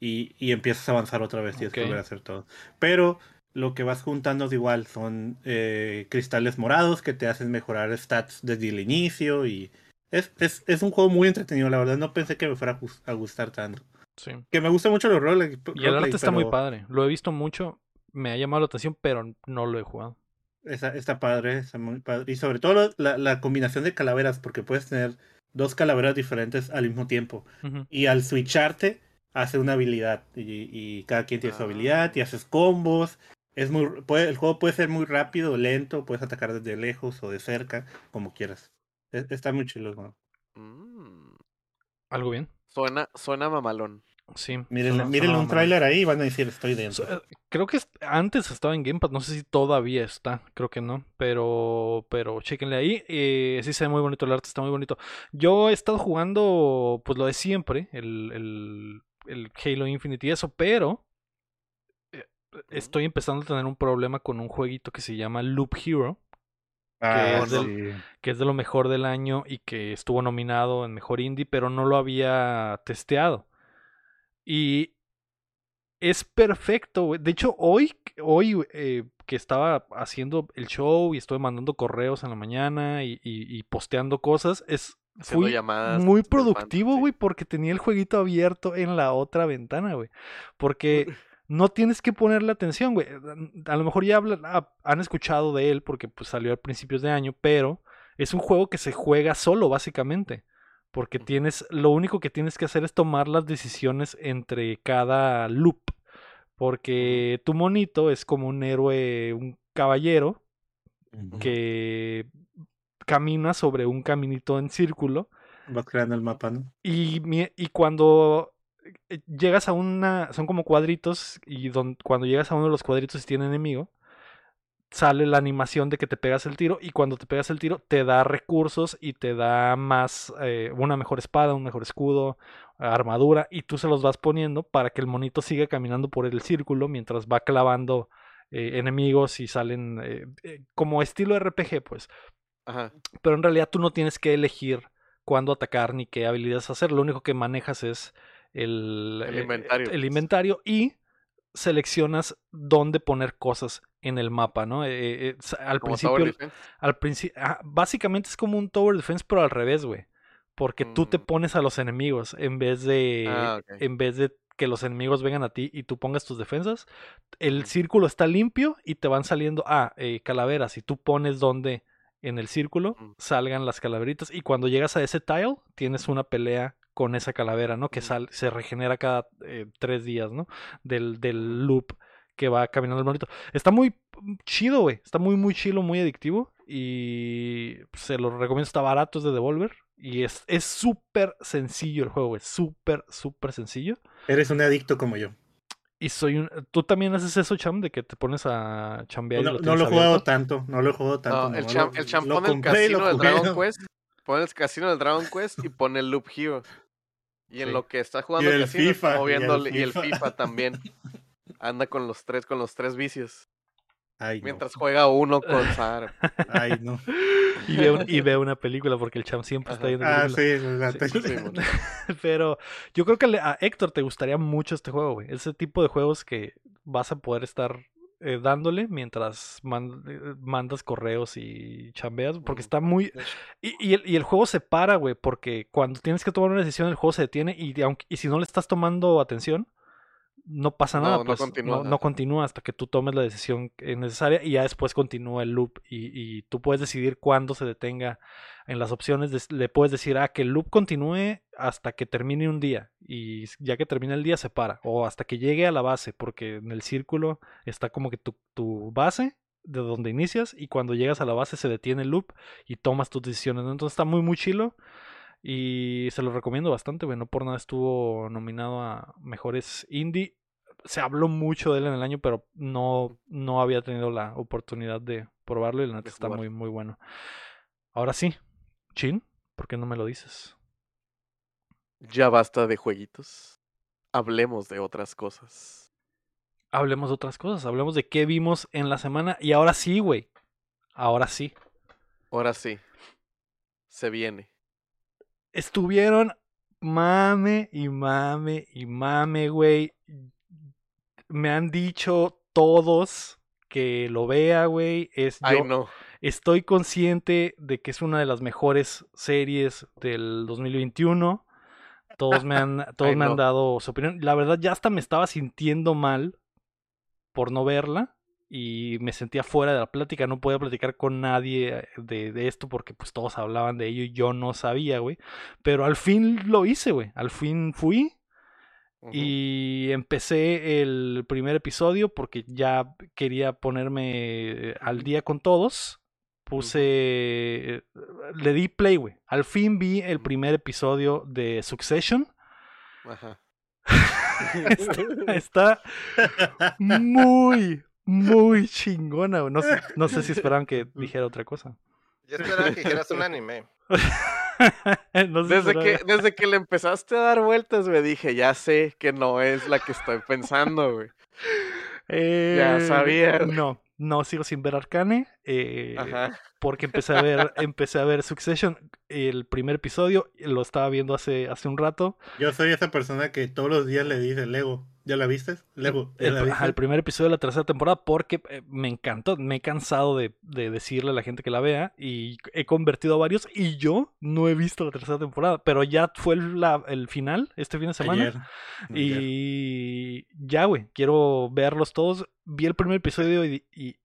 y, y empiezas a avanzar otra vez, tienes que volver a hacer todo. Pero lo que vas juntando es igual, son eh, cristales morados que te hacen mejorar stats desde el inicio y es, es, es un juego muy entretenido, la verdad no pensé que me fuera a gustar tanto. Sí. Que me gusta mucho los roles. Y el arte está muy padre, lo he visto mucho, me ha llamado la atención, pero no lo he jugado. Está, padre, está muy padre. Y sobre todo la, la, combinación de calaveras, porque puedes tener dos calaveras diferentes al mismo tiempo. Y al switcharte, hace una habilidad. Y, y cada quien tiene su habilidad, y haces combos. Es muy, puede, el juego puede ser muy rápido, lento, puedes atacar desde lejos o de cerca, como quieras. E, está muy chido. Mm. Algo bien. Suena, suena mamalón. Sí. Miren, un tráiler ahí y van a decir estoy dentro. Eh, creo que antes estaba en Gamepad, no sé si todavía está, creo que no, pero pero chéquenle ahí. Eh, sí se ve muy bonito el arte, está muy bonito. Yo he estado jugando pues lo de siempre, el, el, el Halo Infinite y eso, pero eh, estoy empezando a tener un problema con un jueguito que se llama Loop Hero. Que, ah, es que es de lo mejor del año y que estuvo nominado en Mejor Indie, pero no lo había testeado. Y es perfecto, De hecho, hoy, hoy eh, que estaba haciendo el show y estoy mandando correos en la mañana y, posteando cosas, es fui muy productivo, güey, porque tenía el jueguito abierto en la otra ventana, güey. Porque no tienes que ponerle atención, güey. A lo mejor ya han escuchado de él porque pues, salió a principios de año, pero es un juego que se juega solo, básicamente porque tienes, lo único que tienes que hacer es tomar las decisiones entre cada loop, porque tu monito es como un héroe, un caballero que camina sobre un caminito en círculo. Vas creando el mapa, ¿no? Y, y cuando llegas a una, son como cuadritos, y cuando llegas a uno de los cuadritos y tiene enemigo, sale la animación de que te pegas el tiro y cuando te pegas el tiro te da recursos y te da más, eh, una mejor espada, un mejor escudo, armadura y tú se los vas poniendo para que el monito siga caminando por el círculo mientras va clavando eh, enemigos y salen eh, como estilo RPG pues. Pero en realidad tú no tienes que elegir cuándo atacar ni qué habilidades hacer, lo único que manejas es el, inventario. el inventario y seleccionas dónde poner cosas en el mapa, ¿no? Eh, eh, al principio, al principio, básicamente es como un tower defense, pero al revés, güey, porque tú te mm. pones a los enemigos en vez de, ah, en vez de que los enemigos vengan a ti y tú pongas tus defensas, el círculo está limpio y te van saliendo, ah, eh, calaveras, y tú pones donde en el círculo mm. salgan las calaveritas y cuando llegas a ese tile tienes una pelea con esa calavera, ¿no? Que sal, se regenera cada tres días, ¿no? Del, del loop que va caminando el monito. Está muy chido, güey. Está muy, muy chido, muy adictivo. Y se lo recomiendo. Está barato, es de Devolver. Y es súper sencillo el juego, güey. Súper, súper sencillo. Eres un adicto como yo. Y soy un. ¿Tú también haces eso, Cham? De que te pones a chambear. No, lo, he jugado tanto. No lo he jugado tanto. el, cham, el cham pone el casino del Dragon Quest. Pone el casino del Dragon Quest y pone el Loop Hero. Y en lo que está jugando el, casino, FIFA, moviendo y el FIFA también. anda con los tres, con los tres vicios. Ay, no. Mientras juega uno con Sara. Ay, no. Y ve, un- y ve una película porque el champ siempre está viendo Ah, películas. sí, la Sí, mon. Pero yo creo que a Héctor te gustaría mucho este juego, güey. Ese tipo de juegos que vas a poder estar eh, dándole mientras man- eh, mandas correos y chambeas, porque está muy... Y, y el, y el juego se para, güey, porque cuando tienes que tomar una decisión el juego se detiene y, aunque, y si no le estás tomando atención, no pasa nada, no pues continúa, no, continúa hasta que tú tomes la decisión necesaria y ya después continúa el loop y, y tú puedes decidir cuándo se detenga en las opciones, le puedes decir, ah, que el loop continúe hasta que termine un día y ya que termine el día se para o hasta que llegue a la base porque en el círculo está como que tu, tu base de donde inicias y cuando llegas a la base se detiene el loop y tomas tus decisiones. Entonces está muy muy chilo y se lo recomiendo bastante, güey, no por nada estuvo nominado a mejores indie. Se habló mucho de él en el año, pero no, no había tenido la oportunidad de probarlo y la neta está muy muy bueno. Ahora sí, Chin, ¿por qué no me lo dices? Ya basta de jueguitos. Hablemos de otras cosas. Hablemos de otras cosas, hablemos de qué vimos en la semana y ahora sí, güey. Ahora sí. Ahora sí. Se viene. Estuvieron mame y mame y mame, güey. Me han dicho todos que lo vea, güey. Es Ay, yo no. estoy consciente de que es una de las mejores series del 2021. Todos me han, todos Ay, me han dado su opinión. La verdad, ya hasta me estaba sintiendo mal por no verla. Y me sentía fuera de la plática. No podía platicar con nadie de, de esto porque pues todos hablaban de ello y yo no sabía, güey. Pero al fin lo hice, güey. Al fin fui. Y empecé el primer episodio porque ya quería ponerme eh, al día con todos. Puse. Le di play, güey. Al fin vi el primer episodio de Succession. Ajá. Está, está muy, muy chingona, güey. No sé, no sé si esperaban que dijera otra cosa. Yo esperaba que dijeras un anime. No sé si Desde que, desde que le empezaste a dar vueltas, me dije, ya sé que no es la que estoy pensando, güey. Eh, sabía, güey. No, no sigo sin ver Arcane. Eh, porque empecé a ver, empecé a ver Succession, el primer episodio, lo estaba viendo hace, hace un rato. Yo soy esa persona que todos los días le dice Lego. ¿Ya la viste? Lego. ¿ya El, la pr- viste? ajá, el primer episodio de la tercera temporada porque eh, me encantó, me he cansado de, de decirle a la gente que la vea y he convertido a varios y yo no he visto la tercera temporada, pero ya fue el, la- el final este fin de semana Ayer. Ayer. y ya, güey, quiero verlos todos. Vi el primer episodio y, y,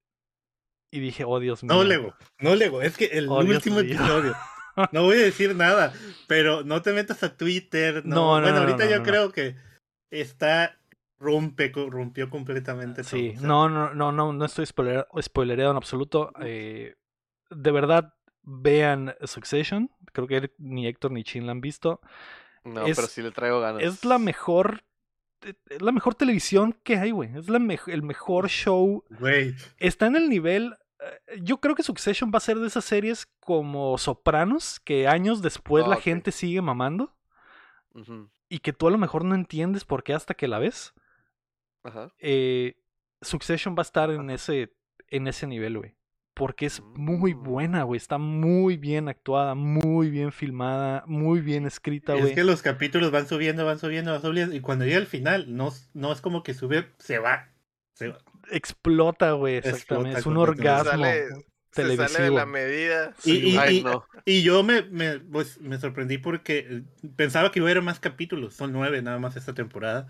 y dije, oh Dios mío. No, Lego. No, Lego. Es que el Oh, Dios último mío. episodio. No voy a decir nada, pero no te metas a Twitter. No, No, no, bueno, no, ahorita no, yo no, no. creo que está rompe, rompió completamente todo. Sí, o sea, no, no, no, no, no estoy spoiler, spoilereado en absoluto. eh, de verdad, vean Succession. Creo que ni Héctor ni Chin la han visto. No, Es- pero sí le traigo ganas. Es la mejor. Es la mejor televisión que hay, güey. Es la el mejor show. Güey, Está en el nivel. eh, Yo creo que Succession va a ser de esas series como Sopranos, que años después Ah, la ok. gente sigue mamando. Y que tú a lo mejor no entiendes por qué hasta que la ves. Ajá. eh, Succession va a estar en ese, en ese nivel, güey. Porque es muy Mm. buena, güey. Está muy bien actuada, muy bien filmada, muy bien escrita, es güey. que los capítulos van subiendo, van subiendo, van subiendo. Y cuando llega el final, no, no es como que sube, se va. Se va. Explota, güey. Exactamente. Explota es un orgasmo Sale, se sale de televisivo. la medida. Y- y- Ay, y- no. Y yo me, me, pues, me sorprendí porque eh, pensaba que iba a haber más capítulos. Son nueve nada más esta temporada.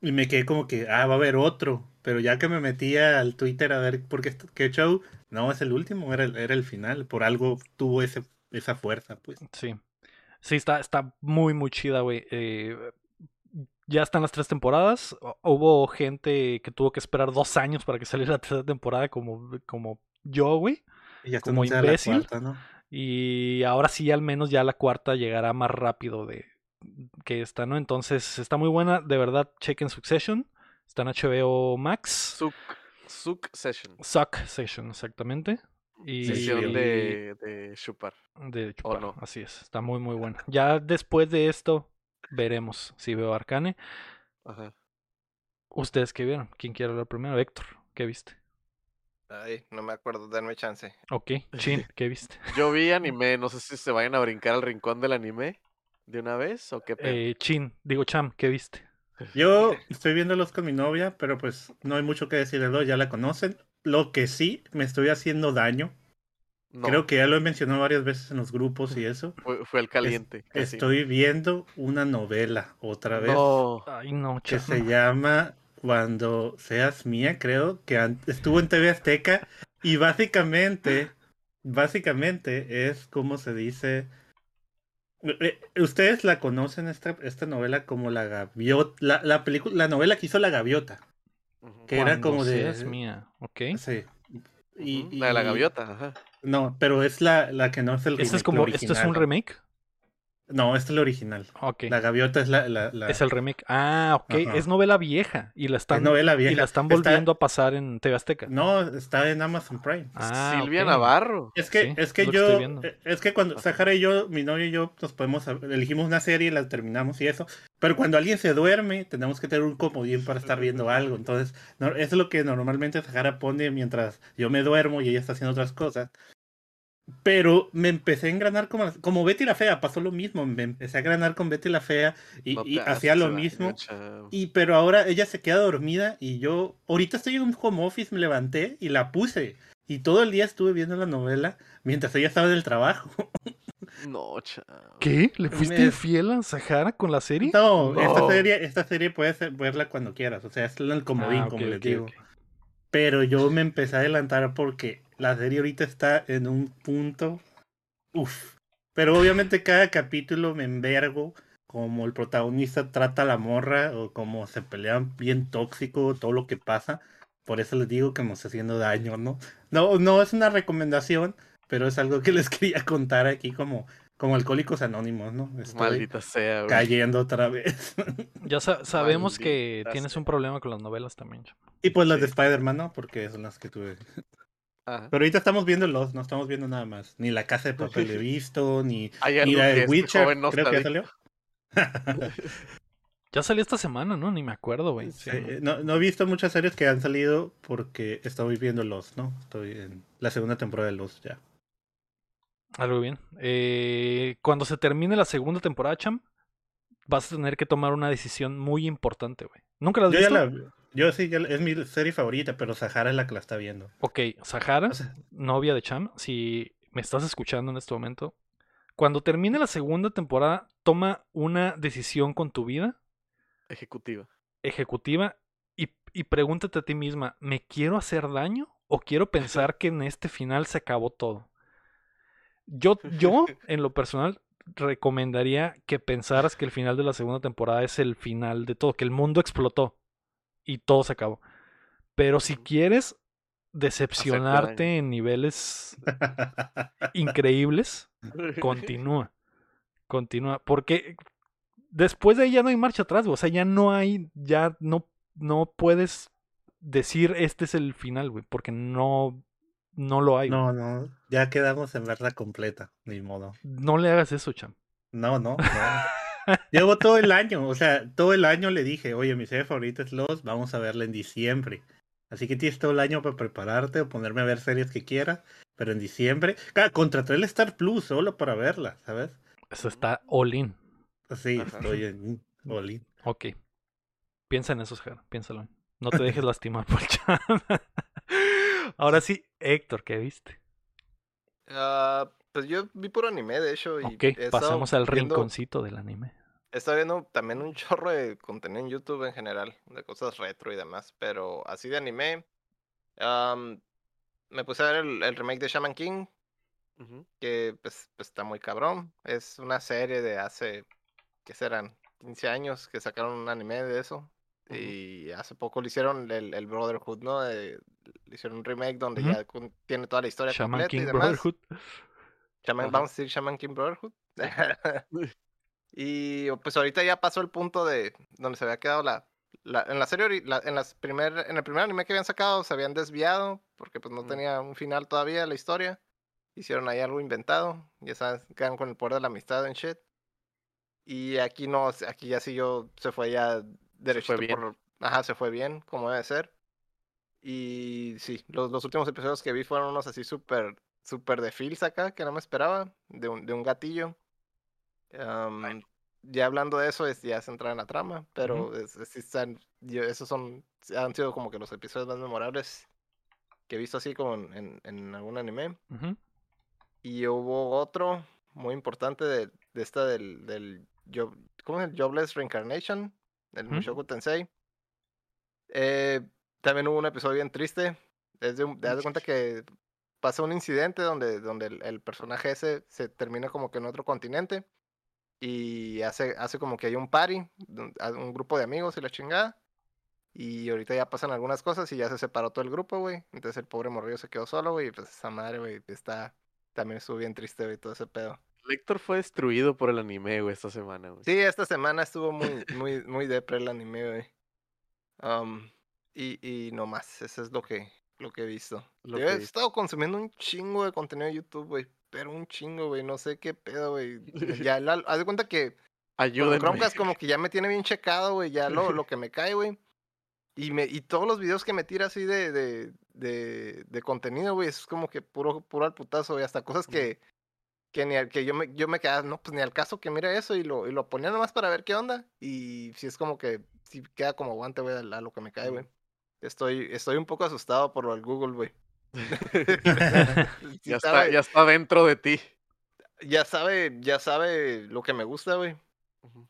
Y me quedé como que, ah, va a haber otro. Pero ya que me metí al Twitter a ver por qué, qué show, no, es el último, era el, era el final. Por algo tuvo ese, esa fuerza, pues. Sí. Sí, está, está muy, muy chida, güey. Eh, ya están las tres temporadas. Hu- Hubo gente que tuvo que esperar dos años para que saliera la tercera temporada, como, como yo, güey. Y ya está Como imbécil. cuarta, ¿no? Y ahora sí, al menos ya la cuarta llegará más rápido de que esta, ¿no? Entonces está muy buena. De verdad, chequen Succession. Está en HBO Max. Suc, Succession. Succession, exactamente. Y Sesión de, de chupar. de chupar, no. Así es. Está muy, muy buena. Ya después de esto, veremos si veo Arcane. Ajá. ¿Ustedes qué vieron? ¿Quién quiere hablar primero? Héctor, ¿qué viste? Ay, no me acuerdo, denme chance. Ok, Chin, ¿qué viste? Yo vi anime, no sé si se vayan a brincar al rincón del anime de una vez o qué pedo. Eh, Chin, digo Cham, ¿qué viste? Yo estoy viéndolos con mi novia, pero pues no hay mucho que decir de dos, ya la conocen. Lo que sí, me estoy haciendo daño. No, Creo que ya lo he mencionado varias veces en los grupos y eso. fue, fue el caliente. Estoy viendo una novela otra vez No, Ay, no, que se llama Cuando seas mía, creo, que estuvo en TV Azteca y básicamente, básicamente es como se dice. Eh, Ustedes la conocen esta, esta novela como la gaviota, la, la película, la novela que hizo la gaviota, que era como de seas mía, ¿ok? Sí. Y, La de la gaviota, ajá. No, pero es la, la que no es el ¿Este es remake, como, la esto es un original. remake? No, este es el original. Ok. La gaviota es la, la, la- Es el remake. Ah, ok. Ajá. Es novela vieja y la están, es novela vieja. y la están Está- volviendo a pasar en TV Azteca. No, está en Amazon Prime. Ah, Silvia. Navarro. Es que, Sí, es que es yo, eh, es que cuando. Sahara y yo, mi novio y yo, nos podemos, elegimos una serie y la terminamos y eso. Pero cuando alguien se duerme, tenemos que tener un comodín para estar viendo algo. Entonces, no, eso es lo que normalmente Sahara pone mientras yo me duermo y ella está haciendo otras cosas. Pero me empecé a engranar como, como Betty la Fea, pasó lo mismo. Me empecé a engranar con Betty la Fea y, y hacía lo mismo. Y pero ahora ella se queda dormida y yo ahorita estoy en un home office, me levanté y la puse. Y todo el día estuve viendo la novela mientras ella estaba en el trabajo. No, chao. ¿Qué? ¿Le fuiste Me- fiel a Sahara con la serie? No, No. esta serie, esta serie puedes verla cuando quieras. O sea, es el comodín, Ah, ok, como les digo. ok. Pero yo me empecé a adelantar porque la serie ahorita está en un punto. Uf. Pero obviamente cada capítulo me envergo. Como el protagonista trata a la morra. O como se pelean bien tóxico. Todo lo que pasa. Por eso les digo que me está haciendo daño, ¿no? No, no es una recomendación. Pero es algo que les quería contar aquí como, como alcohólicos anónimos, ¿no? Estoy Maldita sea, güey. cayendo otra vez. Ya sa- sabemos que tienes un problema con las novelas también. Y pues las de. Spider-Man, ¿no? Porque son las que tuve. Ajá. Pero ahorita estamos viendo los, no estamos viendo nada más. Ni la casa de papel he visto, ni, ni la de este Witcher, joven no creo que ya salió. Ya salió esta semana, ¿no? Ni me acuerdo, güey. Sí, Eh, no, no he visto muchas series que han salido porque estoy viendo los, ¿no? Estoy en la segunda temporada de los ya. Algo bien. Eh, cuando se termine la segunda temporada, Cham, vas a tener que tomar una decisión muy importante, güey. ¿Nunca la has Yo ya visto? la, yo sí, es mi serie favorita, pero Sahara es la que la está viendo. Ok, Sahara, O sea, novia de Cham, si me estás escuchando en este momento, cuando termine la segunda temporada, toma una decisión con tu vida Ejecutiva. ejecutiva y, y pregúntate a ti misma, ¿me quiero hacer daño o quiero pensar que en este final se acabó todo? Yo, yo, en lo personal, recomendaría que pensaras que el final de la segunda temporada es el final de todo, que el mundo explotó y todo se acabó. Pero si quieres decepcionarte en niveles increíbles, continúa. Continúa. Porque después de ahí ya no hay marcha atrás, güey. O sea, ya no hay, ya no, no puedes decir este es el final, güey. Porque no, no lo hay. No, no, no, ya quedamos en verla completa, ni modo. le hagas eso, cham. No, no, no. Llevo todo el año, o sea, todo el año le dije, oye, mi serie favorita es Los, vamos a verla en diciembre. Así que tienes todo el año para prepararte o ponerme a ver series que quieras, pero en diciembre, claro, contraté el Star Plus solo para verla, ¿sabes? Eso está all in. Sí, Ajá. estoy en Oli. Ok. Piensa en eso, Jar. Piénsalo. No te dejes lastimar por. Ahora sí, Héctor, ¿qué viste? Ah, pues yo vi puro anime, de hecho. Y Ok, pasamos al viendo- rinconcito del anime. Estado viendo también un chorro de contenido en YouTube en general, de cosas retro y demás, pero así de anime. am, me puse a ver el, el remake de Shaman King, que pues, pues, está muy cabrón. Es una serie de hace, ¿qué serán? 15 años que sacaron un anime de eso. Y hace poco le hicieron el, el Brotherhood, ¿no? De- le hicieron un remake donde ya con- tiene toda la historia Shaman completa y demás. Brotherhood. Shaman, a decir Shaman King Brotherhood. y pues ahorita ya pasó el punto de donde se había quedado la, la- en la serie la- en las primer en el primer anime que habían sacado se habían desviado porque pues no tenía un final todavía la historia. Hicieron ahí algo inventado, ya sabes, quedan con el poder de la amistad en shit. Y aquí no, aquí ya siguió, se fue ya derechito bien. por ajá, se fue bien, como debe ser. Y sí, los, los últimos episodios que vi fueron unos así súper, súper de feels acá, que no me esperaba, de un, de un gatillo. Ya hablando de eso, es, ya se entra en la trama, pero es- es- están, yo- esos son, han sido como que los episodios más memorables que he visto así como en, en, en algún anime. Y hubo otro muy importante de, de esta del, del job, ¿cómo es el Jobless Reincarnation? Del Ujú. Mushoku Tensei. Eh, también hubo un episodio bien triste. Es de, un- te das de cuenta que pasa un incidente donde, donde el, el personaje ese se termina como que en otro continente. Y hace, hace como que hay un party, un grupo de amigos y la chingada. Y ahorita ya pasan algunas cosas y ya se separó todo el grupo, güey. Entonces el pobre morrillo se quedó solo, güey. Y pues esa madre, güey, está... También estuvo bien triste, güey, todo ese pedo. Lector fue destruido por el anime, güey, esta semana, güey. Sí, esta semana estuvo muy, muy, muy depre el anime, güey. Um, y, y no más, eso es lo que, lo que he visto. Lo Yo que he estado consumiendo un chingo de contenido de YouTube, güey. Pero un chingo, güey. No sé qué pedo, güey. Ya, la- haz de cuenta que Ayúdenme. Chromecast como que ya me tiene bien checado, güey. Ya lo, lo que me cae, güey. Y, me, y todos los videos que me tira así de, de, de, de contenido, güey, es como que puro, puro al putazo, güey. Hasta cosas que, que, ni al- que yo me, yo me quedaba, no, pues ni al caso que mire eso y lo, y lo ponía nomás para ver qué onda. Y si es como que, si queda como aguante, güey, a, a lo que me cae, güey. Estoy, estoy un poco asustado por lo del Google, güey. Ya está, ya está dentro de ti. ya sabe, ya sabe lo que me gusta, güey.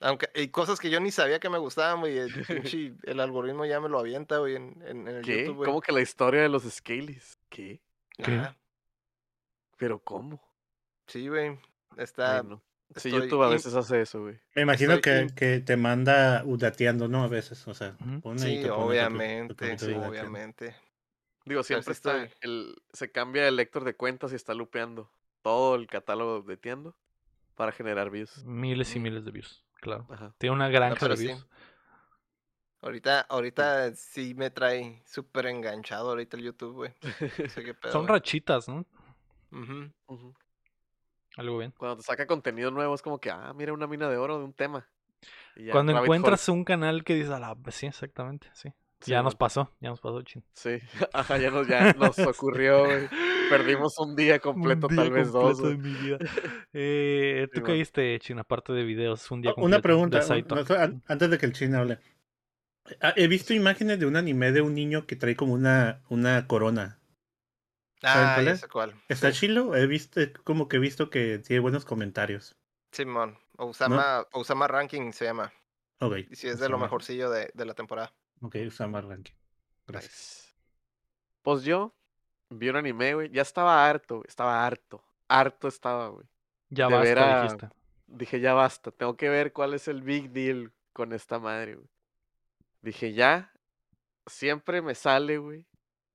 Aunque hay cosas que yo ni sabía que me gustaban, güey. El, el algoritmo ya me lo avienta, güey, en, en, en el ¿Qué? YouTube, güey. ¿Cómo que la historia de los Scalies? ¿Qué? ¿Qué? Ajá, ¿Pero cómo? Sí, güey. Está. Ay, no. Sí, estoy YouTube a in- veces hace eso, güey. Me imagino Estoy que, in- que te manda udateando, ¿no? A veces, o sea, pone y Sí, obviamente, udateando. obviamente. Digo, siempre está, estoy- el, se cambia el lector de cuentas y está lupeando todo el catálogo de tiendo para generar views. Miles y miles de views, claro. Ajá. Tiene una granja de sí. views. Ahorita, ahorita sí me trae súper enganchado ahorita el YouTube, güey. No sé qué pedo, Son rachitas, ¿no? Ujú. Ujú. Algo bien. Cuando te saca contenido nuevo es como que, ah, mira una mina de oro de un tema. Y ya, Cuando encuentras hole. un canal que dices, a la... sí, exactamente, sí. Sí, ya nos pasó, ya nos pasó, chin. Sí, ajá, ya nos, ya nos ocurrió, güey. Perdimos un día completo, Un día tal vez dos. completo de güey. mi vida. Eh, ¿Tú Sí, viste, Chin? Aparte de videos, un día Ah, completo. Una de pregunta, antes de que el chino hable. Ah, He visto imágenes de un anime de un niño que trae como una, una corona. ¿Saben Ah, ya sé cuál. ¿Está Sí, chilo? He visto, como que he visto que tiene buenos comentarios. Simón. Osama, Osama Ranking se llama. Ok. Y si es de lo Osama- mejorcillo de, de la temporada. Ok, Usama Ranking. Gracias. Nice. Pues yo vi un anime, güey. Ya estaba harto, güey. Estaba harto. Harto estaba, güey. Ya de basta, ver a- dijiste. Dije, ya basta. Tengo que ver cuál es el big deal con esta madre, güey. Dije, ya. Siempre me sale, güey.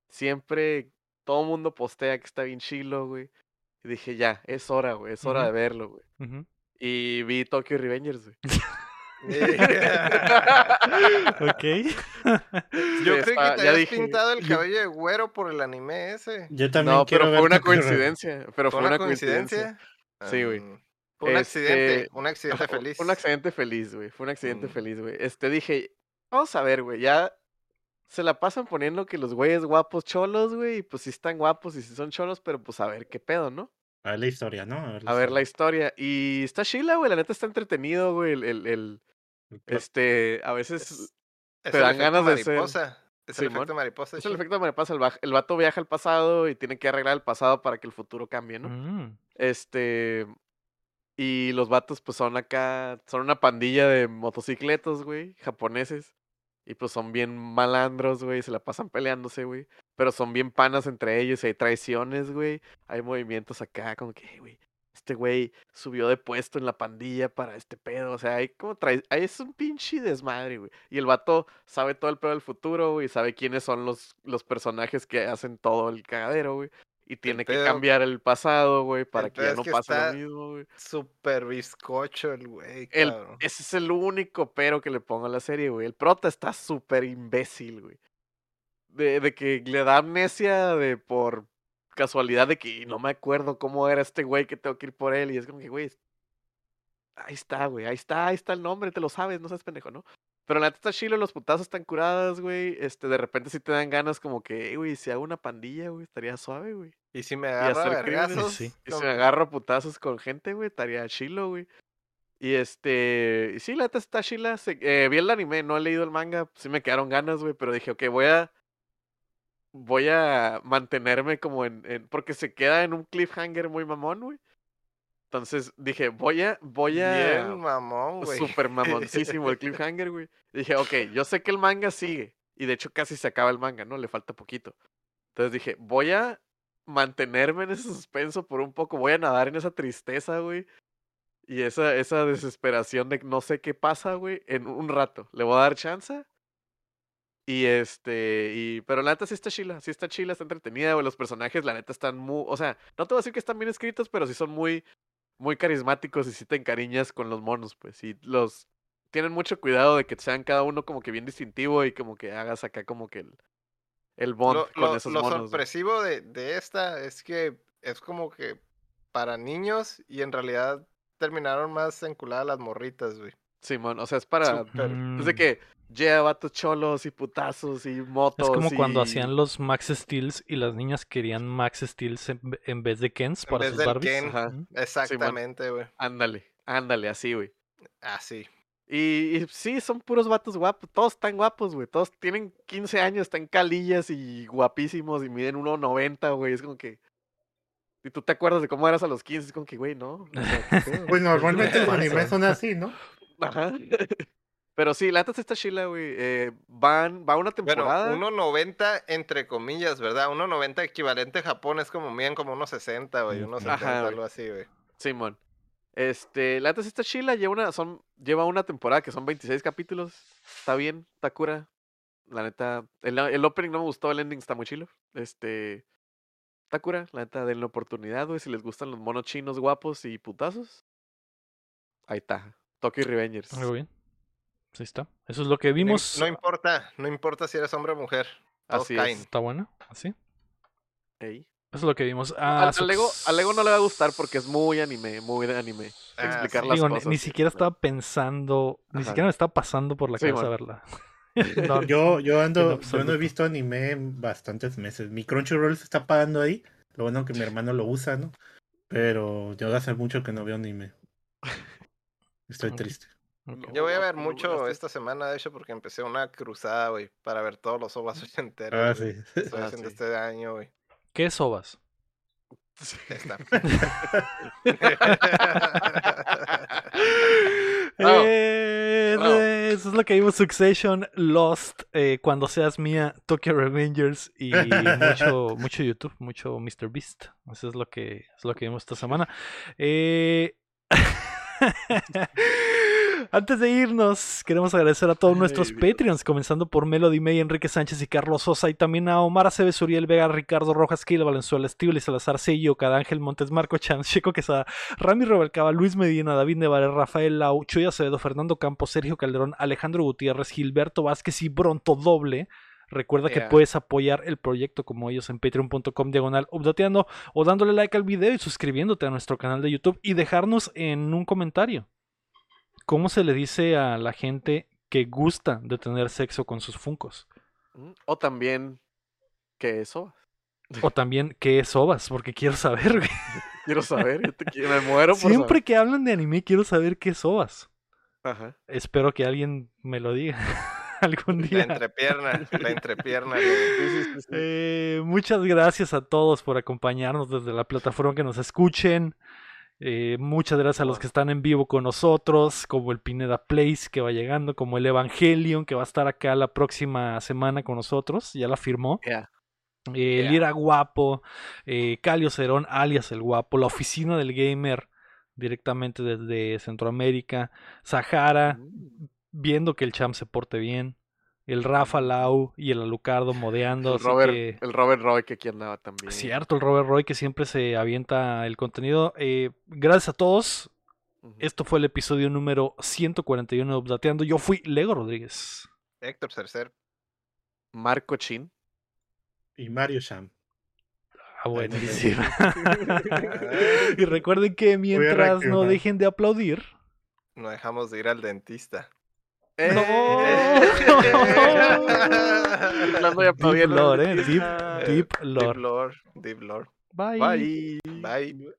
Siempre todo mundo postea que está bien chilo, güey. Y dije, ya, es hora, güey. Es hora de verlo, güey. Y vi Tokyo Revengers, güey. Ok. Yo creí que te habías dije, pintado el cabello de güero por el anime ese. Yo también No, quiero pero ver fue una coincidencia. Pero ¿Fue una coincidencia. coincidencia? Sí, güey. Mm, Fue un accidente, Este, un accidente feliz. Un accidente feliz, güey. Fue un accidente Mm. feliz, güey. Este, dije, vamos a ver, güey, ya se la pasan poniendo que los güeyes guapos cholos, güey, y pues sí están guapos y sí son cholos, pero pues a ver qué pedo, ¿no? A ver la historia, ¿no? A ver la historia. Y está chila, güey, la neta está entretenido, güey, el, el, el- este, a veces Es, es, es te el dan efecto ganas de ser- mariposa. Es el Simón. efecto mariposa. el sí. efecto me pasa, el, el vato viaja al pasado y tiene que arreglar el pasado para que el futuro cambie, ¿no? Mm. Este. Y los vatos, pues son acá. Son una pandilla de motocicletos, güey. Japoneses. Y pues son bien malandros, güey. Se la pasan peleándose, güey. Pero son bien panas entre ellos. y Hay traiciones, güey. Hay movimientos acá, como que, "Hey, güey. Este güey subió de puesto en la pandilla para este pedo. O sea, hay como ahí Es un pinche desmadre, güey. Y el vato sabe todo el pedo del futuro, güey. Sabe quiénes son los, los personajes que hacen todo el cagadero, güey. Y tiene que cambiar el pasado, güey, para que ya no pase lo mismo, güey. Súper bizcocho el güey. El-. Ese es el único pero que le pongo a la serie, güey. El prota está súper imbécil, güey. De, de que le da amnesia de por casualidad de que no me acuerdo cómo era este güey que tengo que ir por él. Y es como que, güey, ahí está, güey, ahí está, ahí está el nombre, te lo sabes, no seas pendejo, ¿no? Pero la neta chilo, los putazos están curadas, güey. Este, de repente sí te dan ganas como que, "Ey, güey, si hago una pandilla, güey, estaría suave, güey. Y si me agarro vergazos, sí. Y si me agarro a putazos con gente, güey, estaría chilo, güey. Y este, y sí, la neta está chila. eh, vi el anime, no he leído el manga, sí me quedaron ganas, güey, pero dije, ok, voy a, voy a mantenerme como en, en- porque se queda en un cliffhanger muy mamón, güey. Entonces dije, voy a, voy a, Bien mamón, güey. Súper mamoncísimo el cliffhanger, güey. Dije, ok, yo sé que el manga sigue. Y de hecho casi se acaba el manga, ¿no? Le falta poquito. Entonces dije, voy a mantenerme en ese suspenso por un poco. Voy a nadar en esa tristeza, güey. Y esa, esa desesperación de no sé qué pasa, güey, en un rato. Le voy a dar chance. Y este, y, pero la neta sí está chila, sí está chila, está entretenida, güey. Los personajes, la neta, están muy, o sea, no te voy a decir que están bien escritos, pero sí son muy, muy carismáticos y sí te encariñas con los monos, pues. Y los tienen mucho cuidado de que sean cada uno como que bien distintivo y como que hagas acá como que el, el bond Lo, con lo- esos lo monos. güey. sorpresivo de, de esta es que es como que para niños y en realidad terminaron más enculadas las morritas, güey. Simón, o sea, es para. Es de Mm. que lleva vatos cholos y putazos y motos. Es como cuando hacían los Max Steels y las niñas querían Max Steels en, ve- en vez de Kens En para vez sus del Barbies. Ken. Exactamente, güey. Ándale, ándale, así, güey. Así. Y, y sí, son puros vatos guapos. Todos están guapos, güey. Todos tienen 15 años, están calillas y guapísimos y miden 1.90, güey. Es como que. Y tú te acuerdas de cómo eras a los 15, es como que, güey, no. Pues normalmente los animes son así, ¿no? Ajá. Pero sí, la neta está chila, güey. Eh, van, va una Bueno, temporada. 1.90 entre comillas, ¿verdad? 1.90 equivalente a Japón es como miden como unos 60, güey. Ujú. Unos Ajá, 70, güey. algo así, güey. Simón. Este, la neta sí está chila, lleva una, son, lleva una temporada que son 26 capítulos. Está bien, está cura. La neta, el, el opening no me gustó, el ending está muy chilo. Este, está cura, la neta, denle oportunidad, güey, si les gustan los monos chinos guapos y putazos. Ahí está, Tokyo Revengers. Muy bien. Ahí está. Eso es lo que vimos. No, importa, no importa si eres hombre o mujer. Así es. Está bueno. Así. Ey. Eso es lo que vimos. Ah, al, al Lego, al Lego no le va a gustar porque es muy anime, muy de anime. Ah, Explicar sí. las Digo, ni, cosas. ni y- siquiera estaba pensando, ni siquiera me estaba pasando por la Sí, cabeza bueno. verla. No, Yo, yo ando, yo no he visto anime en bastantes meses. Mi Crunchyroll se está pagando ahí. Lo bueno que mi hermano lo usa, ¿no? Pero yo hace mucho que no veo anime. Estoy triste. Yo voy a ver mucho esta semana, de hecho, porque empecé una cruzada, güey, para ver todos los ovas ochenteros. Ah, sí. Estoy Ah, haciendo sí. este año, güey. ¿Qué sobas? Bravo, Eh, bravo. Eso es lo que vimos Succession, Lost, eh, Cuando Seas Mía, Tokyo Revengers y mucho, mucho YouTube, mucho Mr. Beast. Eso es lo que, es lo que vimos esta semana. Eh, Antes de irnos, queremos agradecer a todos Ay, nuestros Dios. Patreons, comenzando por Melody May, Enrique Sánchez y Carlos Sosa, y también a Omar Aceves, Uriel Vega, Ricardo Rojas, Kila Valenzuela, Steve Salazar, Sello, Cadángel Montes, Marco Chance, Checo Quesada, Rami Robalcaba, Luis Medina, David Nevares, Rafael Lau, Chuy Acevedo, Fernando Campos, Sergio Calderón, Alejandro Gutiérrez, Gilberto Vázquez y Bronto Doble. Recuerda que puedes apoyar el proyecto como ellos en patreon.com diagonal updateando o dándole like al video y suscribiéndote a nuestro canal de YouTube y dejarnos en un comentario. ¿Cómo se le dice a la gente que gusta de tener sexo con sus funcos? Mm, O también, ¿qué es eso? O también, ¿qué es ovas? Porque quiero saber. güey. Quiero saber, yo te quiero- me muero por Siempre que hablan de anime, quiero saber qué es ovas. Ajá. Espero que alguien me lo diga algún La día. entrepierna, la entrepierna, sí, sí. Eh, muchas gracias a todos por acompañarnos desde la plataforma que nos escuchen. Eh, muchas gracias a los que están en vivo con nosotros, como el Pineda Place que va llegando, como el Evangelion que va a estar acá la próxima semana con nosotros, ya la firmó. Yeah. Eh, Yeah. Lira Guapo, eh, Calio Cerón, alias el Guapo, la oficina del gamer directamente desde Centroamérica, Sahara, Mm. viendo que el champ se porte bien, el Rafa Lau y el Alucardo modeando. El así Robert, que- el Robert Roy que aquí andaba también. Cierto, el Robert Roy que siempre se avienta el contenido. Eh, gracias a todos. Esto fue el episodio número 141 de Updateando. Yo fui Lego Rodríguez. Héctor Cercer. Marco Chin. Y Mario Sham. Ah, buenísimo. Y recuerden que mientras no dejen de aplaudir, No dejamos de ir al dentista. Eh, Chiflando y Deep aplaudiendo. lore, eh. Deep, Ah, deep Deep lore. Lord, Deep Lord. Bye. Bye. Bye.